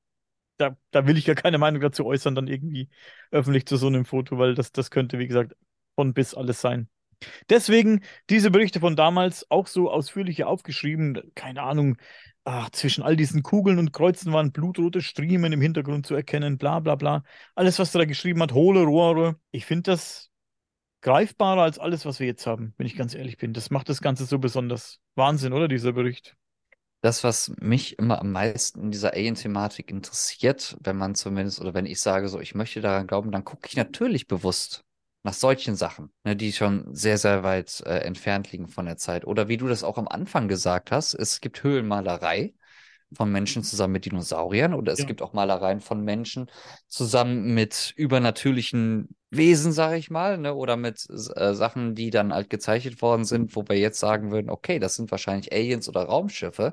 da, da will ich ja keine Meinung dazu äußern, dann irgendwie öffentlich zu so einem Foto, weil das, das könnte, wie gesagt, von bis alles sein. Deswegen diese Berichte von damals auch so ausführlicher aufgeschrieben. Keine Ahnung, ach, zwischen all diesen Kugeln und Kreuzen waren blutrote Striemen im Hintergrund zu erkennen, bla bla bla. Alles, was er da geschrieben hat, hohle Rohre. Ich finde das greifbarer als alles, was wir jetzt haben, wenn ich ganz ehrlich bin. Das macht das Ganze so besonders. Wahnsinn, oder dieser Bericht? Das, was mich immer am meisten in dieser Alien-Thematik interessiert, wenn man zumindest, oder wenn ich sage, so, ich möchte daran glauben, dann gucke ich natürlich bewusst nach solchen Sachen, ne, die schon sehr, sehr weit äh, entfernt liegen von der Zeit. Oder wie du das auch am Anfang gesagt hast, es gibt Höhlenmalerei von Menschen zusammen mit Dinosauriern oder es ja. gibt auch Malereien von Menschen zusammen mit übernatürlichen Wesen, sage ich mal, ne, oder mit äh, Sachen, die dann halt gezeichnet worden sind, wo wir jetzt sagen würden, okay, das sind wahrscheinlich Aliens oder Raumschiffe.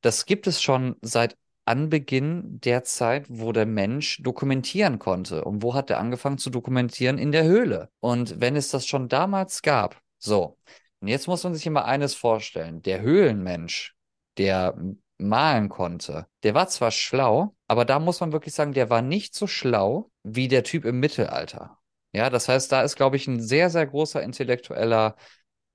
Das gibt es schon seit Anbeginn der Zeit, wo der Mensch dokumentieren konnte. Und wo hat er angefangen zu dokumentieren? In der Höhle. Und wenn es das schon damals gab, so, und jetzt muss man sich immer eines vorstellen. Der Höhlenmensch, der malen konnte, der war zwar schlau, aber da muss man wirklich sagen, der war nicht so schlau wie der Typ im Mittelalter. Ja, das heißt, da ist, glaube ich, ein sehr, sehr großer intellektueller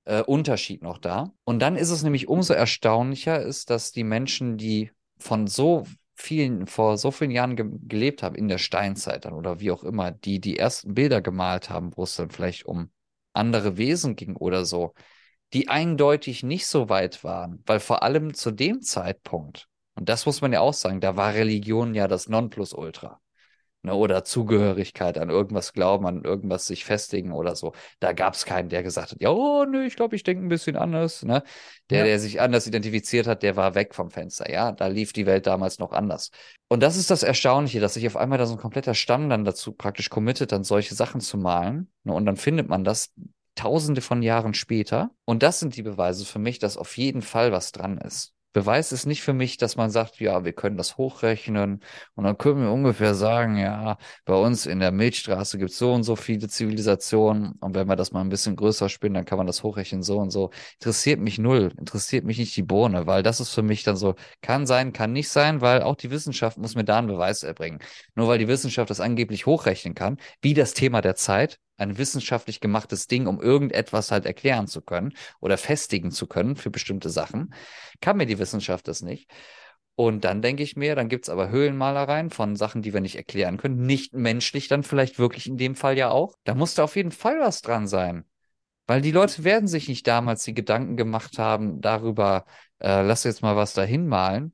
äh, Unterschied noch da. Und dann ist es nämlich umso erstaunlicher, ist, dass die Menschen, die von so vielen, vor so vielen Jahren ge gelebt haben, in der Steinzeit dann oder wie auch immer, die die ersten Bilder gemalt haben, wo es dann vielleicht um andere Wesen ging oder so, die eindeutig nicht so weit waren, weil vor allem zu dem Zeitpunkt, und das muss man ja auch sagen, da war Religion ja das Nonplusultra ne, oder Zugehörigkeit an irgendwas glauben, an irgendwas sich festigen oder so. Da gab es keinen, der gesagt hat, ja, oh, nö, ich glaube, ich denke ein bisschen anders. Ne? Der, ja. der sich anders identifiziert hat, der war weg vom Fenster. Ja, da lief die Welt damals noch anders. Und das ist das Erstaunliche, dass sich auf einmal da so ein kompletter Stamm dann dazu praktisch committet, dann solche Sachen zu malen. Ne? Und dann findet man das tausende von Jahren später. Und das sind die Beweise für mich, dass auf jeden Fall was dran ist. Beweis ist nicht für mich, dass man sagt, ja, wir können das hochrechnen und dann können wir ungefähr sagen, ja, bei uns in der Milchstraße gibt es so und so viele Zivilisationen und wenn wir das mal ein bisschen größer spinnen, dann kann man das hochrechnen so und so. Interessiert mich null, interessiert mich nicht die Bohne, weil das ist für mich dann so, kann sein, kann nicht sein, weil auch die Wissenschaft muss mir da einen Beweis erbringen. Nur weil die Wissenschaft das angeblich hochrechnen kann, wie das Thema der Zeit, ein wissenschaftlich gemachtes Ding, um irgendetwas halt erklären zu können oder festigen zu können für bestimmte Sachen. Kann mir die Wissenschaft das nicht. Und dann denke ich mir, dann gibt es aber Höhlenmalereien von Sachen, die wir nicht erklären können. Nicht menschlich dann vielleicht wirklich in dem Fall ja auch. Da muss da auf jeden Fall was dran sein. Weil die Leute werden sich nicht damals die Gedanken gemacht haben darüber, äh, lass jetzt mal was dahin malen,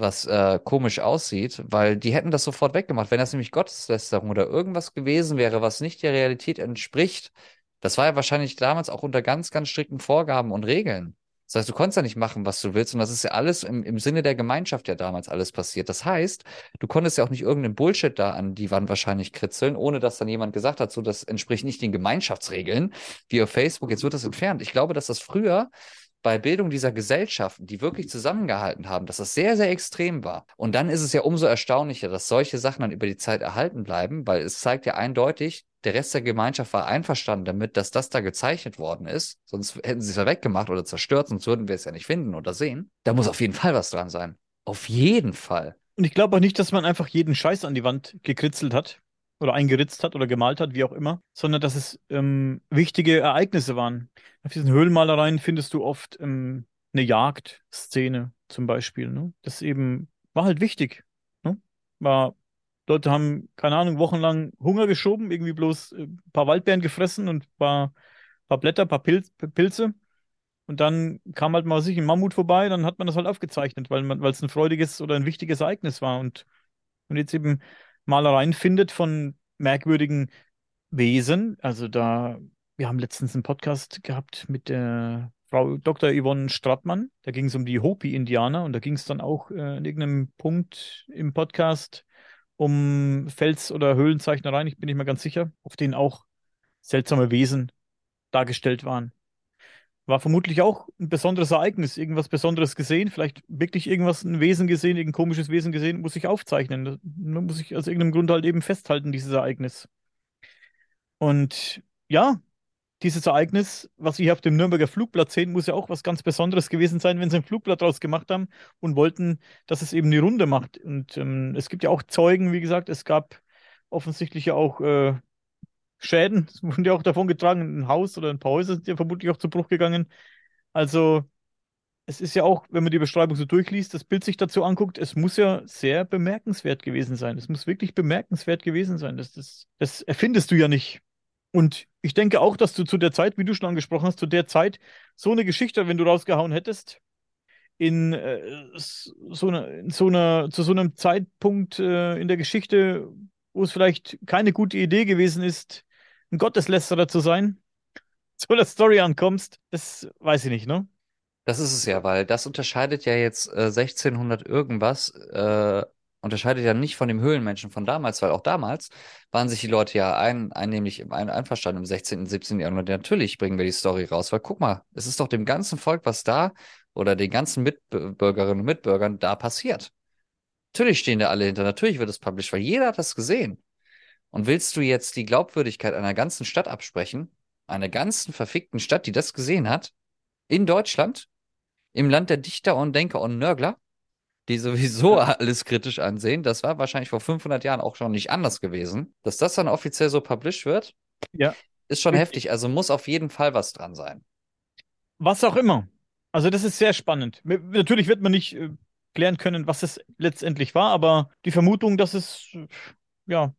was äh, komisch aussieht, weil die hätten das sofort weggemacht. Wenn das nämlich Gotteslästerung oder irgendwas gewesen wäre, was nicht der Realität entspricht, das war ja wahrscheinlich damals auch unter ganz, ganz strikten Vorgaben und Regeln. Das heißt, du konntest ja nicht machen, was du willst. Und das ist ja alles im, im Sinne der Gemeinschaft ja damals alles passiert. Das heißt, du konntest ja auch nicht irgendeinen Bullshit da an die Wand wahrscheinlich kritzeln, ohne dass dann jemand gesagt hat, so, das entspricht nicht den Gemeinschaftsregeln, wie auf Facebook. Jetzt wird das entfernt. Ich glaube, dass das früher bei Bildung dieser Gesellschaften, die wirklich zusammengehalten haben, dass das sehr, sehr extrem war. Und dann ist es ja umso erstaunlicher, dass solche Sachen dann über die Zeit erhalten bleiben, weil es zeigt ja eindeutig, der Rest der Gemeinschaft war einverstanden damit, dass das da gezeichnet worden ist. Sonst hätten sie es ja weggemacht oder zerstört, sonst würden wir es ja nicht finden oder sehen. Da muss auf jeden Fall was dran sein. Auf jeden Fall. Und ich glaube auch nicht, dass man einfach jeden Scheiß an die Wand gekritzelt hat oder eingeritzt hat oder gemalt hat, wie auch immer, sondern dass es ähm, wichtige Ereignisse waren. Auf diesen Höhlenmalereien findest du oft ähm, eine Jagdszene zum Beispiel. Ne? Das eben war halt wichtig. Ne? War, Leute haben, keine Ahnung, wochenlang Hunger geschoben, irgendwie bloß äh, ein paar Waldbeeren gefressen und ein paar, paar Blätter, ein paar Pilz, Pilze. Und dann kam halt mal sich ein Mammut vorbei, dann hat man das halt aufgezeichnet, weil es ein freudiges oder ein wichtiges Ereignis war. Und, und jetzt eben Malereien findet von merkwürdigen Wesen. Also da, wir haben letztens einen Podcast gehabt mit der Frau Dr. Yvonne Strattmann. Da ging es um die Hopi-Indianer und da ging es dann auch äh, in irgendeinem Punkt im Podcast um Fels- oder Höhlenzeichnereien, ich bin nicht mehr ganz sicher, auf denen auch seltsame Wesen dargestellt waren. War vermutlich auch ein besonderes Ereignis, irgendwas Besonderes gesehen, vielleicht wirklich irgendwas, ein Wesen gesehen, irgendein komisches Wesen gesehen, muss ich aufzeichnen. Man muss sich aus irgendeinem Grund halt eben festhalten, dieses Ereignis. Und ja, dieses Ereignis, was wir hier auf dem Nürnberger Flugplatz sehen, muss ja auch was ganz Besonderes gewesen sein, wenn sie ein Flugblatt draus gemacht haben und wollten, dass es eben die Runde macht. Und ähm, es gibt ja auch Zeugen, wie gesagt, es gab offensichtlich ja auch äh, Schäden, wurden ja auch davon getragen, ein Haus oder ein paar Häuser sind ja vermutlich auch zu Bruch gegangen. Also es ist ja auch, wenn man die Beschreibung so durchliest, das Bild sich dazu anguckt, es muss ja sehr bemerkenswert gewesen sein. Es muss wirklich bemerkenswert gewesen sein. Das, das, das erfindest du ja nicht. Und ich denke auch, dass du zu der Zeit, wie du schon angesprochen hast, zu der Zeit so eine Geschichte, wenn du rausgehauen hättest, in, äh, so, eine, in so einer, zu so einem Zeitpunkt äh, in der Geschichte, wo es vielleicht keine gute Idee gewesen ist, ein Gotteslästerer zu sein, zu der Story ankommst, das weiß ich nicht, ne? Das ist es ja, weil das unterscheidet ja jetzt äh, 1600 irgendwas, äh, unterscheidet ja nicht von dem Höhlenmenschen von damals, weil auch damals waren sich die Leute ja ein, einnehmlich ein, einverstanden im 16., und 17. Jahrhundert. Natürlich bringen wir die Story raus, weil guck mal, es ist doch dem ganzen Volk, was da oder den ganzen Mitbürgerinnen und Mitbürgern da passiert. Natürlich stehen da alle hinter, natürlich wird es published, weil jeder hat das gesehen. Und willst du jetzt die Glaubwürdigkeit einer ganzen Stadt absprechen, einer ganzen verfickten Stadt, die das gesehen hat, in Deutschland, im Land der Dichter und Denker und Nörgler, die sowieso alles kritisch ansehen, das war wahrscheinlich vor 500 Jahren auch schon nicht anders gewesen, dass das dann offiziell so published wird, Ja. ist schon heftig. Also muss auf jeden Fall was dran sein. Was auch immer. Also das ist sehr spannend. Natürlich wird man nicht äh, klären können, was es letztendlich war, aber die Vermutung, dass es äh, ja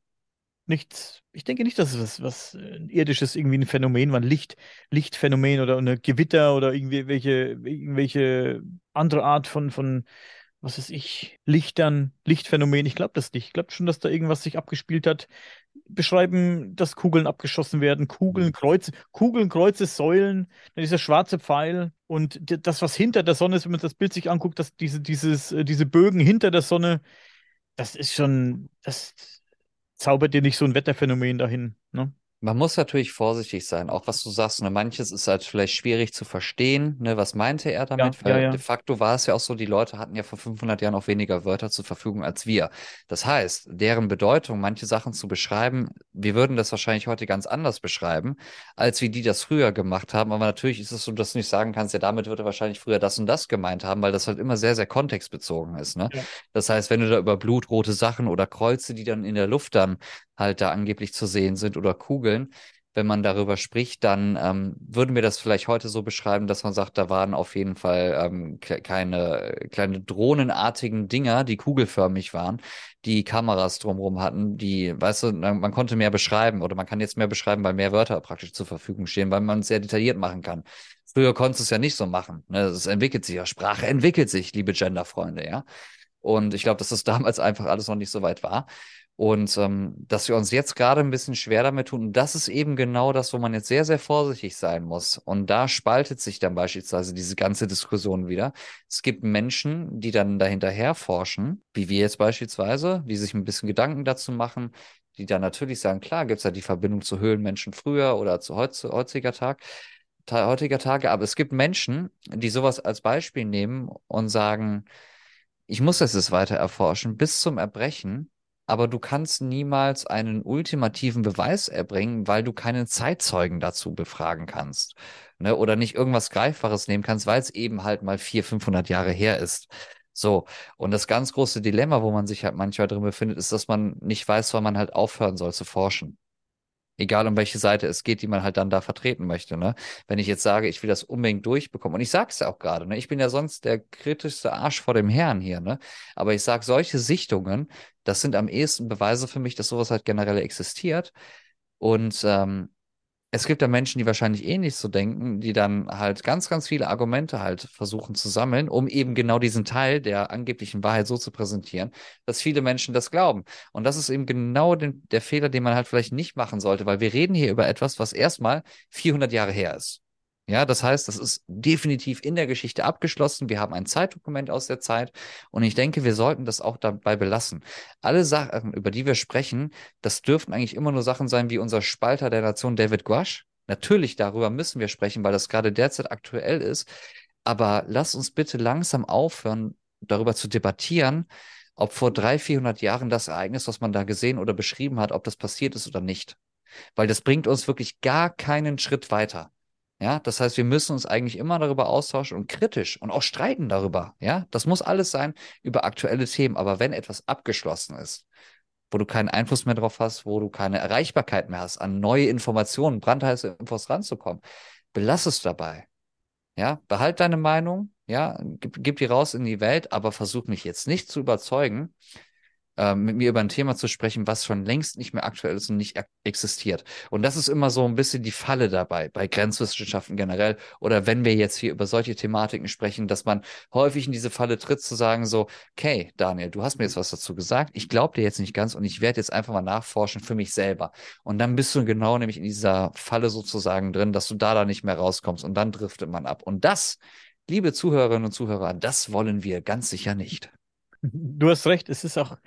nichts, ich denke nicht, dass es was, was äh, ein irdisches irgendwie ein Phänomen war, ein Licht, Lichtphänomen oder eine Gewitter oder irgendwie welche, irgendwelche andere Art von, von, was weiß ich, Lichtern, Lichtphänomen. Ich glaube das nicht. Ich glaube schon, dass da irgendwas sich abgespielt hat. Beschreiben, dass Kugeln abgeschossen werden, Kugeln, Kreuze, Kugeln, Kreuze, Säulen, dann dieser schwarze Pfeil und das, was hinter der Sonne ist, wenn man das Bild sich anguckt, dass diese, dieses, äh, diese Bögen hinter der Sonne, das ist schon, das zaubert dir nicht so ein Wetterphänomen dahin, ne? Man muss natürlich vorsichtig sein, auch was du sagst. Ne? Manches ist halt vielleicht schwierig zu verstehen. Ne? Was meinte er damit? Ja, Weil ja, ja. de facto war es ja auch so, die Leute hatten ja vor 500 Jahren auch weniger Wörter zur Verfügung als wir. Das heißt, deren Bedeutung, manche Sachen zu beschreiben, wir würden das wahrscheinlich heute ganz anders beschreiben, als wie die das früher gemacht haben. Aber natürlich ist es so, dass du nicht sagen kannst, ja, damit würde wahrscheinlich früher das und das gemeint haben, weil das halt immer sehr, sehr kontextbezogen ist. Ne? Das heißt, wenn du da über blutrote Sachen oder Kreuze, die dann in der Luft dann halt da angeblich zu sehen sind oder Kugeln, wenn man darüber spricht, dann ähm, würden wir das vielleicht heute so beschreiben, dass man sagt, da waren auf jeden Fall ähm, ke- keine kleine drohnenartigen Dinger, die kugelförmig waren, die Kameras drumherum hatten, die, weißt du, man man konnte mehr beschreiben oder man kann jetzt mehr beschreiben, weil mehr Wörter praktisch zur Verfügung stehen, weil man es sehr detailliert machen kann. Früher konntest du es ja nicht so machen. Ne? Es entwickelt sich ja, Sprache entwickelt sich, liebe Genderfreunde, ja. Und ich glaube, dass das damals einfach alles noch nicht so weit war. Und ähm, dass wir uns jetzt gerade ein bisschen schwer damit tun. Das ist eben genau das, wo man jetzt sehr, sehr vorsichtig sein muss. Und da spaltet sich dann beispielsweise diese ganze Diskussion wieder. Es gibt Menschen, die dann dahinterher forschen, wie wir jetzt beispielsweise, die sich ein bisschen Gedanken dazu machen, die dann natürlich sagen, klar, gibt es ja die Verbindung zu Höhlenmenschen früher oder zu heutiger Tag, ta- heutiger Tage. Aber es gibt Menschen, die sowas als Beispiel nehmen und sagen, ich muss das jetzt weiter erforschen bis zum Erbrechen, aber du kannst niemals einen ultimativen Beweis erbringen, weil du keinen Zeitzeugen dazu befragen kannst. Ne? Oder nicht irgendwas Greifbares nehmen kannst, weil es eben halt mal 400, 500 Jahre her ist. So, und das ganz große Dilemma, wo man sich halt manchmal drin befindet, ist, dass man nicht weiß, wann man halt aufhören soll zu forschen. Egal um welche Seite es geht, die man halt dann da vertreten möchte. Ne? Wenn ich jetzt sage, ich will das unbedingt durchbekommen, und ich sage es ja auch gerade, ne? ich bin ja sonst der kritischste Arsch vor dem Herrn hier, ne? aber ich sage, solche Sichtungen, das sind am ehesten Beweise für mich, dass sowas halt generell existiert. Und ähm, es gibt da Menschen, die wahrscheinlich eh nicht so denken, die dann halt ganz, ganz viele Argumente halt versuchen zu sammeln, um eben genau diesen Teil der angeblichen Wahrheit so zu präsentieren, dass viele Menschen das glauben. Und das ist eben genau den, der Fehler, den man halt vielleicht nicht machen sollte, weil wir reden hier über etwas, was erstmal 400 Jahre her ist. Ja, das heißt, das ist definitiv in der Geschichte abgeschlossen. Wir haben ein Zeitdokument aus der Zeit und ich denke, wir sollten das auch dabei belassen. Alle Sachen, über die wir sprechen, das dürften eigentlich immer nur Sachen sein wie unser Spalter der Nation David Guasch. Natürlich, darüber müssen wir sprechen, weil das gerade derzeit aktuell ist. Aber lass uns bitte langsam aufhören, darüber zu debattieren, ob vor 300, 400 Jahren das Ereignis, was man da gesehen oder beschrieben hat, ob das passiert ist oder nicht. weil das bringt uns wirklich gar keinen Schritt weiter. Ja, das heißt, wir müssen uns eigentlich immer darüber austauschen und kritisch und auch streiten darüber. Ja, das muss alles sein über aktuelle Themen. Aber wenn etwas abgeschlossen ist, wo du keinen Einfluss mehr drauf hast, wo du keine Erreichbarkeit mehr hast, an neue Informationen, brandheiße Infos ranzukommen, belass es dabei. Ja, behalt deine Meinung, ja, gib, gib die raus in die Welt, aber versuch mich jetzt nicht zu überzeugen, äh, mit mir über ein Thema zu sprechen, was schon längst nicht mehr aktuell ist und nicht existiert. Und das ist immer so ein bisschen die Falle dabei, bei Grenzwissenschaften generell. Oder wenn wir jetzt hier über solche Thematiken sprechen, dass man häufig in diese Falle tritt, zu sagen so, okay, Daniel, du hast mir jetzt was dazu gesagt, ich glaube dir jetzt nicht ganz und ich werde jetzt einfach mal nachforschen für mich selber. Und dann bist du genau nämlich in dieser Falle sozusagen drin, dass du da da nicht mehr rauskommst und dann driftet man ab. Und das, liebe Zuhörerinnen und Zuhörer, das wollen wir ganz sicher nicht. Du hast recht, es ist auch,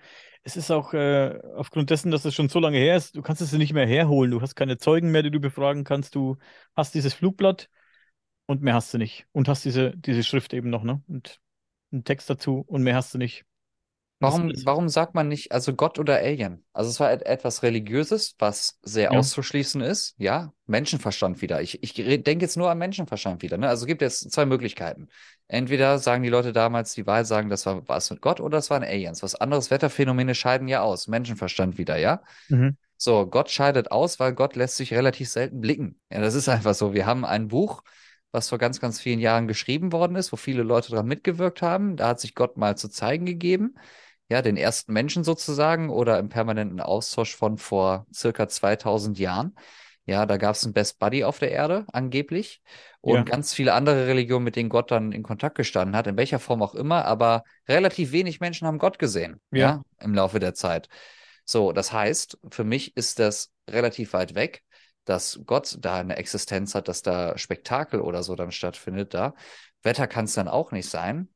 es ist auch äh, aufgrund dessen, dass es schon so lange her ist, du kannst es nicht mehr herholen. Du hast keine Zeugen mehr, die du befragen kannst. Du hast dieses Flugblatt und mehr hast du nicht. Und hast diese, diese Schrift eben noch, ne? Und einen Text dazu und mehr hast du nicht. Warum, warum sagt man nicht, also Gott oder Alien? Also es war et etwas Religiöses, was sehr ja. auszuschließen ist. Ja, Menschenverstand wieder. Ich, ich denke jetzt nur an Menschenverstand wieder. Ne? Also es gibt jetzt zwei Möglichkeiten. Entweder sagen die Leute damals, die Wahl sagen, das war was mit Gott oder das waren Aliens. Was anderes Wetterphänomene scheiden ja aus. Menschenverstand wieder, ja? Mhm. So, Gott scheidet aus, weil Gott lässt sich relativ selten blicken. Ja, das ist einfach so. Wir haben ein Buch, was vor ganz, ganz vielen Jahren geschrieben worden ist, wo viele Leute daran mitgewirkt haben. Da hat sich Gott mal zu zeigen gegeben ja, den ersten Menschen sozusagen oder im permanenten Austausch von vor circa 2000 Jahren. Ja, da gab es einen Best Buddy auf der Erde, angeblich. Und ja. ganz viele andere Religionen, mit denen Gott dann in Kontakt gestanden hat, in welcher Form auch immer. Aber relativ wenig Menschen haben Gott gesehen, ja, ja im Laufe der Zeit. So, das heißt, für mich ist das relativ weit weg, dass Gott da eine Existenz hat, dass da Spektakel oder so dann stattfindet da. Wetter kann es dann auch nicht sein.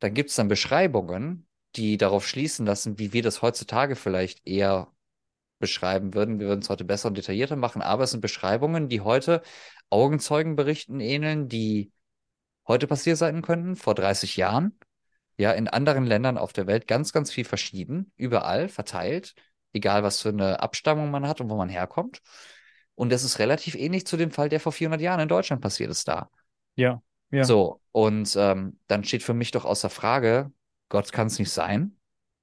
Dann gibt es dann Beschreibungen, die darauf schließen lassen, wie wir das heutzutage vielleicht eher beschreiben würden. Wir würden es heute besser und detaillierter machen, aber es sind Beschreibungen, die heute Augenzeugenberichten ähneln, die heute passiert sein könnten, vor 30 Jahren. Ja, in anderen Ländern auf der Welt ganz, ganz viel verschieden, überall verteilt, egal was für eine Abstammung man hat und wo man herkommt. Und das ist relativ ähnlich zu dem Fall, der vor 400 Jahren in Deutschland passiert ist da. Ja, ja. So, und ähm, dann steht für mich doch außer Frage, Gott kann es nicht sein.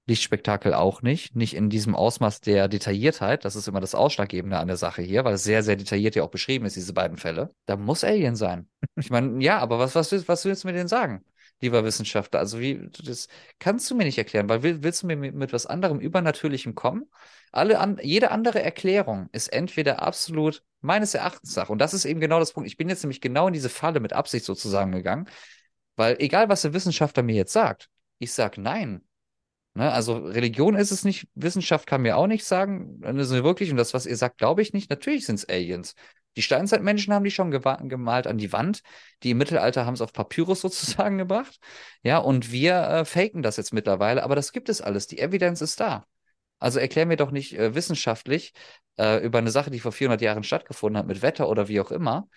Lichtspektakel auch nicht. Nicht in diesem Ausmaß der Detailliertheit. Das ist immer das Ausschlaggebende an der Sache hier, weil es sehr, sehr detailliert ja auch beschrieben ist, diese beiden Fälle. Da muss Alien sein. Ich meine, ja, aber was, was, was willst du mir denn sagen? lieber Wissenschaftler. Also wie, das kannst du mir nicht erklären, weil willst du mir mit, mit was anderem Übernatürlichem kommen? Alle an, jede andere Erklärung ist entweder absolut meines Erachtens nach, und das ist eben genau das Punkt. Ich bin jetzt nämlich genau in diese Falle mit Absicht sozusagen gegangen, weil egal was der Wissenschaftler mir jetzt sagt, ich sage nein. Ne? Also Religion ist es nicht, Wissenschaft kann mir auch nicht sagen. Das ist wirklich, und das, was ihr sagt, glaube ich nicht. Natürlich sind es Aliens. Die Steinzeitmenschen haben die schon gemalt an die Wand. Die im Mittelalter haben es auf Papyrus sozusagen gebracht. Ja, und wir äh, faken das jetzt mittlerweile, aber das gibt es alles. Die Evidenz ist da. Also erklär mir doch nicht äh, wissenschaftlich äh, über eine Sache, die vor 400 Jahren stattgefunden hat, mit Wetter oder wie auch immer.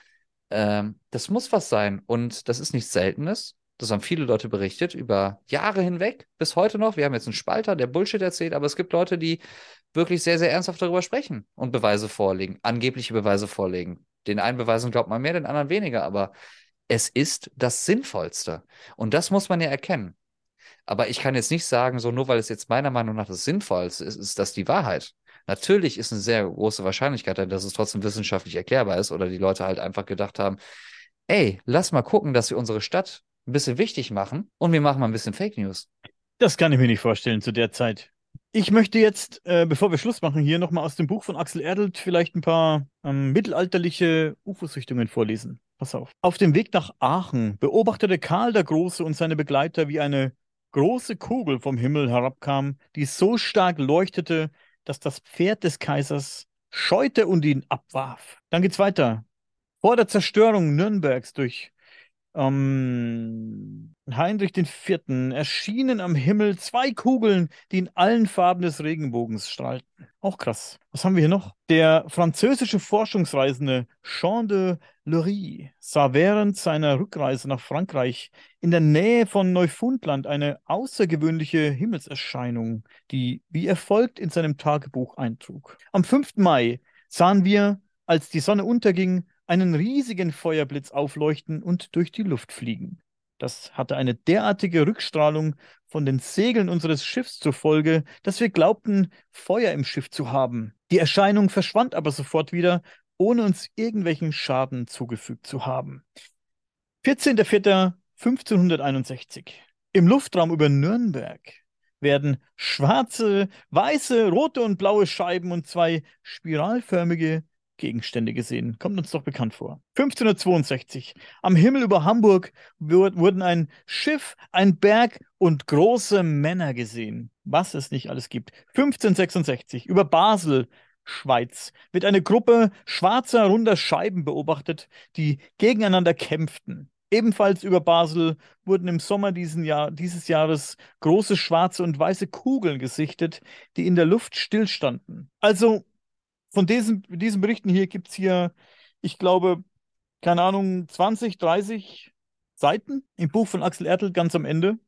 Ähm, das muss was sein. Und das ist nichts Seltenes. Das haben viele Leute berichtet, über Jahre hinweg, bis heute noch. Wir haben jetzt einen Spalter, der Bullshit erzählt, aber es gibt Leute, die wirklich sehr, sehr ernsthaft darüber sprechen und Beweise vorlegen, angebliche Beweise vorlegen. Den einen Beweisen glaubt man mehr, den anderen weniger, aber es ist das Sinnvollste. Und das muss man ja erkennen. Aber ich kann jetzt nicht sagen, so nur weil es jetzt meiner Meinung nach das Sinnvollste ist, ist das die Wahrheit. Natürlich ist eine sehr große Wahrscheinlichkeit, dass es trotzdem wissenschaftlich erklärbar ist oder die Leute halt einfach gedacht haben, ey, lass mal gucken, dass wir unsere Stadt ein bisschen wichtig machen und wir machen mal ein bisschen Fake News. Das kann ich mir nicht vorstellen zu der Zeit. Ich möchte jetzt, äh, bevor wir Schluss machen, hier nochmal aus dem Buch von Axel Erdelt vielleicht ein paar ähm, mittelalterliche UFO-Sichtungen vorlesen. Pass auf. Auf dem Weg nach Aachen beobachtete Karl der Große und seine Begleiter, wie eine große Kugel vom Himmel herabkam, die so stark leuchtete, dass das Pferd des Kaisers scheute und ihn abwarf. Dann geht's weiter. Vor der Zerstörung Nürnbergs durch ähm, Heinrich IV. erschienen am Himmel zwei Kugeln, die in allen Farben des Regenbogens strahlten. Auch krass. Was haben wir hier noch? Der französische Forschungsreisende Jean de Lery sah während seiner Rückreise nach Frankreich in der Nähe von Neufundland eine außergewöhnliche Himmelserscheinung, die wie erfolgt in seinem Tagebuch eintrug. Am 5. Mai sahen wir, als die Sonne unterging, einen riesigen Feuerblitz aufleuchten und durch die Luft fliegen. Das hatte eine derartige Rückstrahlung von den Segeln unseres Schiffs zur Folge, dass wir glaubten, Feuer im Schiff zu haben. Die Erscheinung verschwand aber sofort wieder, ohne uns irgendwelchen Schaden zugefügt zu haben. 14.04.1561. Im Luftraum über Nürnberg werden schwarze, weiße, rote und blaue Scheiben und zwei spiralförmige Gegenstände gesehen. Kommt uns doch bekannt vor. 1562. Am Himmel über Hamburg wurden ein Schiff, ein Berg und große Männer gesehen. Was es nicht alles gibt. 1566. Über Basel, Schweiz, wird eine Gruppe schwarzer, runder Scheiben beobachtet, die gegeneinander kämpften. Ebenfalls über Basel wurden im Sommer Jahr, dieses Jahres große schwarze und weiße Kugeln gesichtet, die in der Luft stillstanden. Also von diesen, diesen Berichten hier gibt es hier, ich glaube, keine Ahnung, 20, 30 Seiten im Buch von Axel Ertel ganz am Ende.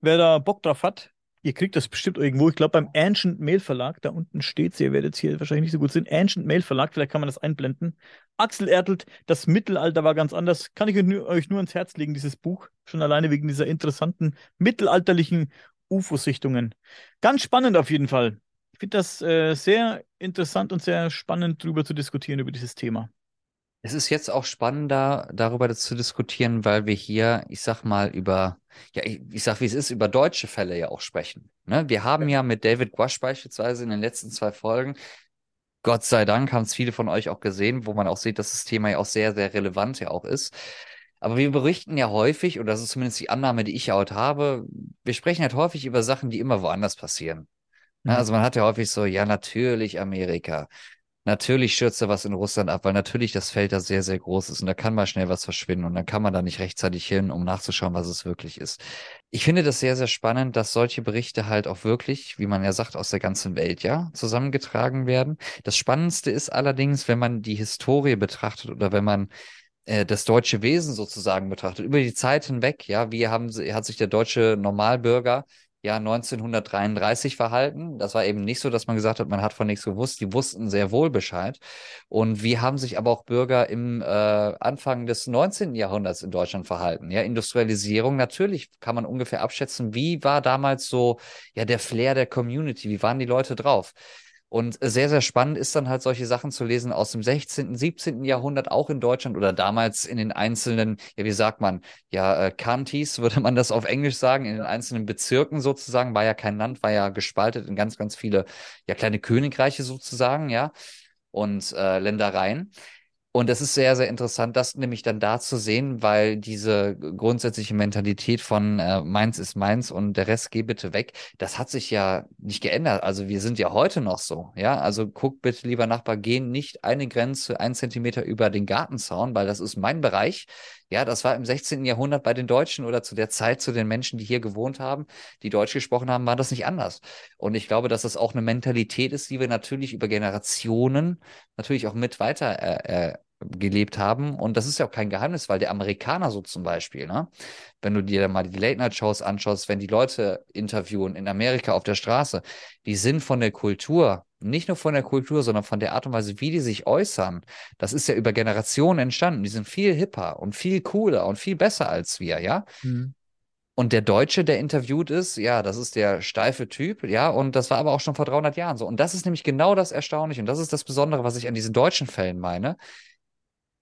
Wer da Bock drauf hat, ihr kriegt das bestimmt irgendwo. Ich glaube, beim Ancient Mail Verlag, da unten steht es, ihr werdet es hier wahrscheinlich nicht so gut sehen. Ancient Mail Verlag, vielleicht kann man das einblenden. Axel Ertelt, das Mittelalter war ganz anders. Kann ich euch nur ans Herz legen, dieses Buch. Schon alleine wegen dieser interessanten mittelalterlichen UFO-Sichtungen. Ganz spannend auf jeden Fall finde das äh, sehr interessant und sehr spannend, darüber zu diskutieren, über dieses Thema. Es ist jetzt auch spannender, darüber zu diskutieren, weil wir hier, ich sag mal, über, ja, ich, ich sag, wie es ist, über deutsche Fälle ja auch sprechen. Ne? Wir haben ja. ja mit David Guasch beispielsweise in den letzten zwei Folgen, Gott sei Dank haben es viele von euch auch gesehen, wo man auch sieht, dass das Thema ja auch sehr, sehr relevant ja auch ist. Aber wir berichten ja häufig, oder das ist zumindest die Annahme, die ich ja heute habe, wir sprechen halt häufig über Sachen, die immer woanders passieren. Ne, mhm. Also man hat ja häufig so, ja, natürlich Amerika. Natürlich stürzt da was in Russland ab, weil natürlich das Feld da sehr, sehr groß ist und da kann mal schnell was verschwinden und dann kann man da nicht rechtzeitig hin, um nachzuschauen, was es wirklich ist. Ich finde das sehr, sehr spannend, dass solche Berichte halt auch wirklich, wie man ja sagt, aus der ganzen Welt ja zusammengetragen werden. Das Spannendste ist allerdings, wenn man die Historie betrachtet oder wenn man äh, das deutsche Wesen sozusagen betrachtet, über die Zeit hinweg, ja, wie haben, hat sich der deutsche Normalbürger Jahr 1933 verhalten. Das war eben nicht so, dass man gesagt hat, man hat von nichts gewusst. Die wussten sehr wohl Bescheid. Und wie haben sich aber auch Bürger im äh, Anfang des 19. Jahrhunderts in Deutschland verhalten? Ja, Industrialisierung, natürlich kann man ungefähr abschätzen, wie war damals so, ja, der Flair der Community? Wie waren die Leute drauf? Und sehr, sehr spannend ist dann halt solche Sachen zu lesen aus dem 16., 17. Jahrhundert, auch in Deutschland oder damals in den einzelnen, ja, wie sagt man, ja, äh, Counties, würde man das auf Englisch sagen, in den einzelnen Bezirken sozusagen, war ja kein Land, war ja gespaltet in ganz, ganz viele, ja, kleine Königreiche sozusagen, ja, und äh, Ländereien. Und es ist sehr, sehr interessant, das nämlich dann da zu sehen, weil diese grundsätzliche Mentalität von äh, meins ist meins und der Rest geh bitte weg, das hat sich ja nicht geändert. Also wir sind ja heute noch so, ja. Also guck bitte, lieber Nachbar, geh nicht eine Grenze, ein Zentimeter über den Gartenzaun, weil das ist mein Bereich. Ja, das war im 16. Jahrhundert bei den Deutschen oder zu der Zeit zu den Menschen, die hier gewohnt haben, die Deutsch gesprochen haben, war das nicht anders. Und ich glaube, dass das auch eine Mentalität ist, die wir natürlich über Generationen natürlich auch mit weiter äh, äh, gelebt haben. Und das ist ja auch kein Geheimnis, weil der Amerikaner so zum Beispiel, ne? wenn du dir mal die Late-Night-Shows anschaust, wenn die Leute interviewen in Amerika auf der Straße, die sind von der Kultur, nicht nur von der Kultur, sondern von der Art und Weise, wie die sich äußern, das ist ja über Generationen entstanden. Die sind viel hipper und viel cooler und viel besser als wir, ja. Mhm. Und der Deutsche, der interviewt ist, ja, das ist der steife Typ, ja, und das war aber auch schon vor 300 Jahren so. Und das ist nämlich genau das Erstaunliche und das ist das Besondere, was ich an diesen deutschen Fällen meine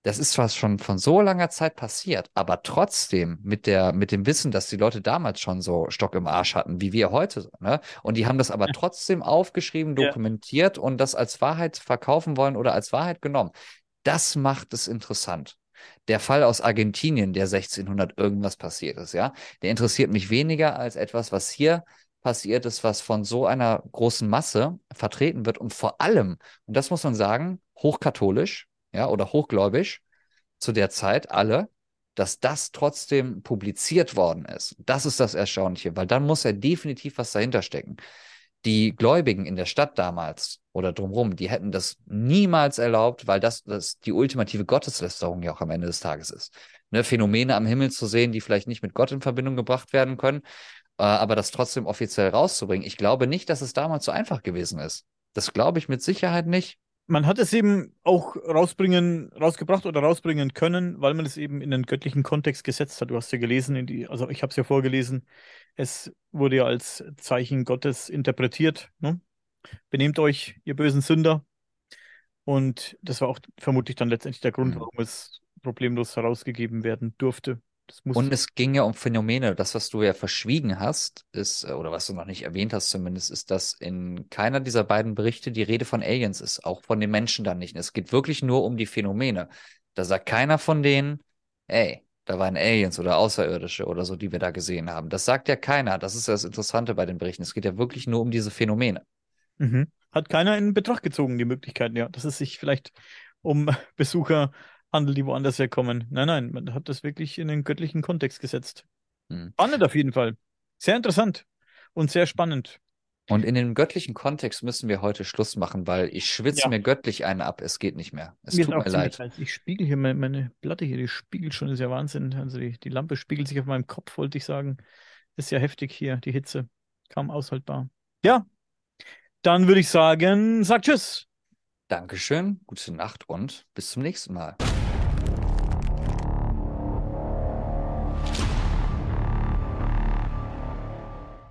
das ist zwar schon von so langer Zeit passiert, aber trotzdem mit der, mit dem Wissen, dass die Leute damals schon so Stock im Arsch hatten, wie wir heute, ne? Und die haben das aber trotzdem aufgeschrieben, dokumentiert ja. und das als Wahrheit verkaufen wollen oder als Wahrheit genommen. Das macht es interessant. Der Fall aus Argentinien, der 1600 irgendwas passiert ist, ja, der interessiert mich weniger als etwas, was hier passiert ist, was von so einer großen Masse vertreten wird und vor allem, und das muss man sagen, hochkatholisch, ja, oder hochgläubig zu der Zeit alle, dass das trotzdem publiziert worden ist. Das ist das Erstaunliche, weil dann muss ja definitiv was dahinter stecken. Die Gläubigen in der Stadt damals oder drumherum, die hätten das niemals erlaubt, weil das, das die ultimative Gotteslästerung ja auch am Ende des Tages ist. Ne, Phänomene am Himmel zu sehen, die vielleicht nicht mit Gott in Verbindung gebracht werden können, äh, aber das trotzdem offiziell rauszubringen. Ich glaube nicht, dass es damals so einfach gewesen ist. Das glaube ich mit Sicherheit nicht. Man hat es eben auch rausbringen, rausgebracht oder rausbringen können, weil man es eben in den göttlichen Kontext gesetzt hat. Du hast ja gelesen, in die, also ich habe es ja vorgelesen, es wurde ja als Zeichen Gottes interpretiert. Ne? Benehmt euch, ihr bösen Sünder. Und das war auch vermutlich dann letztendlich der Grund, Mhm. warum es problemlos herausgegeben werden durfte. Und es ging ja um Phänomene. Das, was du ja verschwiegen hast, ist, äh, oder was du noch nicht erwähnt hast zumindest, ist, dass in keiner dieser beiden Berichte die Rede von Aliens ist, auch von den Menschen dann nicht. Es geht wirklich nur um die Phänomene. Da sagt keiner von denen, ey, da waren Aliens oder Außerirdische oder so, die wir da gesehen haben. Das sagt ja keiner. Das ist das Interessante bei den Berichten. Es geht ja wirklich nur um diese Phänomene. Mhm. Hat keiner in Betracht gezogen, die Möglichkeiten, ja, dass es sich vielleicht um Besucher handelt, die woanders herkommen. Nein, nein, man hat das wirklich in den göttlichen Kontext gesetzt. Hm. Spannend auf jeden Fall. Sehr interessant und sehr spannend. Und in dem göttlichen Kontext müssen wir heute Schluss machen, weil ich schwitze Ja. mir göttlich einen ab. Es geht nicht mehr. Es Mir tut mir leid. heiß. Ich spiegel hier meine, meine Platte hier, die spiegelt schon, ist ja Wahnsinn. Also die, die Lampe spiegelt sich auf meinem Kopf, wollte ich sagen. Ist ja heftig hier, die Hitze. Kaum aushaltbar. Ja, dann würde ich sagen, sag Tschüss. Dankeschön, gute Nacht und bis zum nächsten Mal.